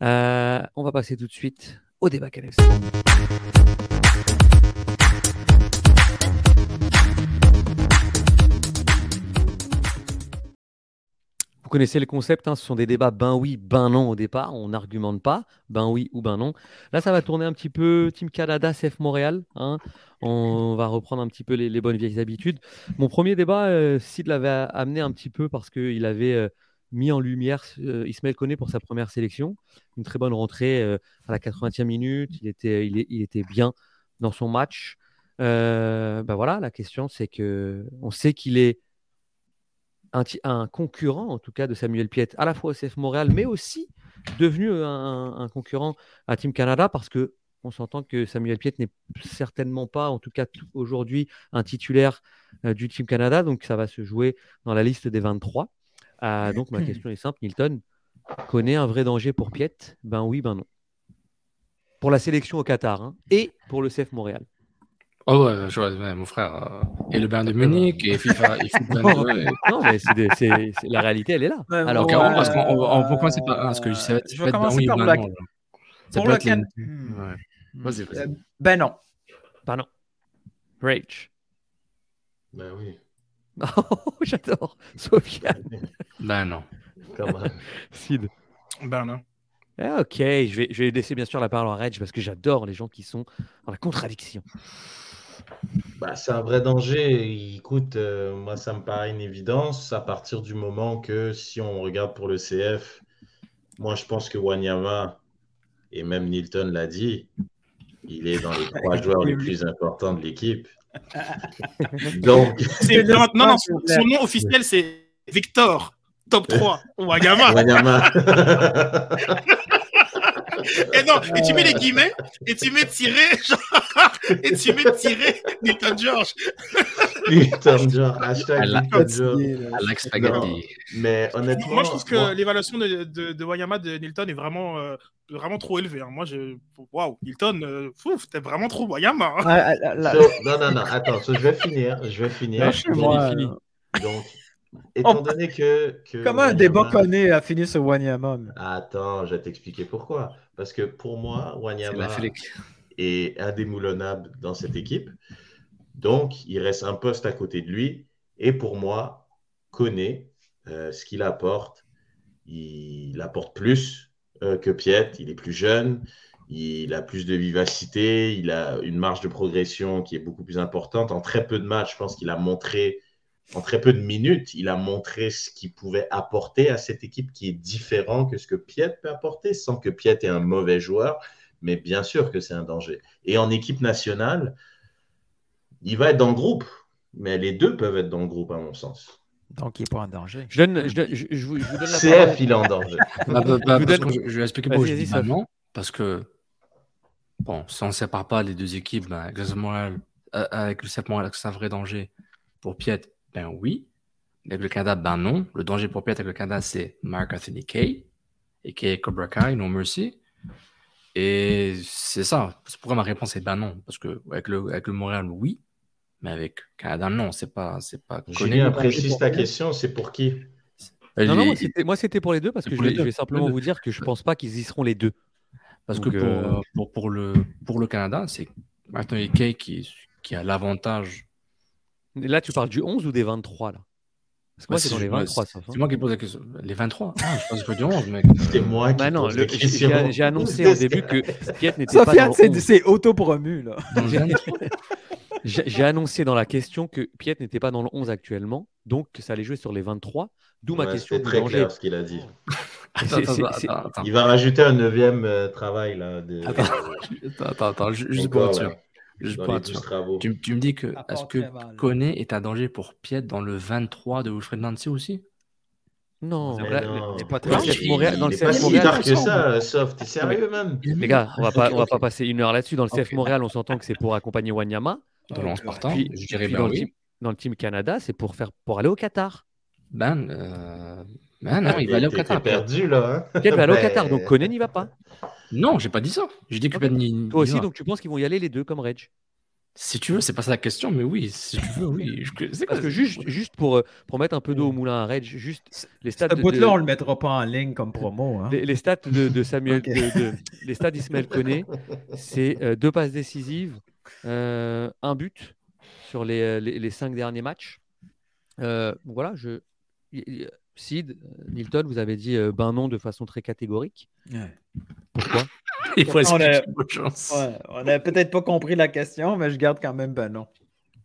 Euh, on va passer tout de suite au débat Cannes Vous connaissez le concept, hein, ce sont des débats ben oui, ben non au départ, on n'argumente pas, ben oui ou ben non. Là, ça va tourner un petit peu Team Canada, CF Montréal. Hein. On va reprendre un petit peu les, bonnes vieilles habitudes. Mon premier débat, euh, Sid l'avait amené un petit peu parce qu'il avait euh, mis en lumière euh, Ismaël Koné pour sa première sélection. Une très bonne rentrée à la 80e minute, il était, il, était bien dans son match. ben voilà, la question c'est que on sait qu'il est un, concurrent, en tout cas, de Samuel Piet, à la fois au CF Montréal, mais aussi devenu un, concurrent à Team Canada, parce que on s'entend que Samuel Piet n'est certainement pas, en tout cas aujourd'hui, un titulaire euh, du Team Canada, donc ça va se jouer dans la liste des 23. Euh, donc ma question est simple, Milton, connaît un vrai danger pour Piet Ben oui, ben non. Pour la sélection au Qatar hein, et pour le CF Montréal. Oh ouais, je vois, mon frère. Euh, et le Bayern de Munich, et FIFA. Et FIFA non, mais c'est, c'est, la réalité, elle est là. Ouais, Alors, on, parce qu'on, on, on peut commencer par. ce que je sais, je vais commencer par la. Pour le can... ouais. Vas-y, vas-y. Euh, ben non. Ben non. Rage. Ben oui. Oh, j'adore. Sofiane. Ben non. Sid. Ben non. Ah, ok, je vais, je vais laisser bien sûr la parole à Rage parce que j'adore les gens qui sont dans la contradiction. Bah, c'est un vrai danger. Écoute, euh, moi, ça me paraît une évidence à partir du moment que si on regarde pour le CF, moi, je pense que Wanyama, et même Nilton l'a dit, il est dans les trois joueurs les plus importants de l'équipe. Donc, non, non, son, nom officiel, c'est Victor. Top 3, Wanyama. Wanyama. Et non, et tu mets les guillemets, et tu mets tiré, et tu mets tiré Newton George. Newton George, hashtag Newton George. Alex Spaghetti. Mais honnêtement. Moi, je trouve que l'évaluation de, de, de, Wanyama de Nilton est vraiment, euh, vraiment trop élevée. Hein. Moi, je. Waouh, Nilton, euh, t'es vraiment trop Wanyama. Hein. Ah, ah, so, non, non, non, attends, so, je vais finir. Je vais finir. moi, Donc, Étant donné que. Comment un débat connu a fini sur Wanyama Attends, je vais t'expliquer pourquoi. Parce que pour moi, Wanyama est indémoulonnable dans cette équipe. Donc, il reste un poste à côté de lui. Et pour moi, connaît euh, ce qu'il apporte. Il apporte plus euh, que Piet. Il est plus jeune. Il a plus de vivacité. Il a une marge de progression qui est beaucoup plus importante. En très peu de matchs, je pense qu'il a montré en très peu de minutes, il a montré ce qu'il pouvait apporter à cette équipe qui est différent que ce que Piet peut apporter, sans que Piet est un mauvais joueur, mais bien sûr que c'est un danger. Et en équipe nationale, il va être dans le groupe, mais les deux peuvent être dans le groupe, à mon sens. Donc, il n'est pas en danger. Je, donne, je, je, vous, donne la CF, il est en danger. Bah, bah, bah, je, vais expliquer pourquoi je dis maintenant. Parce que, bon, si on ne sépare pas les deux équipes, Montréal, euh, avec le CF Montréal, c'est un vrai danger pour Piet ben oui. Avec le Canada, ben non. Le danger pour Piet avec le Canada, c'est Mark Anthony Kay, et Kay Cobra Kai, No Mercy. Et c'est ça. C'est pourquoi ma réponse est ben non. Parce que avec le, avec le Montréal, oui. Mais avec Canada, non. C'est pas, c'est pas Julien, précise ta question. C'est pour qui? Non, non, moi, c'était pour les deux parce que je vais, je vais, simplement vous dire que je pense pas qu'ils y seront les deux. Parce que pour, euh, pour, pour, le, pour le Canada, c'est Anthony Kay qui, qui a l'avantage Là, tu parles du 11 ou des 23 là? Parce que moi, c'est dans les 23, ça. C'est moi qui pose la question. Les 23 Ah, je pense que du 11, mec. C'était moi qui bah non, pose la question. J'ai annoncé au début que Piet n'était pas dans le 11. c'est auto-promu, là. J'ai annoncé dans la question que Piet n'était pas dans le 11 actuellement, donc ça allait jouer sur les 23. D'où ma question. C'est très clair ce qu'il a dit. Attends, attends, attends, Il va rajouter un neuvième euh, travail là. De... Attends, attends, juste pour être sûr. Tu, tu, me dis que est-ce que Koné est un danger pour Piet dans le 23 de Wilfred Nancy aussi? Non, c'est pas très Montréal, dans le CF Montréal. que ça, Soft. T'es sérieux même? Les gars, on va pas, on va pas passer une heure là-dessus. Dans le CF Montréal, on s'entend que c'est pour accompagner Wanyama. Dans le partant, puis, je dirais bien dans, oui. le team, dans le team Canada, c'est pour faire pour aller au Qatar. Ben, euh... ben non, il va aller au Qatar. perdu là. Hein? Va aller au Qatar, donc Koné n'y va pas. Non, j'ai pas dit ça. J'ai dit que okay. Toi aussi, donc tu penses qu'ils vont y aller les deux comme Reg? Si tu veux, c'est pas ça la question, mais oui, si tu veux, oui. Parce que juste, juste pour, euh, pour mettre un peu d'eau au moulin à Reg, juste les stats. Ce bout-là, on le mettra pas en ligne comme promo. Hein. Les, stats de, Samuel, de, les stats d'Ismaël Koné, c'est euh, deux passes décisives, euh, un but sur les, les, les, cinq derniers matchs. voilà, je. Sid, Nilton, vous avez dit ben non de façon très catégorique. Pourquoi? Il faut on a, ouais, on n'a peut-être pas compris la question, mais je garde quand même ben non.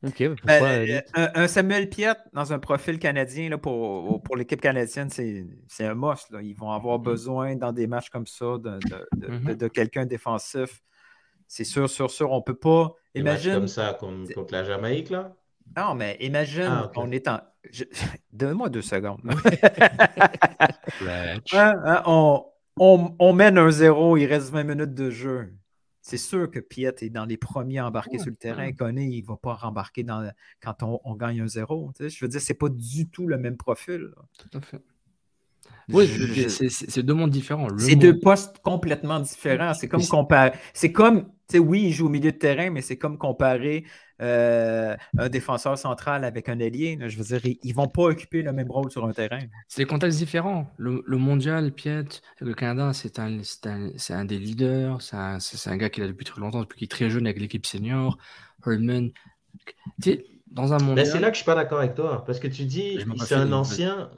Ok, pourquoi, ben, un, Samuel Piet dans un profil canadien là, pour, pour l'équipe canadienne, c'est un must. Là. Ils vont avoir mm-hmm. besoin dans des matchs comme ça de, de, de, mm-hmm. quelqu'un défensif. C'est sûr, sûr, sûr. On ne peut pas. Imagine. comme ça contre, contre la Jamaïque, là non, mais imagine, ah, on est en. Donne-moi deux secondes. Hein, hein, on, on, on, mène un zéro, il reste 20 minutes de jeu. C'est sûr que Piet est dans les premiers à embarquer sur le terrain. Conné, il ne va pas rembarquer dans, quand on, on gagne un zéro. Je veux dire, c'est pas du tout le même profil. Tout à fait. Oui, c'est deux mondes différents. C'est deux postes complètement différents. C'est comme comparer. C'est comme, tu sais, oui, il joue au milieu de terrain, mais c'est comme comparer euh, un défenseur central avec un ailier. je veux dire, ils ne vont pas occuper le même rôle sur un terrain. C'est des contextes différents. Le, mondial, Piet, le Canada, c'est un, un, un, des leaders. C'est un, gars qui a depuis très longtemps, depuis qu'il est très jeune avec l'équipe senior. Herdman. Tu sais, dans un monde. c'est là que je suis pas d'accord avec toi, parce que tu dis c'est un ancien.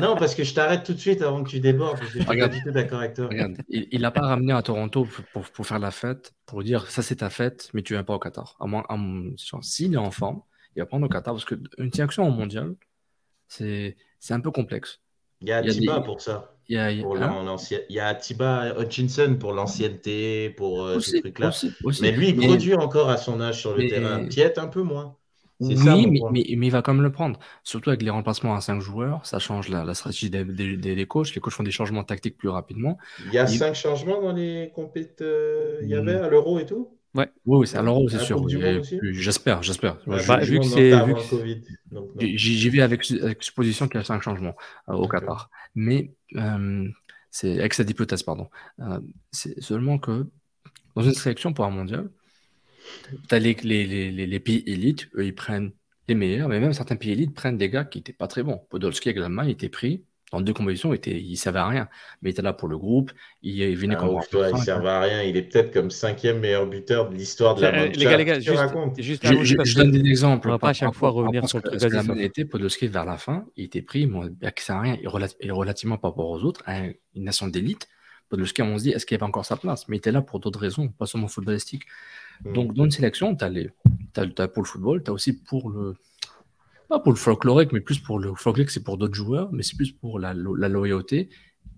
non, parce que je t'arrête tout de suite avant que tu débordes. Je suis pas du tout d'accord avec toi. il l'a pas ramené à Toronto pour, pour, faire la fête, pour dire ça c'est ta fête, mais tu viens pas au Qatar. À moins, s'il est en forme, il va prendre au Qatar parce qu'une sélection au mondial, c'est un peu complexe. Il y a Atiba pour ça. Il y a, pour hein? il y a Atiba Hutchinson pour l'ancienneté, pour euh, ces trucs-là. Mais lui, il produit encore à son âge sur le terrain. Piet un peu moins. Oui, mais, mais, il va quand même le prendre. Surtout avec les remplacements à 5 joueurs, ça change la, stratégie des, des, coachs. Les coachs font des changements tactiques plus rapidement. Il y a 5 changements dans les compétitions euh, il y avait à l'euro et tout? Ouais. Oui, oui c'est à l'euro, c'est sûr. J'espère, j'espère. vu que c'est. J'y vais avec, avec supposition qu'il y a 5 changements euh, au Qatar. Mais euh, c'est avec cette hypothèse, pardon. c'est seulement que dans une sélection pour un mondial, tu as les, les, les, pays élites, eux, ils prennent les meilleurs, mais même certains pays élites prennent des gars qui n'étaient pas très bons. Podolski avec l'Allemagne il était pris dans deux compétitions, il, était, il servait à rien, mais il était là pour le groupe, il, venait ah, comme toi, Il servait à rien, il est peut-être comme cinquième meilleur buteur de l'histoire de la euh, Les gars, les gars, juste, je, je, donne des exemples. On va pas à chaque fois revenir sur le truc. était Podolski vers la fin, il était pris, ne sert à rien, et relativement par rapport aux autres, une nation d'élite. Podolski, on se dit, est-ce qu'il avait encore sa place? Mais il était là pour d'autres raisons, pas seulement footballistique. Mm. Donc, dans une sélection, tu as, pour le football, tu as aussi pour le. Pas pour le folklorique, mais plus pour le folklorique, c'est pour d'autres joueurs, mais c'est plus pour la, loyauté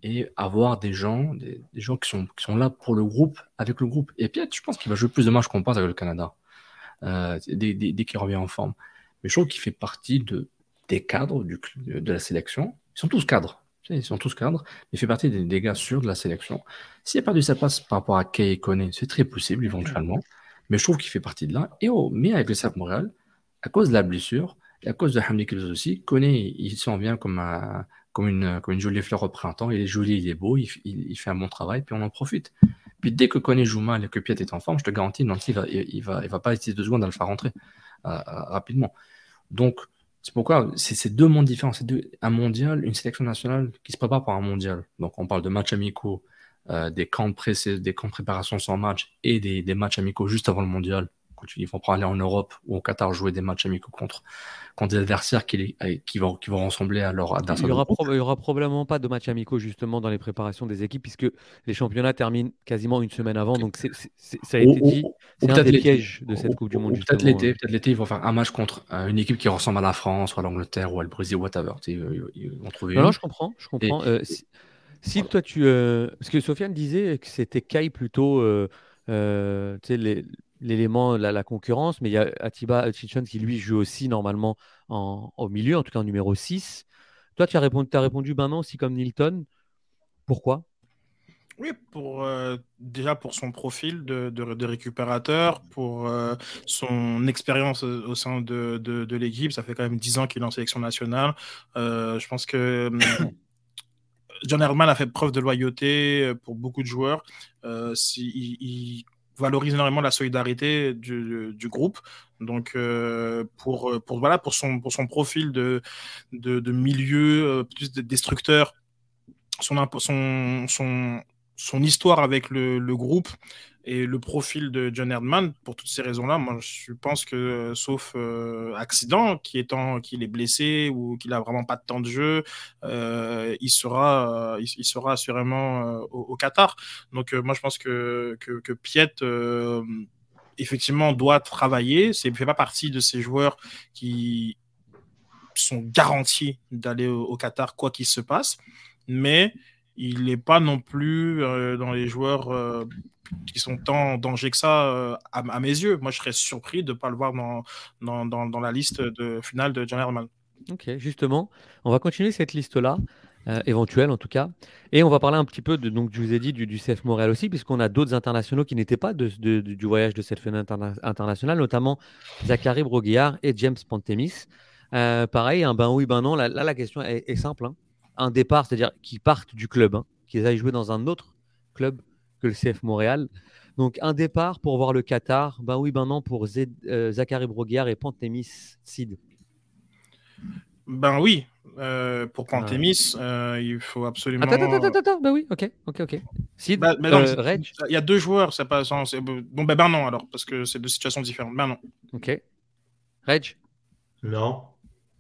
et avoir des gens, des, gens qui sont, qui sont là pour le groupe, avec le groupe. Et Piet, je pense qu'il va jouer plus de matchs qu'on pense avec le Canada, euh, dès, qu'il revient en forme. Mais je trouve qu'il fait partie de, des cadres du, de la sélection. Ils sont tous cadres. Ils sont tous cadres, il fait partie des, gars sûrs de la sélection. S'il a perdu sa place par rapport à Kay et Kone, c'est très possible éventuellement mais je trouve qu'il fait partie de là. Et oh, mais avec le SAP Montréal, à cause de la blessure, et à cause de Hamdi aussi, connaît, il s'en vient comme, une, jolie fleur au printemps. Il est joli, il est beau, il, fait un bon travail, puis on en profite. Puis dès que Koné joue mal et que Piet est en forme, je te garantis, Nancy, il va, va, pas essayer deux secondes à le faire rentrer euh, euh, rapidement. Donc, c'est pourquoi c'est deux mondes différents. C'est un mondial, une sélection nationale qui se prépare pour un mondial. Donc, on parle de matchs amicaux, euh, des, camps de des camps de préparation sans match et des, matchs amicaux juste avant le mondial. Quand ils vont aller en Europe ou au Qatar jouer des matchs amicaux contre, contre des adversaires qui, qui, vont, qui vont ressembler à leur adversaire. Il n'y aura, aura, probablement pas de matchs amicaux justement dans les préparations des équipes puisque les championnats terminent quasiment une semaine avant. Donc ça a été dit, c'est un des pièges de cette Coupe du Monde. Peut-être l'été, peut l'été, ils vont faire un match contre euh, une équipe qui ressemble à la France ou à l'Angleterre ou à le Brésil, whatever. Ils, vont trouver non, non, je comprends. Je comprends. Euh, si toi, tu. Euh, parce que Sofiane disait que c'était Kai plutôt euh, euh, l'élément, la, concurrence, mais il y a Atiba Chichon qui lui joue aussi normalement en, au milieu, en tout cas en numéro 6. Toi, tu as répondu, as répondu ben non, aussi comme Nilton. Pourquoi? Oui, pour, déjà pour son profil de, de, récupérateur, pour son expérience au sein de, de, l'équipe. Ça fait quand même 10 ans qu'il est en sélection nationale. je pense que John Herman a fait preuve de loyauté euh, pour beaucoup de joueurs. Euh, il, valorise énormément la solidarité du, groupe. Donc, euh, pour, pour, voilà, pour, son, pour son profil de, de, milieu plus destructeur, son, son, son, son histoire avec le, le, groupe et le profil de John Erdman, pour toutes ces raisons-là, moi je pense que sauf euh, accident, qui étant qu'il est blessé ou qu'il a vraiment pas de temps de jeu, euh, il sera, il, sera assurément euh, au, Qatar. Donc moi je pense que que, Piet effectivement doit travailler. C'est fait pas partie de ces joueurs qui sont garantis d'aller au Qatar quoi qu'il se passe, mais il n'est pas non plus dans les joueurs qui sont tant en danger que ça euh, à, mes yeux. Moi, je serais surpris de ne pas le voir dans, dans, dans, la liste de finale de John Herman. Ok, justement, on va continuer cette liste-là, euh, éventuelle en tout cas, et on va parler un petit peu de, donc je vous ai dit du, du CF Montréal aussi, puisqu'on a d'autres internationaux qui n'étaient pas de, du voyage de cette finale internationale, notamment Zachary Broguillard et James Pantemis. Euh, pareil, un ben oui, ben non. Là, la question est, simple. Hein. Un départ, c'est-à-dire qu'ils partent du club, hein, qu'ils aillent jouer dans un autre club que le CF Montréal. Donc un départ pour voir le Qatar. Ben oui, ben non pour euh, Zachary Broguiard et Pantémis Sid. Ben oui, euh, pour Pantémis, euh, il faut absolument. Attends, attends, attends, attends. Ben oui, ok, ok, ok. Sid, bah, Reg? Il y a deux joueurs, c'est pas. Bon, ben, ben non alors, parce que c'est deux situations différentes. Ben non. Ok. Reg? Non.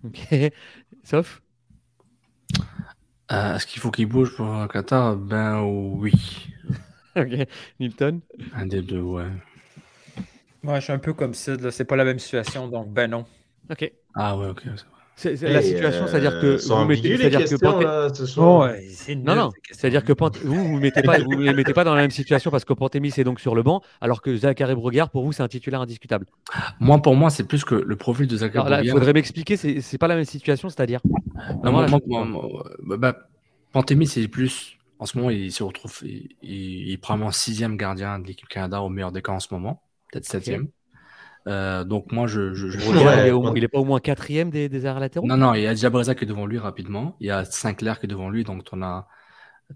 Ok. Sauf. Est-ce qu'il faut qu'il bouge pour Qatar? Ben oui. ok. Nilton Un des deux, ouais. Moi, je suis un peu comme Sid, c'est pas la même situation, donc ben non. Ok. Ah ouais, ok. C'est la situation, c'est-à-dire que vous mettez, c'est-à-dire que non, non, c'est-à-dire que vous vous mettez pas, vous les mettez pas dans la même situation parce que Pantémis est donc sur le banc, alors que Zachary Brogard pour vous c'est un titulaire indiscutable. Moi pour moi c'est plus que le profil de Zachary Brogard. Il faudrait m'expliquer, c'est pas la même situation, c'est-à-dire. Bah, Pantémis c'est plus en ce moment il se retrouve, il, il, prend un sixième gardien de l'équipe Canada au meilleur des cas en ce moment, peut-être septième. Euh, donc moi, je, je, il, est pas au moins quatrième des, des arts latéraux? Non, non, il y a Diabreza qui est devant lui rapidement. Il y a Sinclair qui est devant lui, donc tu en as,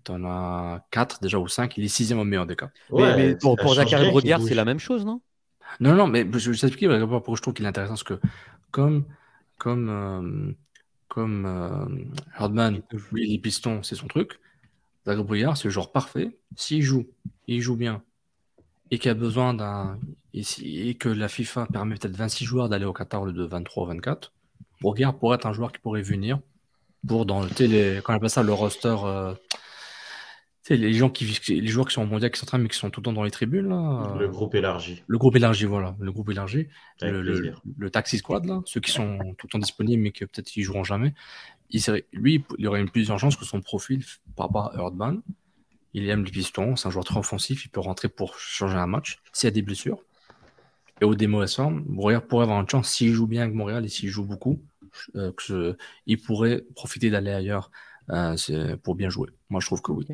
en as quatre déjà ou cinq. Il est sixième au meilleur des cas. mais, pour, pour Zachary Brogard, c'est la même chose, non? Non, non, mais je vais t'expliquer pourquoi je trouve qu'il est intéressant. Parce que comme, comme, euh, comme euh, Hardman, lui, les pistons, c'est son truc. Zachary Brogard, c'est le genre parfait. S'il joue, il joue bien, et qu'il a besoin d'un. Et, que la FIFA permet peut-être 26 joueurs d'aller au Qatar au lieu de 23 ou 24, Bourguard pourrait être un joueur qui pourrait venir pour dans le télé, quand on appelle ça le roster. Euh, les gens qui les joueurs qui sont en mondial qui sont mais qui sont tout le temps dans les tribunes là, le groupe élargi le groupe élargi voilà le groupe élargi le, le, taxi squad là ceux qui sont tout le temps disponibles mais qui peut-être ils joueront jamais il serait, lui il aurait une plus grande chance que son profil par rapport à Earthban il aime les pistons, c'est un joueur très offensif, il peut rentrer pour changer un match s'il y a des blessures. Et au démo forme, Montréal pourrait avoir une chance s'il joue bien avec Montréal et s'il joue beaucoup, euh, il pourrait profiter d'aller ailleurs euh, pour bien jouer. Moi, je trouve que oui.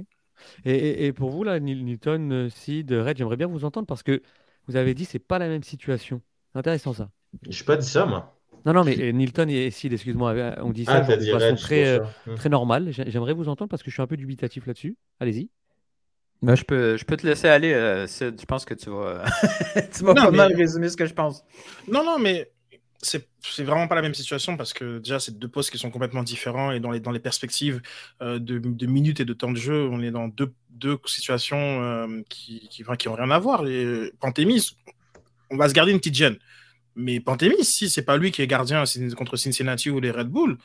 Et, pour vous, là, Newton, Sid, Red, j'aimerais bien vous entendre parce que vous avez dit c'est pas la même situation. C'est intéressant ça. Je n'ai pas dit ça, moi. Non, non, mais Nilton et Sid, excuse-moi, on dit ça ah, de façon très, euh, très normale. J'aimerais vous entendre parce que je suis un peu dubitatif là-dessus. Allez-y. Moi, je peux, je peux te laisser aller, euh, Je pense que tu vas, tu vas pas mal résumer ce que je pense. Non, non, mais c'est vraiment pas la même situation parce que déjà, c'est deux postes qui sont complètement différents et dans les, dans les perspectives euh, de, de, minutes et de temps de jeu, on est dans deux, deux situations euh, qui, qui, qui ont rien à voir. Et Pantémis, on va se garder une petite gêne. Mais Pantémis, si c'est pas lui qui est gardien contre Cincinnati ou les Red Bull,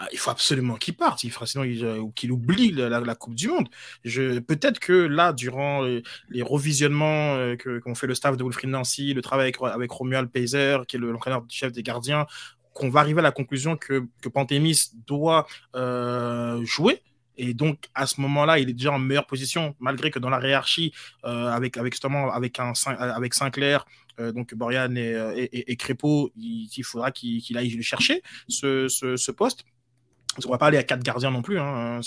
ah, il faut absolument qu'il parte, il sinon euh, qu'il oublie la, Coupe du Monde. Peut-être que là, durant les, revisionnements euh, qu'ont fait le staff de Wilfried Nancy, le travail avec, avec Romuald Peiser, qui est l'entraîneur du chef des gardiens, qu'on va arriver à la conclusion que, que Pantémis doit euh, jouer. Et donc, à ce moment-là, il est déjà en meilleure position, malgré que dans la hiérarchie, avec, avec, justement, avec, un, avec Sinclair, donc Borian et, et, Crépeau, il, faudra qu'il aille le chercher, ce, ce, ce poste. On ne va pas aller à quatre gardiens non plus hein,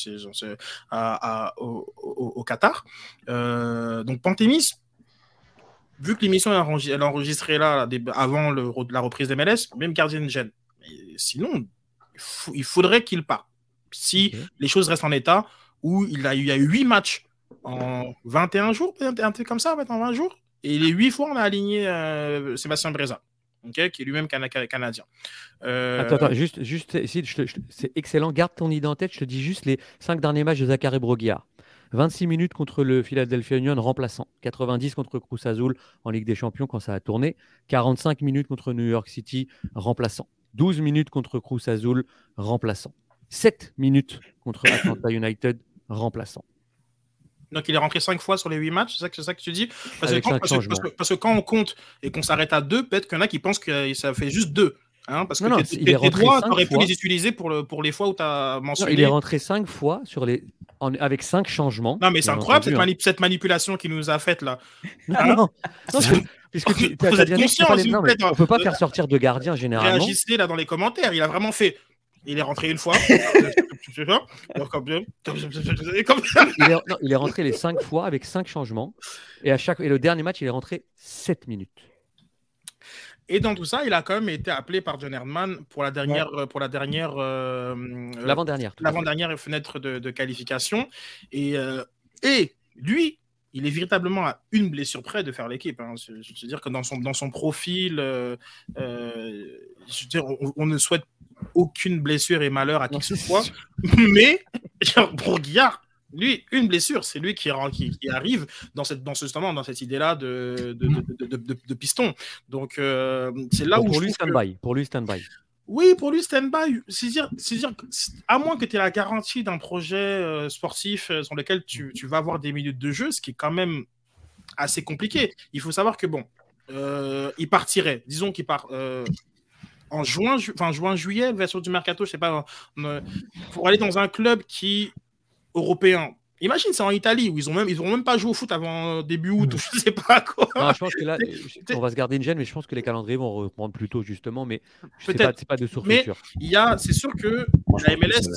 au, Qatar. Euh, donc Pantémis, vu que l'émission est enregistrée là avant la reprise des MLS, même gardien de gêne. sinon, il, faudrait qu'il parte. Si les choses restent en état, où il, a, il y a eu 8 matchs en 21 jours, un truc comme ça, en 20 jours, et les 8 fois, on a aligné euh, Sébastien Breza qui est lui-même canadien. Euh, attends, attends, juste, juste c'est excellent. Garde ton identité. Je te dis juste les cinq derniers matchs de Zachary Broguiard. 26 minutes contre le Philadelphia Union remplaçant. 90 contre Cruz Azul en Ligue des Champions quand ça a tourné. 45 minutes contre New York City remplaçant. 12 minutes contre Cruz Azul remplaçant. 7 minutes contre Atlanta United remplaçant. Donc il est rentré cinq fois sur les huit matchs, c'est ça, ça, que tu dis? Parce que, quand, parce, que, quand, on compte et qu'on s'arrête à deux, peut-être qu'il y en a qui pensent que ça fait juste deux. Hein, parce que non, il est droits, tu aurais pu les utiliser pour, le, pour les fois où tu as mentionné. il est rentré cinq fois sur les, avec cinq changements. Non, mais c'est incroyable cette, hein. cette, manipulation qu'il nous a faite là. non, hein non, puisque tu as bien conscient, on ne peut pas faire sortir de gardien généralement. Réagissez là dans les commentaires. Il a vraiment fait il est rentré une fois. il, est, rentré les cinq fois avec cinq changements. Et, à chaque, et le dernier match, il est rentré sept minutes. Et dans tout ça, il a quand même été appelé par John Herdman pour la dernière, pour la dernière, euh, l'avant-dernière, l'avant-dernière fenêtre de, qualification. Et, euh, et lui, il est véritablement à une blessure près de faire l'équipe. Hein. Je, veux dire que dans son, dans son profil, euh, je veux dire, on, ne souhaite aucune blessure et malheur à qui que ce soit. Mais Bourguillard, lui, une blessure, c'est lui qui, qui, arrive dans cette, dans ce, justement dans cette idée-là de, de, piston. Donc euh, c'est là où pour lui stand-by. Pour lui stand-by. Oui, pour lui stand-by. C'est dire, dire, à moins que tu aies la garantie d'un projet euh, sportif euh, sur lequel tu, tu, vas avoir des minutes de jeu, ce qui est quand même assez compliqué. Il faut savoir que bon, il partirait. Disons qu'il part en juin, enfin juin, juillet, version du mercato, je sais pas, pour aller dans un club qui européen. Imagine, c'est en Italie où ils ont même, ils même pas joué au foot avant début août, ou je sais pas quoi. je pense que là, on va se garder une gêne, mais je pense que les calendriers vont reprendre plus tôt justement, mais c'est pas, pas de source mais Il y a, c'est sûr que la MLS,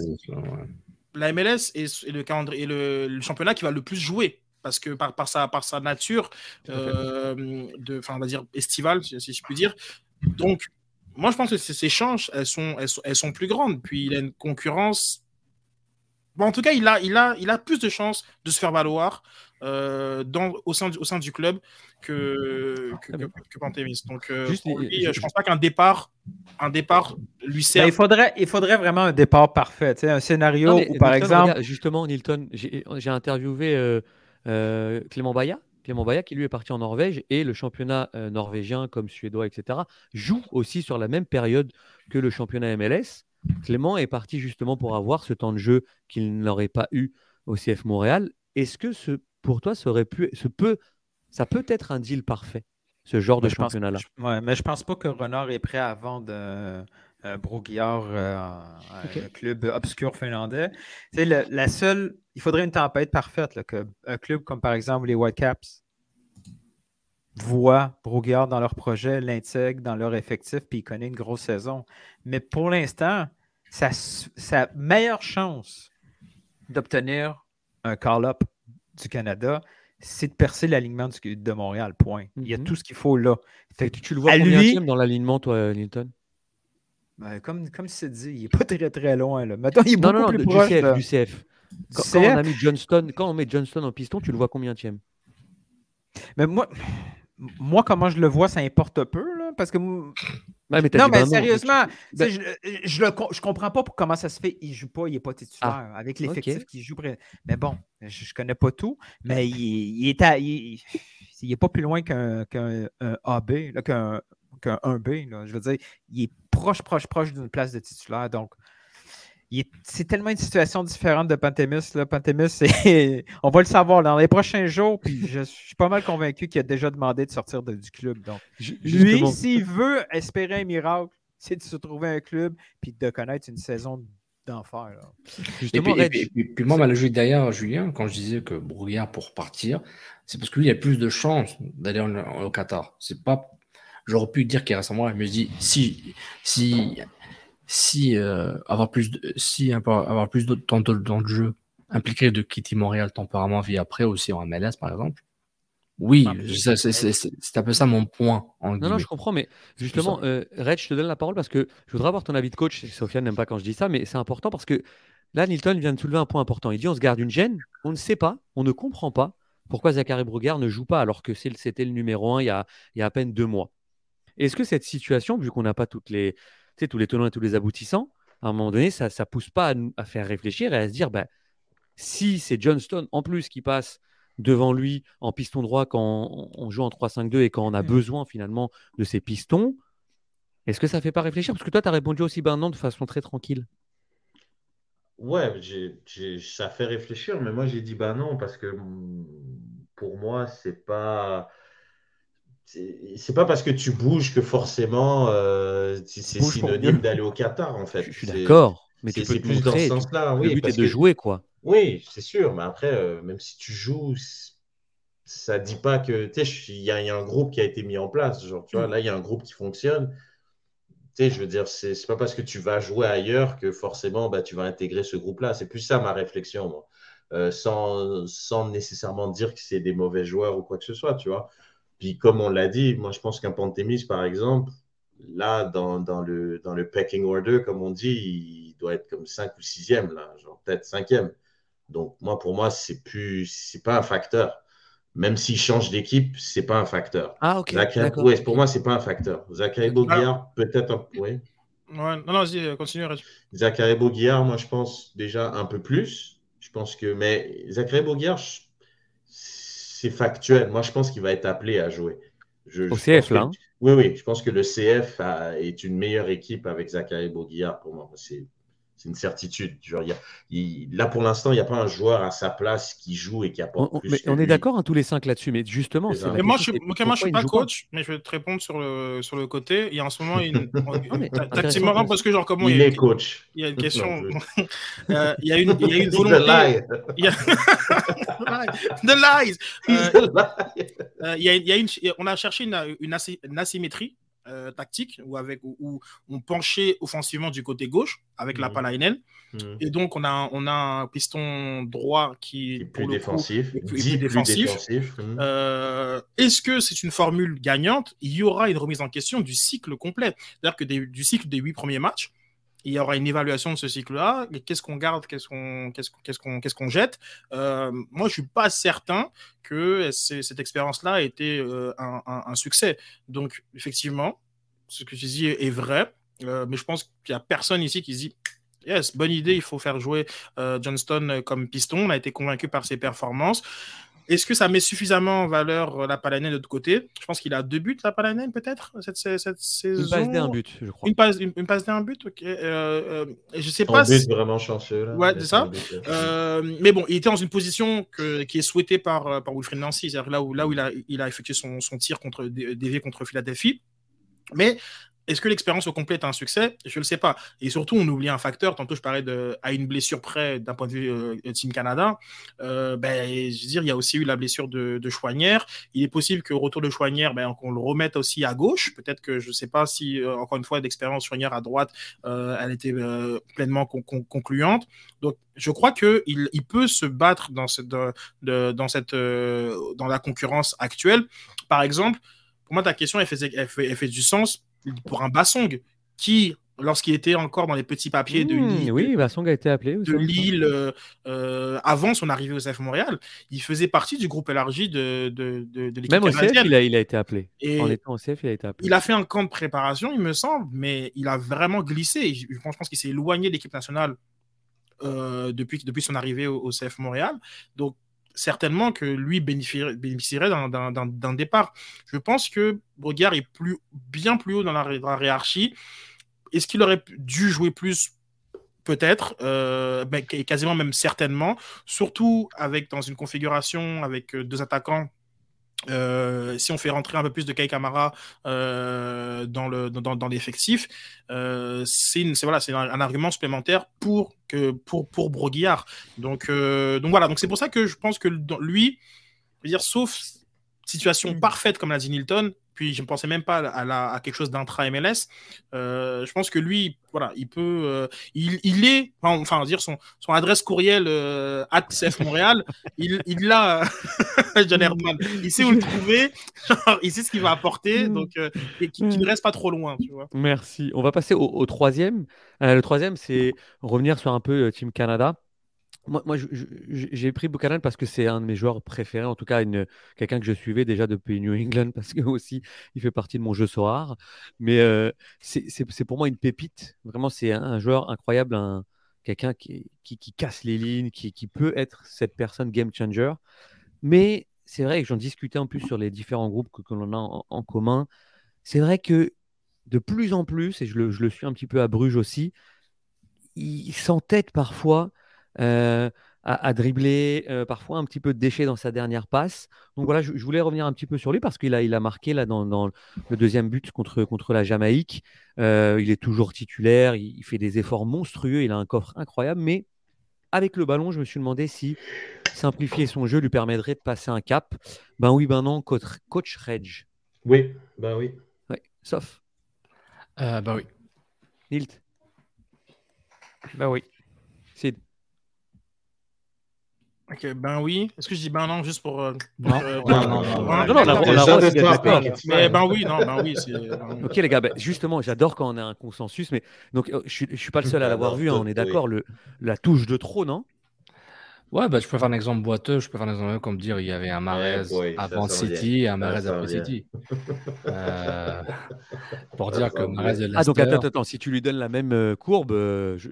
la MLS est, le calendrier, le, championnat qui va le plus jouer parce que par, par, sa, par sa nature euh, de, on va dire estivale, si, je puis dire. Donc, moi, je pense que ces, chances, elles sont, elles sont, plus grandes. Puis, il a une concurrence. Bon, en tout cas, il a, il, a, il a plus de chances de se faire valoir euh, dans, au, sein du, au sein du club que, que, que, Pantémis. Donc, euh, je ne pense pas qu'un départ, un départ lui sert. il, faudrait, il faudrait vraiment un départ parfait. Un scénario où, par exemple. justement, Nilton, j'ai interviewé. Euh, Clément Baya, Clément Baya qui lui est parti en Norvège et le championnat euh, norvégien comme suédois, etc., joue aussi sur la même période que le championnat MLS. Clément est parti justement pour avoir ce temps de jeu qu'il n'aurait pas eu au CF Montréal. Est-ce que ce, pour toi, ça aurait pu, ce peut, ça peut être un deal parfait, ce genre de championnat-là? Ouais, mais je pense pas que Renard est prêt à vendre euh, euh, euh, un club obscur finlandais. la seule, il faudrait une tempête parfaite, là, que un club comme par exemple les Whitecaps voit Broguillard dans leur projet, l'intègre dans leur effectif, puis il connaît une grosse saison. Mais pour l'instant, sa, sa meilleure chance d'obtenir un call-up du Canada, c'est de percer l'alignement de Montréal, point. Il y a mm-hmm. tout ce qu'il faut là. tu le vois combien dans l'alignement, toi, Newton? Ben, comme, comme c'est dit, il n'est pas très très loin. Là. Maintenant, il est beaucoup non, non, plus proche. Du CF. Du CF. Quand, quand, on a mis Johnston, quand on met Johnston en piston, tu le vois combien tième Mais moi, moi, comment je le vois, ça importe peu. Là, parce que. non, mais sérieusement, ben je, je, je, comprends pas comment ça se fait. Il ne joue pas, il n'est pas titulaire. Ah, avec l'effectif qu'il joue. Mais bon, je ne connais pas tout. Mais il, il est, il, il est pas plus loin qu'un AB, qu'un qu'un 1B. Je veux dire, il est proche, proche, proche d'une place de titulaire. Donc, c'est tellement une situation différente de Pantémis. Là. on va le savoir dans les prochains jours. Puis je suis pas mal convaincu qu'il a déjà demandé de sortir du club. Donc, lui, s'il veut espérer un miracle, c'est de se trouver un club puis de connaître une saison d'enfer. Et, puis, moi, ma logique derrière, Julien, quand je disais que Brouillard pour partir, c'est parce que lui, il a plus de chances d'aller au Qatar. C'est pas J'aurais pu dire qu'il reste en moi. Je me dis, si, si, si euh, avoir plus de, si avoir plus de temps dans le jeu impliquerait de quitter Montréal temporairement vie après aussi en MLS par exemple? Oui, c'est un peu ça mon point. non, non, je comprends, mais justement, euh, Red, je te donne la parole parce que je voudrais avoir ton avis de coach. Sofiane n'aime pas quand je dis ça, mais c'est important parce que là, Nilton vient de soulever un point important. Il dit on se garde une gêne, on ne sait pas, on ne comprend pas pourquoi Zachary Brugger ne joue pas alors que c'était le numéro un il y, a, il y a à peine deux mois. Est-ce que cette situation, vu qu'on n'a pas toutes les, tous les tenants et tous les aboutissants, à un moment donné, ça ne pousse pas à, faire réfléchir et à se dire, bah, si c'est Johnston en plus qui passe devant lui en piston droit quand on, joue en 3-5-2 et quand on a mmh. besoin finalement de ces pistons, est-ce que ça ne fait pas réfléchir? Parce que toi, tu as répondu aussi ben non de façon très tranquille. Ouais, ça fait réfléchir, mais moi j'ai dit bah non parce que pour moi, c'est pas c'est pas parce que tu bouges que forcément euh, c'est synonyme d'aller au Qatar en fait. Je suis d'accord, mais c'est plus dans ce sens-là. Oui, le but est de jouer quoi. Oui, c'est sûr, mais après, euh, même si tu joues, ça dit pas que tu sais, il y, a un groupe qui a été mis en place. Genre, tu vois, là, il y a un groupe qui fonctionne. Tu sais, je veux dire, c'est pas parce que tu vas jouer ailleurs que forcément bah, tu vas intégrer ce groupe-là. C'est plus ça ma réflexion, moi. Euh, sans, sans nécessairement dire que c'est des mauvais joueurs ou quoi que ce soit, tu vois. Puis comme on l'a dit, moi je pense qu'un Pantémis, par exemple, là, dans, dans, le, dans le pecking order, comme on dit, il doit être comme 5 ou 6e, là, genre peut-être 5e. Donc moi, pour moi, c'est plus c'est pas un facteur. Même s'il change d'équipe, c'est pas un facteur. Ah, ok. ouais, pour moi, c'est pas un facteur. Zachary Boguillard, peut-être un. Oui. Ouais, non, non, vas-y, euh, continue. Zachary Boguillard, moi, je pense déjà un peu plus. Je pense que. Mais Zachary Boguillard, c'est factuel. Moi, je pense qu'il va être appelé à jouer. Au CF, là. Hein? Oui, oui. Je pense que le CF est une meilleure équipe avec Zachary Boguillard pour moi. c'est une certitude. Genre, là, pour l'instant, il n'y a pas un joueur à sa place qui joue et qui apporte on, plus. Mais on est d'accord hein, tous les cinq là-dessus, mais justement. Mais moi, je ne suis pas coach, mais je vais te répondre sur le, sur le côté. Il y a en ce moment une. Tactiquement, parce que, genre, comment il, est coach. Il y a une question. Euh, il y a une, il y a une volonté. Il y a... The lies. Euh, il y a, il y a une, on a cherché une, une asymétrie euh, tactique où, avec, où, on penchait offensivement du côté gauche avec la mhm. Palainen. Mhm. Et donc, on a, on a un piston droit qui est plus défensif. plus, défensif. Mhm. Euh, est-ce que c'est une formule gagnante? Il y aura une remise en question du cycle complet. C'est-à-dire que du cycle des huit premiers matchs, il y aura une évaluation de ce cycle-là. Qu'est-ce qu'on garde, qu'est-ce qu'on qu'on qu'est-ce qu'on jette? Euh, Moi, je suis pas certain que cette expérience-là ait été euh, un, succès. Donc, effectivement, ce que tu dis est, vrai, euh, mais je pense qu'il y a personne ici qui se dit Yes, bonne idée, il faut faire jouer Johnston comme piston. On a été convaincu par ses performances. Est-ce que ça met suffisamment en valeur euh, la Palanen de l'autre côté? Je pense qu'il a deux buts, la Palanen, peut-être, cette, cette, saison? Une passe d'un but, je crois. Une passe, une, passe d'un but, ok. Euh, euh, je sais pas. Un but vraiment chanceux. Là. Ouais, c'est ça. Euh, mais bon, il était dans une position que, qui est souhaitée par, par Wilfried Nancy, c'est-à-dire là où, là où il, a, il a effectué son, son tir contre, dévié contre Philadelphie. Mais est-ce que l'expérience au complet est un succès? Je ne le sais pas. Et surtout, on oublie un facteur. Tantôt, je parlais à une blessure près d'un point de vue euh, Team Canada. Euh, ben, je veux dire, il y a aussi eu la blessure de, de. Il est possible qu'au retour de Chouanière, ben, qu'on le remette aussi à gauche. Peut-être que je ne sais pas si, euh, encore une fois, d'expérience Chouanière à droite, elle était pleinement concluante. Donc, je crois qu'il il peut se battre dans, cette, dans, cette, dans la concurrence actuelle. Par exemple, pour moi, ta question, elle fait du sens pour un Bassong qui, lorsqu'il était encore dans les petits papiers de mmh, Lille, oui, Bassong a été appelé de Lille euh, euh, avant son arrivée au CF Montréal, il faisait partie du groupe élargi de, de, de, l'équipe Même au CF, il a, il a, été appelé. Et en étant au CF, il a été appelé. Il a fait un camp de préparation, il me semble, mais il a vraiment glissé. Je pense, je pense qu'il s'est éloigné de l'équipe nationale euh, depuis, depuis son arrivée au, au, CF Montréal. Donc, certainement que lui bénéficierait d'un départ. Je pense que Brogard est plus, bien plus haut dans la, hiérarchie. Est-ce qu'il aurait dû jouer plus? Peut-être, euh, ben, quasiment même certainement, surtout avec dans une configuration avec euh, deux attaquants euh, si on fait rentrer un peu plus de Kai Kamara euh, dans, le, dans, dans l'effectif, euh, c'est, voilà, c'est un, argument supplémentaire pour, que, pour, pour Broguillard. Donc, donc voilà, donc c'est pour ça que je pense que lui, dire, sauf situation mm. parfaite comme l'a dit Nilton, puis je ne pensais même pas à, à quelque chose d'intra-MLS. Euh, je pense que lui, voilà, il peut, euh, il, il, est, enfin, dire son, son adresse courriel euh, at CF Montréal, il, il l'a, John Herdman. Il sait où le trouver, il sait ce qu'il va apporter, donc et qu'il ne reste pas trop loin, tu vois. Merci. On va passer au, au troisième. le troisième, c'est revenir sur un peu Team Canada. Moi, j'ai pris Buchanan parce que c'est un de mes joueurs préférés, en tout cas quelqu'un que je suivais déjà depuis New England parce que aussi il fait partie de mon jeu soir. Mais euh, c'est pour moi une pépite. Vraiment, c'est un, joueur incroyable, un, quelqu'un qui, casse les lignes, qui, peut être cette personne game changer. Mais c'est vrai que j'en discutais en plus sur les différents groupes que, l'on a en, en commun. C'est vrai que de plus en plus, et je le, je le suis un petit peu à Bruges aussi, il s'entête parfois euh, à, dribbler, euh, parfois un petit peu de déchet dans sa dernière passe. Donc voilà, je, voulais revenir un petit peu sur lui parce qu'il a, il a marqué là dans, le deuxième but contre, contre la Jamaïque. Euh, il est toujours titulaire, il, fait des efforts monstrueux, il a un coffre incroyable, mais avec le ballon, je me suis demandé si simplifier son jeu lui permettrait de passer un cap. Ben oui, ben non, coach, coach Reg. Oui, ben oui. Ouais, sauf. ben oui. Nilt. Ben oui. Sid. Ok, ben oui. Est-ce que je dis ben non juste pour. Euh, non. Euh, non, non, non, non, non, la Mais ben oui, non, ben oui. Ok, les gars, ben, justement, j'adore quand on a un consensus, mais donc euh, je, ne suis pas le seul à l'avoir vu, hein, on est d'accord, le la touche de trop, non? Ouais, bah, je peux faire un exemple boiteux, je peux faire un exemple comme dire il y avait un Marez avant City et un Marez après City. euh, pour dire que Marez de Ah, donc attends, attends, si tu lui donnes la même courbe. Je...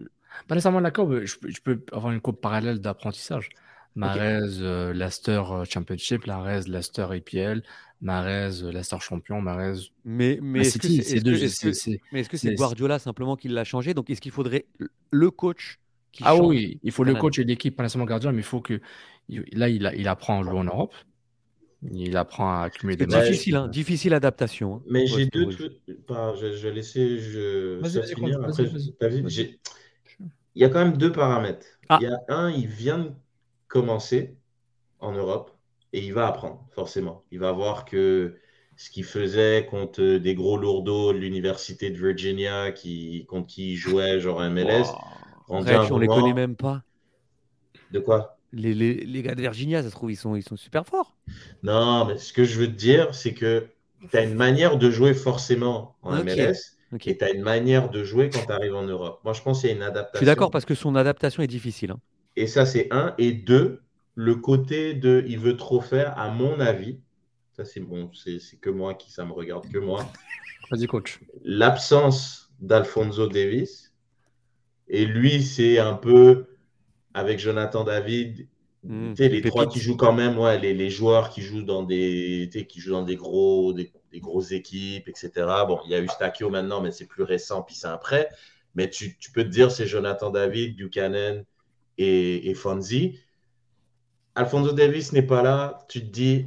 Pas nécessairement la courbe, je, je peux avoir une courbe parallèle d'apprentissage. Marez, euh, Leicester Championship, Marez, Leicester EPL, Marez, Leicester champion, Marez. Mais, mais est-ce que c'est Guardiola simplement qui l'a changé? Donc est-ce qu'il faudrait le coach qui Ah oui, il faut le coach et l'équipe, pas nécessairement Guardiola, mais il faut que. Là, il, il apprend à jouer en Europe. Il apprend à accumuler des matchs. Difficile, hein, difficile adaptation. Hein, mais j'ai deux trucs. je, je vais laisser je... il y a quand même deux paramètres. Ah. Il y a un, il vient de commencer en Europe et il va apprendre, forcément. Il va voir que ce qu'il faisait contre des gros lourdeaux de l'université de Virginia qui, contre qui il jouait, genre MLS. on ne les connaît même pas. De quoi? Les, les, les, gars de Virginia, ça se trouve, ils sont, ils sont super forts. Non, mais ce que je veux te dire, c'est que tu as une manière de jouer forcément en MLS et tu as une manière de jouer quand tu arrives en Europe. Moi, je pense qu'il y a une adaptation. Je suis d'accord parce que son adaptation est difficile. Hein. Et ça, c'est un. Et deux, le côté de il veut trop faire, à mon avis, ça c'est bon, c'est que moi qui ça me regarde que moi. Vas-y, coach. L'absence d'Alfonso Davis. Et lui, c'est un peu avec Jonathan David, mmh, les trois qui jouent quand même, ouais, les, les, joueurs qui jouent dans des, qui jouent dans des gros, des, grosses équipes, etc. Bon, il y a eu Stakio maintenant, mais c'est plus récent, puis c'est un prêt. Mais tu, tu, peux te dire, c'est Jonathan David, Buchanan et, et Fonzie. Alfonso Davis n'est pas là. Tu te dis,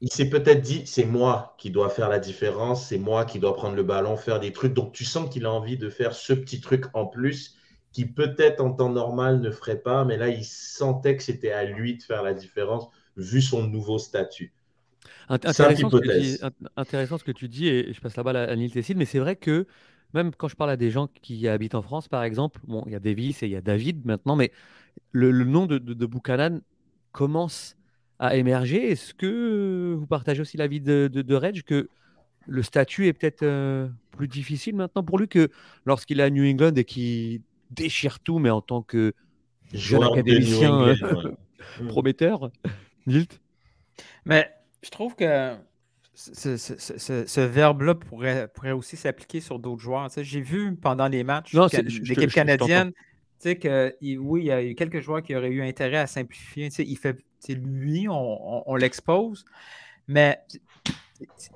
il s'est peut-être dit, c'est moi qui dois faire la différence, c'est moi qui dois prendre le ballon, faire des trucs. Donc tu sens qu'il a envie de faire ce petit truc en plus qui peut-être en temps normal ne ferait pas, mais là, il sentait que c'était à lui de faire la différence vu son nouveau statut. Intéressant ce, dis, intéressant ce, que tu dis, et je passe la balle à, Neil Tessin, mais c'est vrai que même quand je parle à des gens qui habitent en France, par exemple, bon, il y a Davis et il y a David maintenant, mais le, nom de, de, Buchanan commence à émerger. Est-ce que vous partagez aussi l'avis de, de, de Reg que le statut est peut-être euh, plus difficile maintenant pour lui que lorsqu'il est à New England et qu'il déchire tout, mais en tant que jeune académicien euh, prometteur. Nilt Mais je trouve que ce, verbe-là pourrait, pourrait aussi s'appliquer sur d'autres joueurs. J'ai vu pendant les matchs l'équipe canadienne que oui, il y a eu quelques joueurs qui auraient eu intérêt à simplifier. Il fait, lui, on, on l'expose, mais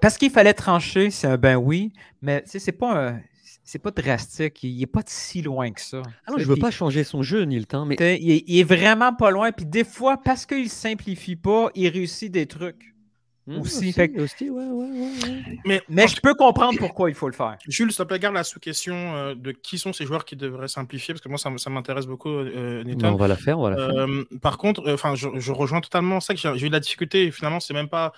parce qu'il fallait trancher, c'est un ben oui, mais c'est pas un, c'est pas drastique. Il n'est pas si loin que ça. Ah non, je veux pas changer son jeu, ni le temps, mais. Il est, vraiment pas loin. Puis des fois, parce qu'il simplifie pas, il réussit des trucs. Mmh, aussi, aussi, ouais, ouais, Mais, mais je peux comprendre pourquoi il faut le faire. Jules, s'il te plaît, garde la sous-question euh, de qui sont ces joueurs qui devraient simplifier, parce que moi, ça, ça m'intéresse beaucoup, euh, On va la faire, on va la faire. Euh, par contre, enfin, je, je, rejoins totalement ça, que j'ai eu de la difficulté. Finalement, c'est même pas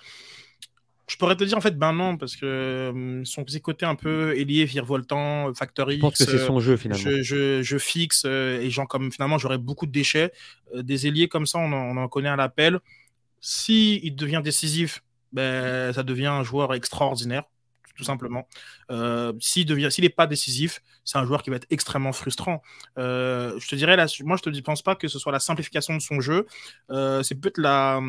je pourrais te dire en fait, ben non, parce que euh, son petit côté un peu ailier, virevoltant, factory. Je pense que c'est son jeu finalement. Je, fixe euh, et genre comme finalement j'aurais beaucoup de déchets. Euh, des ailiers comme ça, on en, connaît à l'appel. Si il devient décisif, ben, ça devient un joueur extraordinaire, tout simplement. devient, s'il n'est pas décisif, c'est un joueur qui va être extrêmement frustrant. je te dirais là, moi je te pense pas que ce soit la simplification de son jeu. c'est peut-être la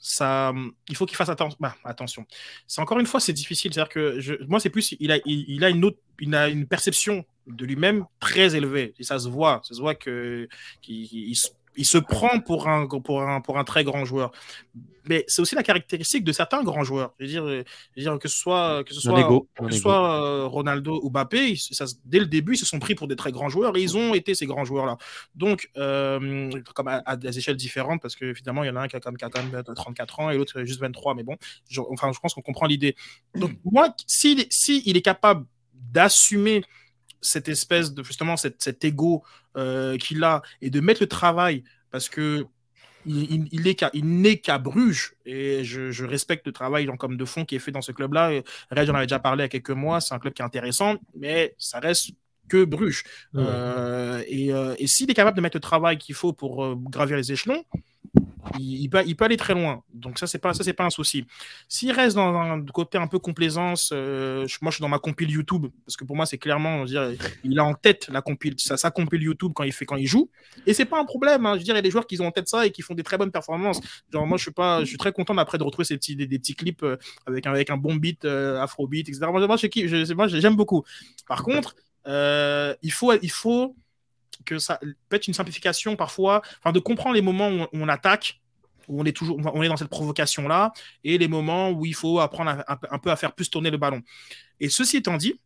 ça, il faut qu'il fasse bah, attention. C'est encore une fois, c'est difficile. C'est-à-dire que moi, c'est plus, il a, il, a une autre, il a une perception de lui-même très élevée. Et ça se voit, ça se voit que qu'il il se prend pour un, pour un, pour un très grand joueur. Mais c'est aussi la caractéristique de certains grands joueurs. Je veux dire, je veux dire que ce soit, que ce soit, que ce soit euh, Ronaldo ou Mbappé, ça, dès le début, ils se sont pris pour des très grands joueurs et ils ont été ces grands joueurs-là. Donc, euh, comme à, des échelles différentes, parce que finalement, il y en a un qui a, quand même 34 ans et l'autre juste 23, mais bon, enfin, je pense qu'on comprend l'idée. Donc, moi, s'il si il est capable d'assumer cette espèce de justement cet, cet ego euh, qu'il a et de mettre le travail parce que il, il, il n'est qu'à Bruges et je, je, respecte le travail comme de fond qui est fait dans ce club-là. Red, j'en avais déjà parlé il y a quelques mois. C'est un club qui est intéressant, mais ça reste que Bruges. Euh, et, euh, et s'il est capable de mettre le travail qu'il faut pour gravir les échelons, il, peut, il, peut, aller très loin. Donc ça, c'est pas ça, c'est pas un souci. S'il reste dans un côté un peu complaisance, euh, moi, je suis dans ma compile YouTube parce que pour moi, c'est clairement, dire, il a en tête la compile, ça, sa compile YouTube quand il fait, quand il joue. Et c'est pas un problème. Hein. Je a des joueurs qui ont en tête ça et qui font des très bonnes performances. Genre moi, je suis pas, je suis très content après de retrouver ces petits, des, petits clips euh, avec un, avec un bon beat, euh, afrobeat, etc. Moi, moi j'aime beaucoup. Par contre, il faut, il faut que ça peut être une simplification parfois, enfin de comprendre les moments où on, attaque, où on est toujours, on est dans cette provocation là, et les moments où il faut apprendre un, peu à faire plus tourner le ballon. Et ceci étant dit,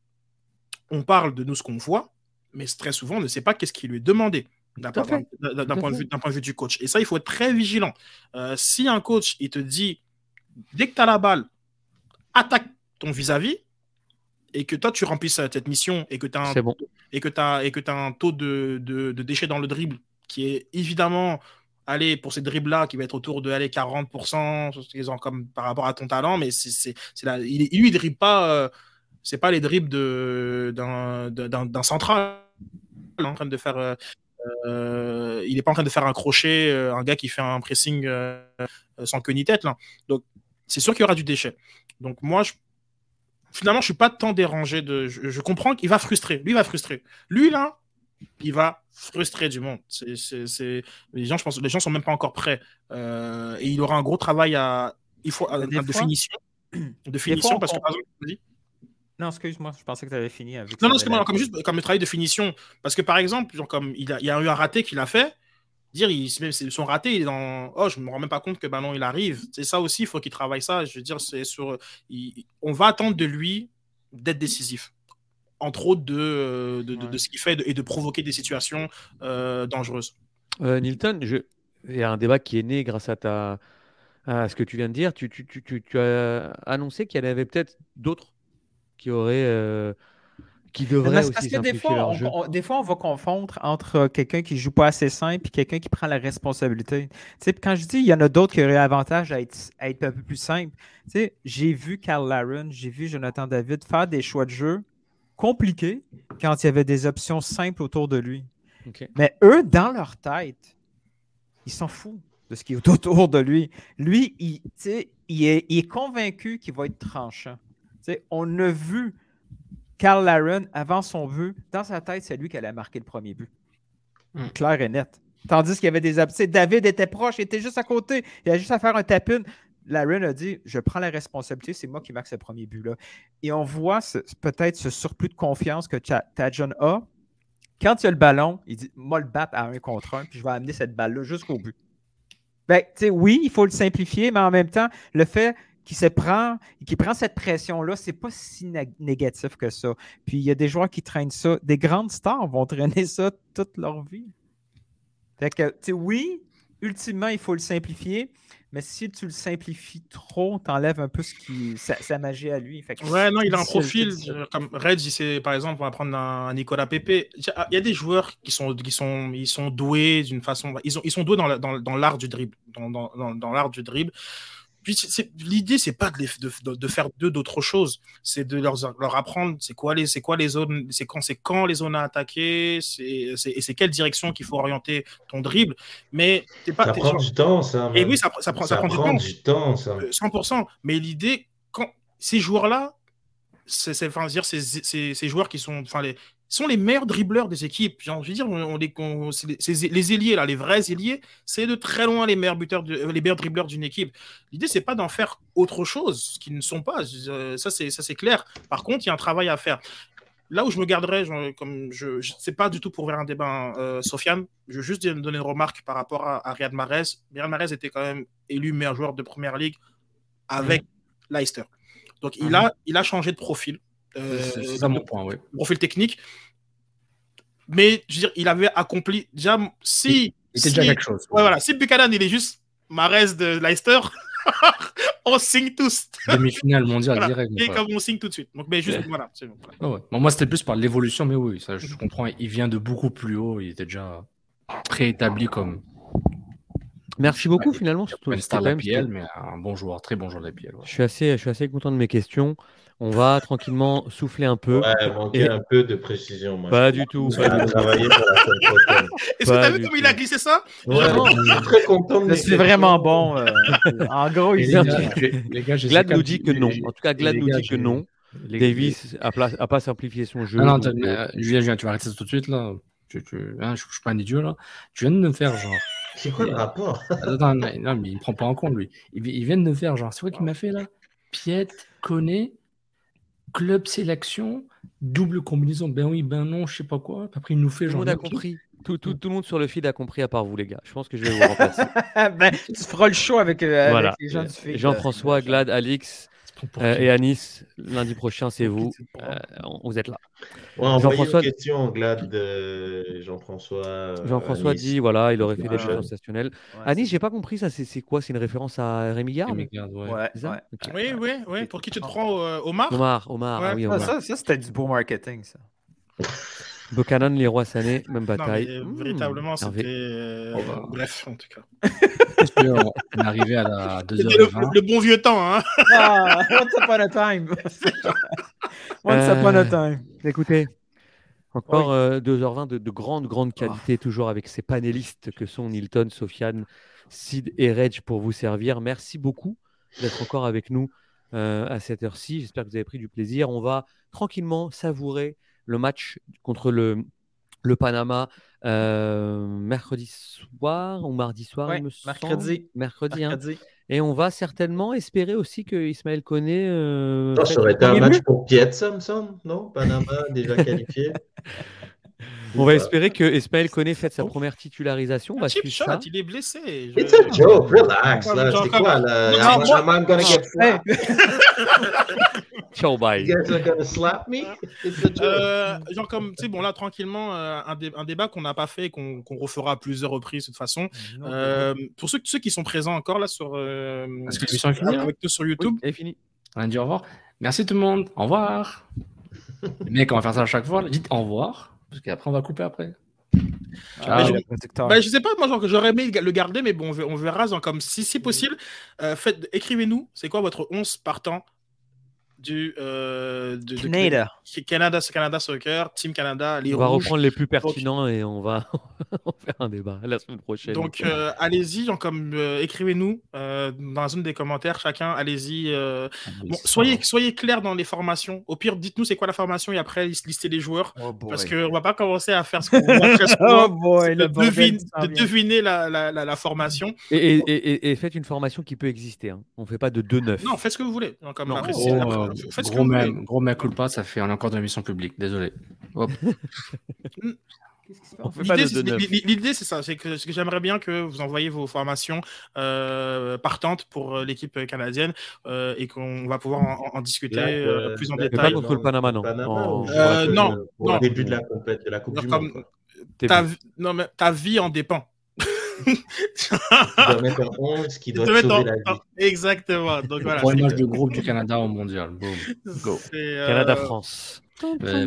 on parle de nous ce qu'on voit, mais très souvent on ne sait pas qu'est-ce qui lui est demandé d'un point, de vue, point de vue du coach. Et ça, il faut être très vigilant. Euh, si un coach il te dit dès que tu as la balle, attaque ton vis-à-vis, et que toi tu remplisses cette mission et que tu as, un, et que as, et que as un taux de, de, déchets dans le dribble qui est évidemment allez pour ces dribbles là qui va être autour de aller 40% comme par rapport à ton talent mais c'est là il, lui il dribble pas euh, c'est pas les dribbles d'un central. En train de faire euh, euh, il n'est pas en train de faire un crochet un gars qui fait un pressing sans queue ni tête là. Donc c'est sûr qu'il y aura du déchet. Donc moi je finalement, je suis pas tant dérangé de. Je, comprends qu'il va frustrer. Lui, il va frustrer. Lui, là, il va frustrer du monde. C'est, Les gens, je pense, les gens sont même pas encore prêts. Euh, et il aura un gros travail à, il faut, de finition. De finition, parce que, par exemple, non, excuse-moi, je pensais que tu avais fini. Avec non, non, excuse-moi, comme, juste, comme le travail de finition. Parce que, par exemple, genre, comme il, a, il y a eu un raté qu'il a fait, dire il, son raté il est dans oh je me rends même pas compte que ben non il arrive. C'est ça aussi il faut qu'il travaille ça. Je veux dire c'est sur on va attendre de lui d'être décisif. Entre autres de, de, de, ce qu'il fait et de provoquer des situations euh, dangereuses. Euh, Nilton je... il y a un débat qui est né grâce à ta à ce que tu viens de dire. Tu, tu, tu, tu as annoncé qu'il y en avait peut-être d'autres qui auraient euh, qui devrait aussi parce que des fois, on, des fois, on va confondre entre euh, quelqu'un qui joue pas assez simple et quelqu'un qui prend la responsabilité. quand je dis il y en a d'autres qui auraient avantage à être, à être un peu plus simple, j'ai vu Carl Laren, j'ai vu Jonathan David faire des choix de jeu compliqués quand il y avait des options simples autour de lui. Mais eux, dans leur tête, ils s'en foutent de ce qui est autour de lui. Lui, il, il, est, il est convaincu qu'il va être tranchant. on a vu Carl Laren, avant son but, dans sa tête, c'est lui qui allait marquer le premier but. Hmm. Clair et net. Tandis qu'il y avait des absents. David était proche, il était juste à côté. Il a juste à faire un tapin. Laren a dit Je prends la responsabilité, c'est moi qui marque ce premier but-là. Et on voit peut-être ce surplus de confiance que Tajon a. Quand il a le ballon, il dit Moi, le battre à un contre un, puis je vais amener cette balle-là jusqu'au but. Ben, oui, il faut le simplifier, mais en même temps, le fait qui se prend, qui prend cette pression-là, c'est pas si négatif que ça. Puis il y a des joueurs qui traînent ça. Des grandes stars vont traîner ça toute leur vie. Fait que, tu sais, oui, ultimement, il faut le simplifier, mais si tu le simplifies trop, tu enlèves un peu ce qui, sa, magie à lui. Fait ouais, non, il a un profil. Comme Red, c'est par exemple, on va prendre un, Nicolas Pepe. Il y a des joueurs qui sont, qui sont, ils sont doués d'une façon. Ils, ont, ils sont doués dans l'art dans, dans du dribble. Dans, dans, dans l'art du dribble. Puis l'idée, c'est pas de, de, de, faire d'eux d'autres choses, c'est de leur, leur apprendre c'est quoi les c'est quoi les zones, c'est quand c'est quand les zones à attaquer, c'est et c'est quelle direction qu'il faut orienter ton dribble. Mais pas. Ça prend du temps, ça. Et oui, ça, ça prend, ça, prend, du temps. ça. 100%. Euh, Mais l'idée, quand ces joueurs-là, c'est enfin dire ces, ces, ces, joueurs qui sont enfin les sont les meilleurs dribbleurs des équipes. J'ai envie de dire, on, les, les, ailiers, là, les vrais ailiers, c'est de très loin les meilleurs, buteurs de, les meilleurs dribbleurs d'une équipe. L'idée, c'est pas d'en faire autre chose, qu'ils ne sont pas. Euh, ça, c'est clair. Par contre, il y a un travail à faire. Là où je me garderais, comme je, sais pas du tout pour ouvrir un débat, euh, Sofiane, je veux juste donner une remarque par rapport à, Riyad Mahrez. Riyad Mahrez était quand même élu meilleur joueur de première ligue avec. Leicester. Donc, il, mmh. a, il a changé de profil. Euh, c'est ça mon point, oui. Profil technique. Mais je veux dire, il avait accompli déjà. Si. Il était déjà quelque chose. Ouais, voilà. Si Buchanan, il est juste Marès de Leicester, on signe tous. Demi-finale mondiale direct. Et comme on signe tout de suite. Donc, mais juste, voilà. Bon, moi, c'était plus par l'évolution, mais oui, ça, je comprends. Il vient de beaucoup plus haut. Il était déjà préétabli comme. Merci beaucoup, finalement. Surtout, un star de la PL, mais un bon joueur, très bon joueur de la PL. Je, suis assez, je suis assez content de mes questions. On va tranquillement souffler un peu. Ouais, manquer un peu de précision. Moi. Pas du tout. Pas du. Est-ce que tu as vu comment il a glissé ça? Vraiment, je suis très content de C'est vraiment bon. Euh, en gros, il les gars, Glad nous dit que non. En tout cas, Glad nous dit que non. Davis n'a pas simplifié son jeu. Ah non, euh, Julien, tu vas arrêter ça tout de suite là. Tu, tu, hein, je, ne suis pas un idiot là. Tu viens de me faire genre. C'est quoi le rapport? Attends, non, mais il me prend pas en compte lui. Il, vient de me faire genre. C'est quoi qu'il m'a fait là? Piet, connaît club sélection, double combinaison, ben oui, ben non, je sais pas quoi. Après, il nous fait Tout le monde a ok. compris. Tout, tout, tout le monde sur le feed a compris à part vous, les gars. Je pense que je vais vous remplacer. ben, tu feras le show avec, euh, avec voilà. les gens du feed. Jean-François, Glad, Alix euh, et Anis. Lundi prochain, c'est vous. Euh, vous êtes là. Ouais, Jean-François une question, Glad, de Jean-François. euh, Jean-François dit voilà, il aurait fait des Ouais. choses sensationnelles. Ouais, Anis, j'ai pas compris ça. C'est c'est quoi? C'est une référence à Rémi Garde Rémi ouais. Oui, oui, oui. Pour qui tu te prends, Omar? Omar, Omar, Ouais. ah oui, Ah, Omar. ça, ça c'était du beau marketing, ça. Buchanan, Leroy Sané, même Non, bataille. mais, euh, Mmh, véritablement, c'était. euh, Oh, bah. Bref, en tout cas. On est arrivé à la C'était le, 2h20. le bon vieux temps, hein. Ah, once upon a time. once upon a Euh, time. Écoutez, encore euh, 2h20 de, de grande, grande qualité, toujours avec ces panélistes que sont Nilton, Sofiane, Sid et Reg pour vous servir. Merci beaucoup d'être encore avec nous euh, à cette heure-ci. J'espère que vous avez pris du plaisir. On va tranquillement savourer le match contre le, le Panama euh, mercredi soir ou mardi soir, Ouais, il me semble. mercredi. Mercredi. hein. Mercredi. Et on va certainement espérer aussi que Ismaël Koné. euh, ça aurait été un match but. pour Piet, ça me semble, non? Panama déjà qualifié. On va espérer que Ismaël Koné fasse sa première titularisation. On suivre shot, ça. il est blessé. It's a joke, relax. C'est quoi là? Non, Am, moi- am I gonna get? Ciao, bye. You guys are gonna slap me? It's a joke. Euh, genre comme, tu sais, bon là, tranquillement, euh, un, dé- un débat qu'on n'a pas fait, qu'on qu'on refera à plusieurs reprises de toute façon. Euh, pour ceux, ceux qui sont présents encore là sur, euh, Est-ce que finie, là avec nous sur YouTube, Elle est finie. On a dit au revoir. Merci tout le monde. Au revoir. Mec, on va faire ça à chaque fois. Dites au revoir. Parce qu'après, on va couper après. Ah, je-. Ben, je sais pas, moi genre, que j'aurais aimé le garder, mais bon, on ver- on verra. genre, comme si c'est possible, euh, faites, écrivez-nous, c'est quoi votre 11 partant du euh, de, Canada. de- Canada, Canada Soccer, Team Canada, les On va rouges. reprendre les plus pertinents et on va faire un débat la semaine prochaine. Donc euh, allez-y, comme euh, écrivez-nous euh, dans la zone des commentaires, chacun, allez-y. euh, bon, soyez soyez clair dans les formations. Au pire, dites-nous c'est quoi la formation et après listez les joueurs. Oh boy. Parce qu'on va pas commencer à faire ce qu'on voit très souvent, Oh boy, de, devine- de deviner la, la, la, la formation. et, et, et- et- et faites une formation qui peut exister. Hein. On fait pas de 2-9. Non, faites ce que vous voulez. Genre, Comme Non, après, oh, Gros, faites que gros, mea, gros mea culpa, ça fait on est encore dans l'émission publique. Désolé. L'idée, c'est- 2-9. l'i- L'idée, c'est ça. C'est que, j'aimerais bien que vous envoyiez vos formations euh, partantes pour euh, l'équipe canadienne euh, et qu'on va pouvoir en, en discuter Là, euh, plus en détail. pas contre le Panama, non. Panama, En- Euh, non, le début de la compète, de la Coupe du Monde. ta, non, mais ta vie en dépend. Tu dois mettre en 11 qui doit sauver mettre la en- vie. Exactement. Donc voilà. C'est- match de groupe du Canada au mondial. Boom. Go. c'est, euh, Canada-France. Euh,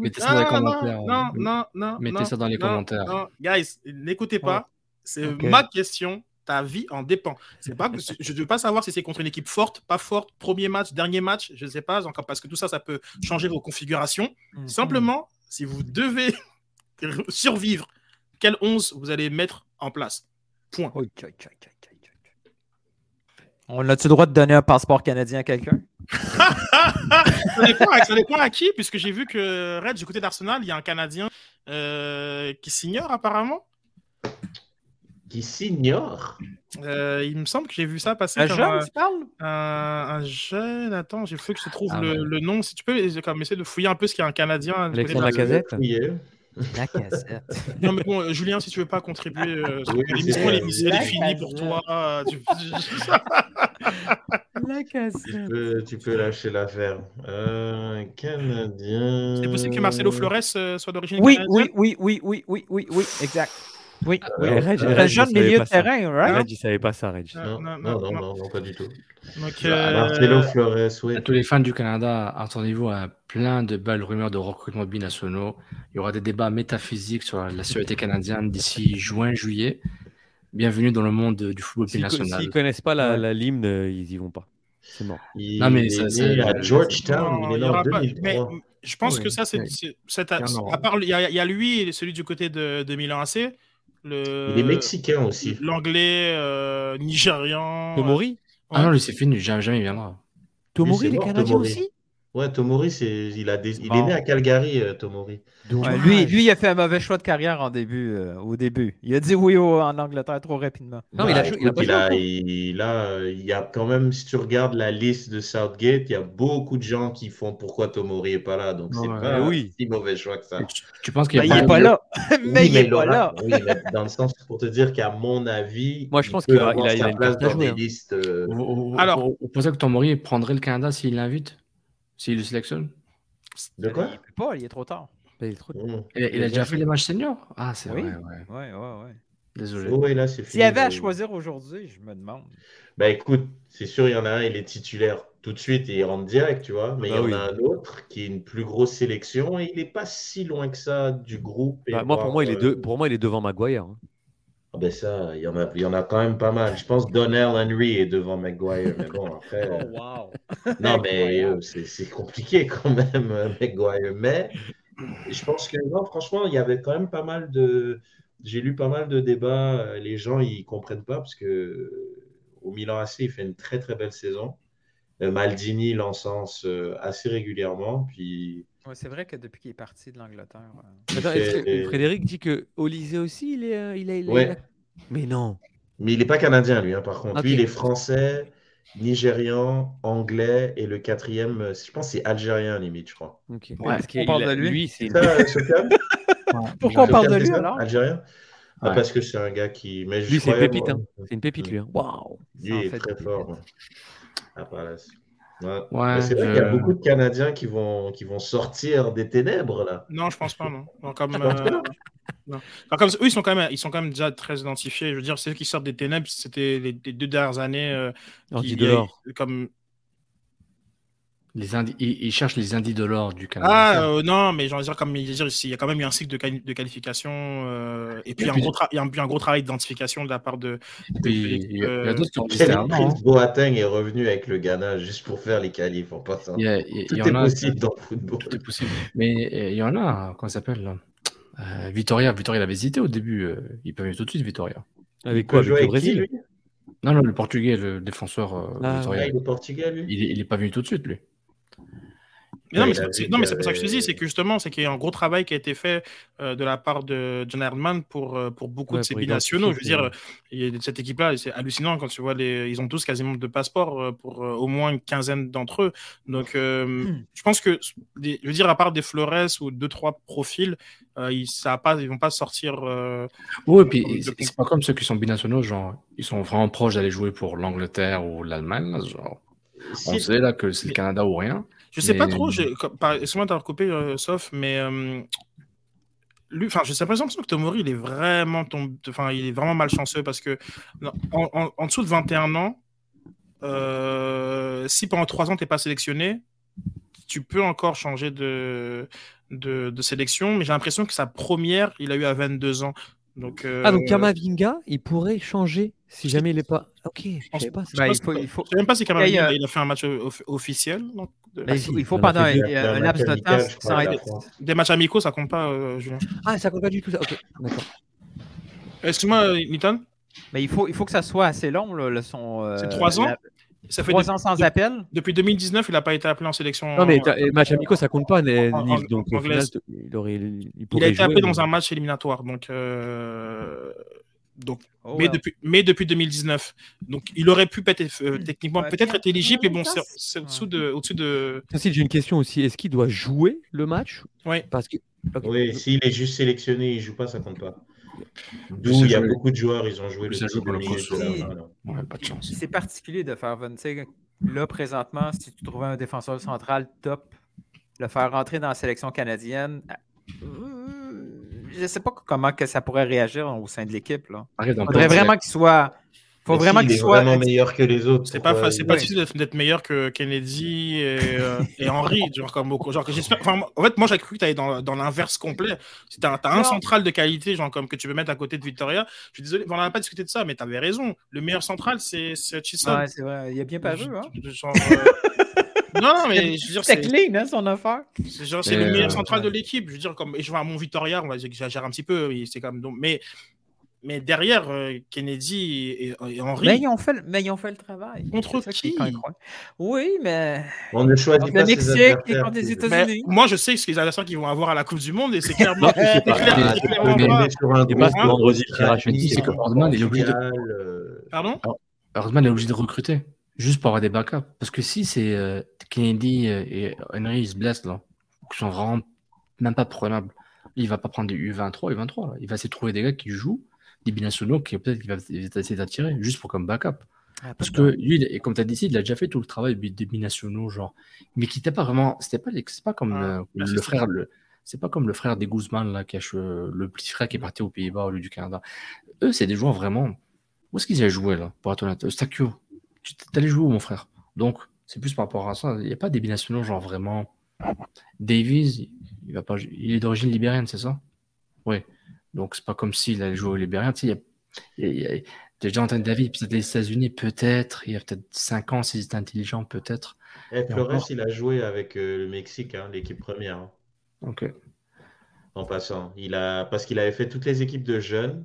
mettez ça dans les commentaires. non, non, non. Mettez non, ça dans les non, commentaires. non. Guys, n'écoutez pas. C'est Ok. ma question. Ta vie en dépend. C'est pas, que- je ne veux pas savoir si c'est contre une équipe forte, pas forte, premier match, dernier match, je ne sais pas encore parce que tout ça, ça peut changer vos configurations. Mhm. Simplement, si vous devez survivre, quel 11 vous allez mettre en place Point. Oi, oi, oi, oi, oi, oi. On a-tu le droit de donner un passeport canadien à quelqu'un? ça, dépend à, ça dépend à qui, puisque j'ai vu que Red, du côté d'Arsenal, il y a un Canadien euh, qui s'ignore apparemment. Qui s'ignore? Euh, il me semble que j'ai vu ça passer. Un comme jeune, un- tu parles? un, un jeune. Attends, il faut que je trouve Ah le, ouais. le nom. Si tu peux j'ai comme essayer de fouiller un peu ce qu'il y a un Canadien. Alexandre. Lacazette La cassette. Non, mais bon, euh, Julien, si tu veux pas contribuer, euh, Oui, l'émission, c'est elle est- vrai. elle est finie pour toi. euh, tu- La tu, cassette. peux, tu peux lâcher l'affaire. Euh, Canadien. C'est possible que Marcelo Flores euh, soit d'origine Oui, canadienne oui, oui, oui, oui, oui, oui, oui, exact. Oui, oui. Ouais, Reg- Un jeune savais milieu pas de ça. terrain, right? Reg, il savait pas ça, Reg. Non, Non, non, non, non, non. non, non, pas du tout. Donc, Ah, euh, Marcelo Flores, oui. À tous les fans du Canada, attendez-vous à plein de belles rumeurs de recrutement binationaux. Il y aura des débats métaphysiques sur la sécurité canadienne d'ici juin, juillet. Bienvenue dans le monde du football binational. s'ils connaissent pas la, Ouais. la l'hymne, euh, ils y vont pas. C'est mort. Il Non, mais est ça, né c'est- à Georgetown, non, il est il né y en aura pas- 2003. mais je pense Oui, que ça, c'est. oui. À part, il y, a- il y a lui et celui du côté de, de Milan AC. Le, Il est mexicain aussi. L'anglais, euh, nigérian. Tomori Ah non, lui, c'est fini. Jamais, jamais il viendra. Tomori, il est canadien aussi? Ouais, Tomori, c'est, il, a des... il est né à Calgary, euh, Tomori. lui, lui, il a fait un mauvais choix de carrière en début, euh, au début. Il a dit oui en Angleterre trop rapidement. Non, il a, il, a, il, a, il, a, il y a quand même, si tu regardes la liste de Southgate, il y a beaucoup de gens qui font pourquoi Tomori n'est pas là. Donc, c'est pas oui. si mauvais choix que ça. Tu, penses qu'il n'est pas, là? Mais il n'est pas là. Oui, dans le sens, pour te dire qu'à mon avis, moi, je pense qu'il a, il a, sa place dans les hein. listes. Alors, vous pensez que Tomori prendrait le Canada s'il l'invite? S'il le sélectionne De quoi? Il peut pas, il est trop tard. Il, est trop tard. Mmh. il, a déjà fait les matchs seniors? Ah, c'est oui. vrai, ouais. Ouais, ouais, ouais. Désolé. S'il y avait à choisir aujourd'hui, je me demande. Bah écoute, c'est sûr, il y en a un, il est titulaire tout de suite et il rentre direct, tu vois. Mais il y bah en a un autre qui est une plus grosse sélection et il n'est pas si loin que ça du groupe. Bah, moi, pour moi, il est euh, pour moi, il est devant Maguire. Hein. Ah ben ça, il y, en a, il y en a quand même pas mal. Je pense Donnell Henry est devant McGuire. Mais bon, après. Oh, wow. non, mais euh, c'est compliqué quand même, euh, McGuire. Mais je pense que, non, franchement, il y avait quand même pas mal de. J'ai lu pas mal de débats. Euh, les gens, ils comprennent pas parce que au Milan AC, il fait une très, très belle saison. Maldini l'encense assez régulièrement. Puis. C'est vrai que depuis qu'il est parti de l'Angleterre. Frédéric dit que Olysée aussi, il est, il est, Mais non. Mais il n'est pas canadien, lui, hein, par contre. Lui, il est français, nigérian, anglais, et le quatrième, euh, je pense c'est algérien, limite, je crois. Ok. on parle de lui. lui c'est ça, Pourquoi on parle de lui, alors Algérien? Ah, Parce que c'est un gars qui. Mais lui, c'est une pépite. Hein. C'est une pépite, lui. Hein. Waouh Lui, il est très fort. Ah, Ouais. c'est vrai qu'il y a beaucoup de Canadiens qui vont, qui vont sortir des ténèbres là. Non, je pense pas, non. comme, euh, comme, eux, ils sont, quand même, ils sont quand même déjà très identifiés. Je veux dire, ceux qui sortent des ténèbres, c'était les, deux dernières années. Euh, qui, comme les ils, cherchent les indices de l'or du Canada. Ah euh, non, mais j'en dire comme il y a quand même eu un cycle de, de qualification euh, et puis, un, Gros il y a un, gros travail d'identification de la part de. il y a, euh, d'autres qui ont dit hein. Boateng est revenu avec le Ghana juste pour faire les qualifs en passant. Il y a, il, Tout est possible dans le football. Tout est possible. Mais il y en a, comment ça s'appelle euh, Vitoria, Vitoria, il avait hésité au début. il peut venir tout de suite, Vitoria. Avec quoi Avec le Brésil? Non, non, le Portugais, le défenseur. Ah, Vitoria. il est portugais, lui? Il n'est pas venu tout de suite, lui non, mais c'est pour ça que je te dis, c'est que justement, c'est qu'il y a un gros travail qui a été fait euh, de la part de John Herdman pour, euh, pour beaucoup de ces binationaux. Je veux dire, il y a cette équipe-là, c'est hallucinant quand tu vois les. Ils ont tous quasiment deux passeports euh, pour au moins une quinzaine d'entre eux. Donc, hmm. je pense que, je veux dire, à part des Flores ou deux, trois profils, ils ne pas, ils vont pas sortir. oui, et puis c'est pas comme ceux qui sont binationaux, genre, ils sont vraiment proches d'aller jouer pour l'Angleterre ou l'Allemagne. Genre, on sait là que c'est le Canada ou rien. Je sais pas trop, excuse-moi d'avoir coupé, euh, sauf, mais euh, lui, j'ai l'impression que Tomori, il est vraiment enfin, il est vraiment malchanceux parce que en, dessous de 21 ans, euh, si pendant 3 ans tu n'es pas sélectionné, tu peux encore changer de, de, de sélection, mais j'ai l'impression que sa première, il a eu à 22 ans. Donc, Ah, donc Kamavinga, il pourrait changer si jamais il n'est pas. Ok, je sais pas. Bah, il faut, il faut... sais même pas si Kamavinga il a fait un match officiel. Donc, bah, il, faut, pendant un, un laps de temps sans être... Des matchs amicaux, ça compte pas, euh, Julien. Ah, ça compte pas du tout. Ça. Ok, d'accord. Excuse-moi, Nitan. Mais il faut, il faut que ça soit assez long, le, son. Euh, C'est trois ans? La... Ça fait trois ans sans appel. Depuis 2019, il n'a pas été appelé en sélection. Non, mais les matchs amicaux, ça compte pas, Nils. Donc, au final, il, aurait, il, il a été appelé dans un match éliminatoire. Donc, euh, donc oh, mais, depuis, mais depuis 2019. Donc, il aurait pu être, euh, techniquement peut-être être éligible, mais bon, c'est au-dessus de. Au de... j'ai une question aussi. Est-ce qu'il doit jouer le match? Oui. Parce que... Oui, s'il est juste sélectionné, il ne joue pas, ça compte pas. D'où il y a beaucoup de joueurs, ils ont joué le le pas de chance. C'est particulier de faire venir. Là, présentement, si tu trouvais un défenseur central top, le faire rentrer dans la sélection canadienne, je ne sais pas comment que ça pourrait réagir au sein de l'équipe. Il faudrait vraiment qu'il soit. Faut vraiment qu'il soit vraiment meilleur que les autres. C'est pas, pas difficile d'être meilleur que Kennedy et, euh, et Henry. Genre, comme, genre, que enfin, en fait, moi, j'ai cru que tu allais dans, dans l'inverse complet. Si tu as, un central de qualité, genre comme que tu peux mettre à côté de Victoria, je suis désolé, on n'a pas discuté de ça, mais tu avais raison. Le meilleur central, c'est Chisholm. Ouais, c'est vrai. Il a bien pas joué. Hein? Genre, non, mais je veux dire, c'est clean, hein, son affaire. C'est le meilleur central de l'équipe. Je veux dire, comme, et je vois mon Victoria, on va dire que j'exagère un petit peu, c'est comme, donc, mais mais derrière euh, Kennedy et, Henry. Mais ils, ont fait, mais ils ont fait le travail. Contre qui, Oui, mais. On ne choisit pas. Le Mexique et contre les États-Unis. Moi, je sais ce qu'ils adversaires qu'ils vont avoir à la Coupe du Monde et c'est clairement. c'est clair, sur un vendredi c'est que Hardman est obligé de. Pardon? Hardman est obligé de recruter juste pour avoir des backups. Parce que si c'est euh, Kennedy et Henry ils se blessent là, qui sont vraiment même pas prenables, il va pas prendre des U23, U23. Là. Il va de trouver des gars qui jouent des binationaux qui peut-être qu'il va essayer d'attirer juste pour comme backup. Ah, Parce que lui, et comme tu as dit, il a déjà fait tout le travail des binationaux, genre, mais qui n'était pas vraiment, c'était pas, c'est pas comme ah, le, le frère, le, c'est pas comme le frère des Guzman là, qui a, le petit frère qui est parti aux Pays-Bas au lieu du Canada. Eux, c'est des joueurs vraiment. Où est-ce qu'ils allaient jouer là, pour être honnête? Stakio, tu allé jouer où, mon frère? Donc, c'est plus par rapport à ça. Il n'y a pas des binationaux, genre vraiment. Davies, il, va pas, il est d'origine libérienne, c'est ça? Oui. Donc, c'est pas comme s'il allait jouer au Libérien. Tu sais, il y a, déjà entendu David, peut-être les États-Unis, peut-être. Il y a peut-être 5 ans, s'il était intelligent, peut-être. Et eh, Flores, il a joué avec euh, le Mexique, hein, l'équipe première. Hein. Ok. En passant. Il a... Parce qu'il avait fait toutes les équipes de jeunes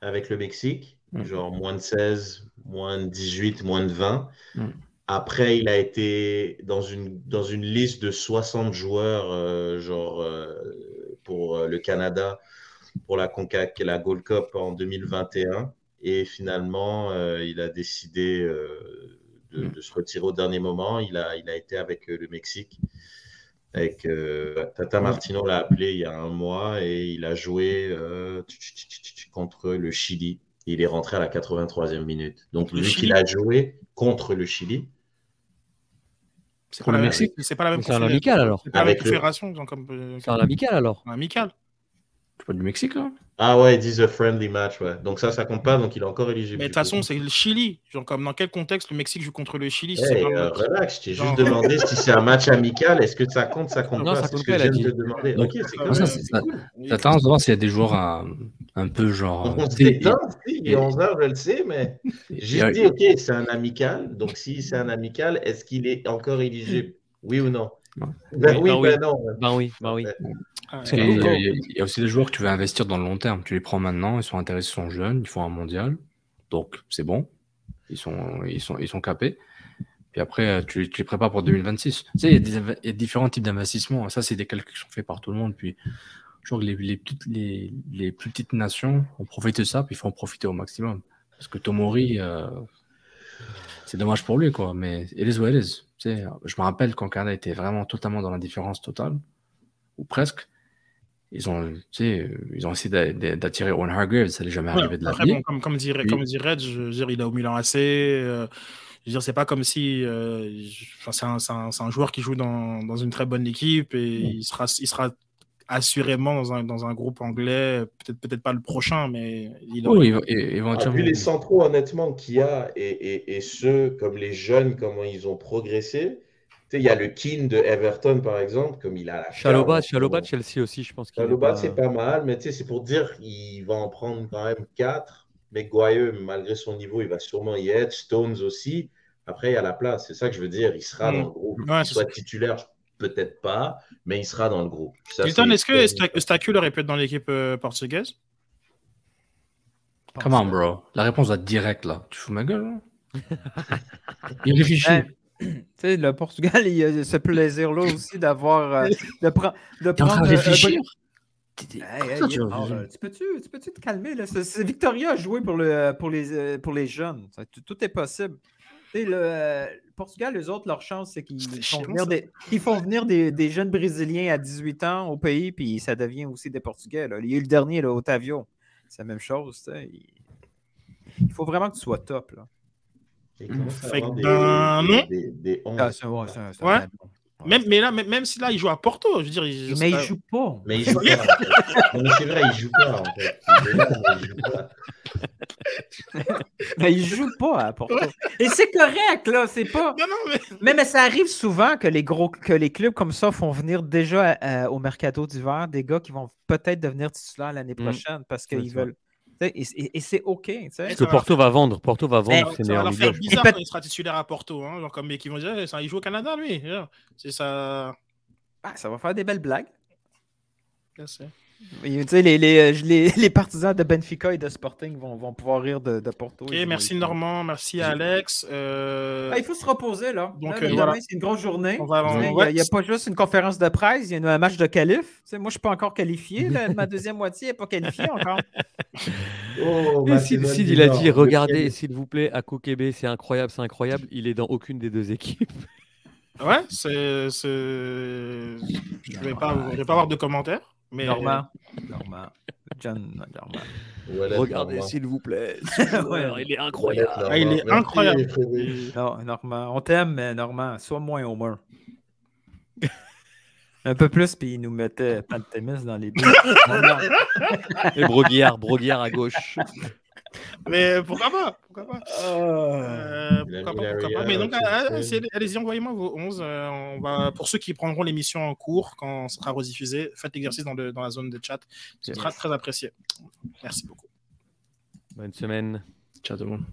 avec le Mexique, mm. genre moins de 16, moins de 18, moins de 20. Mm. Après, il a été dans une, dans une liste de 60 joueurs, euh, genre euh, pour le Canada, pour la CONCAC et la Gold Cup en 2021. Et finalement, euh, il a décidé euh, mm. de, se retirer au dernier moment. Il a, il a été avec euh, le Mexique. Avec, Tata mm. Martino l'a appelé il y a un mois et il a joué contre le Chili. Il est rentré à la 83e minute. Donc, lui qui a joué contre le Chili, c'est C'est pas la même C'est un amical alors. Avec la C'est un amical alors. Un amical. C'est pas du Mexique, là Ah ouais, ils disent a friendly match, ouais. Donc ça, ça compte pas, donc il est encore éligible. Mais de toute façon, c'est le Chili. Genre, comme dans quel contexte le Mexique joue contre le Chili hey, euh, Relax, je t'ai juste demandé si c'est un match amical. Est-ce que ça compte, ça compte non, pas? ça compte pas, elle a dit. Demander. Ok, c'est comme ça. T'as tendance de voir s'il y a des joueurs un, un peu genre. On se détend, il est 11h, je le sais, mais j'ai dit, ok, c'est un amical. Donc si c'est un amical, est-ce qu'il est encore éligible? Oui ou non? Ben oui, ben non. Ben oui, ben oui. Il, y a, aussi des joueurs que tu veux investir dans le long terme. Tu les prends maintenant, ils sont intéressés, ils sont jeunes, ils font un mondial. Donc, c'est bon. Ils sont, ils, sont, ils sont capés. Puis après, tu, tu les prépares pour 2026. Tu sais, il y a, des, différents types d'investissements. Ça, c'est des calculs qui sont faits par tout le monde. Puis, je crois que les, les, les, les, plus petites nations ont profité de ça, puis il faut en profiter au maximum. Parce que Tomori, euh, c'est dommage pour lui, quoi. Mais it is what it is. Tu sais, je me rappelle quand Canada était vraiment totalement dans la différence totale, ou presque ils ont, ils ont essayé d'attirer Owen Hargreaves, ça n'est jamais arrivé de la vie. Bon, comme, comme, dirait, comme dirait je veux dire, il est au Milan AC. Euh, je veux dire, c'est pas comme si. Euh, c'est un, un, un, joueur qui joue dans, dans, une très bonne équipe et il, sera, il sera assurément dans un, dans un groupe anglais, peut-être peut-être pas le prochain, mais il oui, éventuellement. vu les centraux, honnêtement, qu'il y a et, et, et, ceux comme les jeunes, comment ils ont progressé, il y a le Keane de Everton, par exemple, comme il a la Chaloba, Chaloba Chelsea aussi, je pense. Chaloba, c'est pas mal, mais c'est pour dire qu'il va en prendre quand même 4. Mais Guayeux, malgré son niveau, il va sûrement y être. Stones aussi. Après, il y a la place. C'est ça que je veux dire. Il sera mm. dans le groupe. soit titulaire, peut-être pas, mais il sera dans le groupe. Est-ce que Stacul aurait pu être dans l'équipe euh, portugaise? Come on, bro. La réponse va être directe, là. Tu fous ma gueule, là Il réfléchit tu sais, le Portugal, il y a ce plaisir-là aussi d'avoir. Euh, de, prendre. réfléchir? tu peux-tu peux te calmer? Là? C'est Victoria a joué pour, le, pour, les, euh, pour les jeunes. Tout est possible. Le, Portugal, les autres, leur chance, c'est qu'ils font venir, des, ils font venir des, des, jeunes Brésiliens à 18 ans au pays, puis ça devient aussi des Portugais. Là. Il y a eu le dernier, là, Otavio. C'est la même chose. Il... il faut vraiment que tu sois top. Là. Fait que, non. Des, ah, ouais. Même, mais là, même, si là, il joue à Porto, je veux dire. Il, mais il joue pas. Mais il joue pas. c'est vrai, il joue pas, en fait. Il joue pas. mais il joue pas à Porto. Et c'est correct, là. C'est pas. Non, non, mais... mais... ça arrive souvent que les gros que les clubs comme ça font venir déjà euh, au mercato d'hiver des gars qui vont peut-être devenir titulaires l'année mm. prochaine parce qu'ils veulent. Et, c'est OK. Parce que Porto va vendre. Porto va vendre. Ça va leur faire bizarre quand il sera titulaire à Porto. Hein, genre comme qui vont dire il joue au Canada, lui. C'est ça. Ah, ça va faire des belles blagues. Les, les, les, les, partisans de Benfica et de Sporting vont, vont pouvoir rire de, de Porto. Ok, merci Normand, merci Alex. Euh... Ah, il faut se reposer là. Donc, là, euh, voilà. c'est une grosse journée. il n'y a, pas juste une conférence de presse, il y a un match de qualif. moi, je ne suis pas encore qualifié. ma deuxième moitié n'est pas qualifiée encore. oh, il a dit regardez, s'il vous plaît, à Kokebe, c'est incroyable, c'est incroyable. Il est dans aucune des deux équipes. Ouais, c'est. Je ne vais, pas, vais pas avoir de commentaires. Mais... Norma. Norma. John Norma. Regardez, s'il vous plaît. il est incroyable. Ah, il est incroyable. Non, Norma. On t'aime, mais Norma, sois moins au moins. Un peu plus, puis il nous mettait Pantémis dans les buts. Et Broguiard, Broguiard à gauche. Mais pourquoi pas Pourquoi pas, euh, pourquoi pas, pourquoi pas Mais donc, allez-y, envoyez-moi vos 11. Euh, on va, pour ceux qui prendront l'émission en cours, quand ça sera rediffusé, faites l'exercice dans, dans, la zone de chat. C'est très, très apprécié. Merci beaucoup. Bonne semaine. Ciao tout le monde.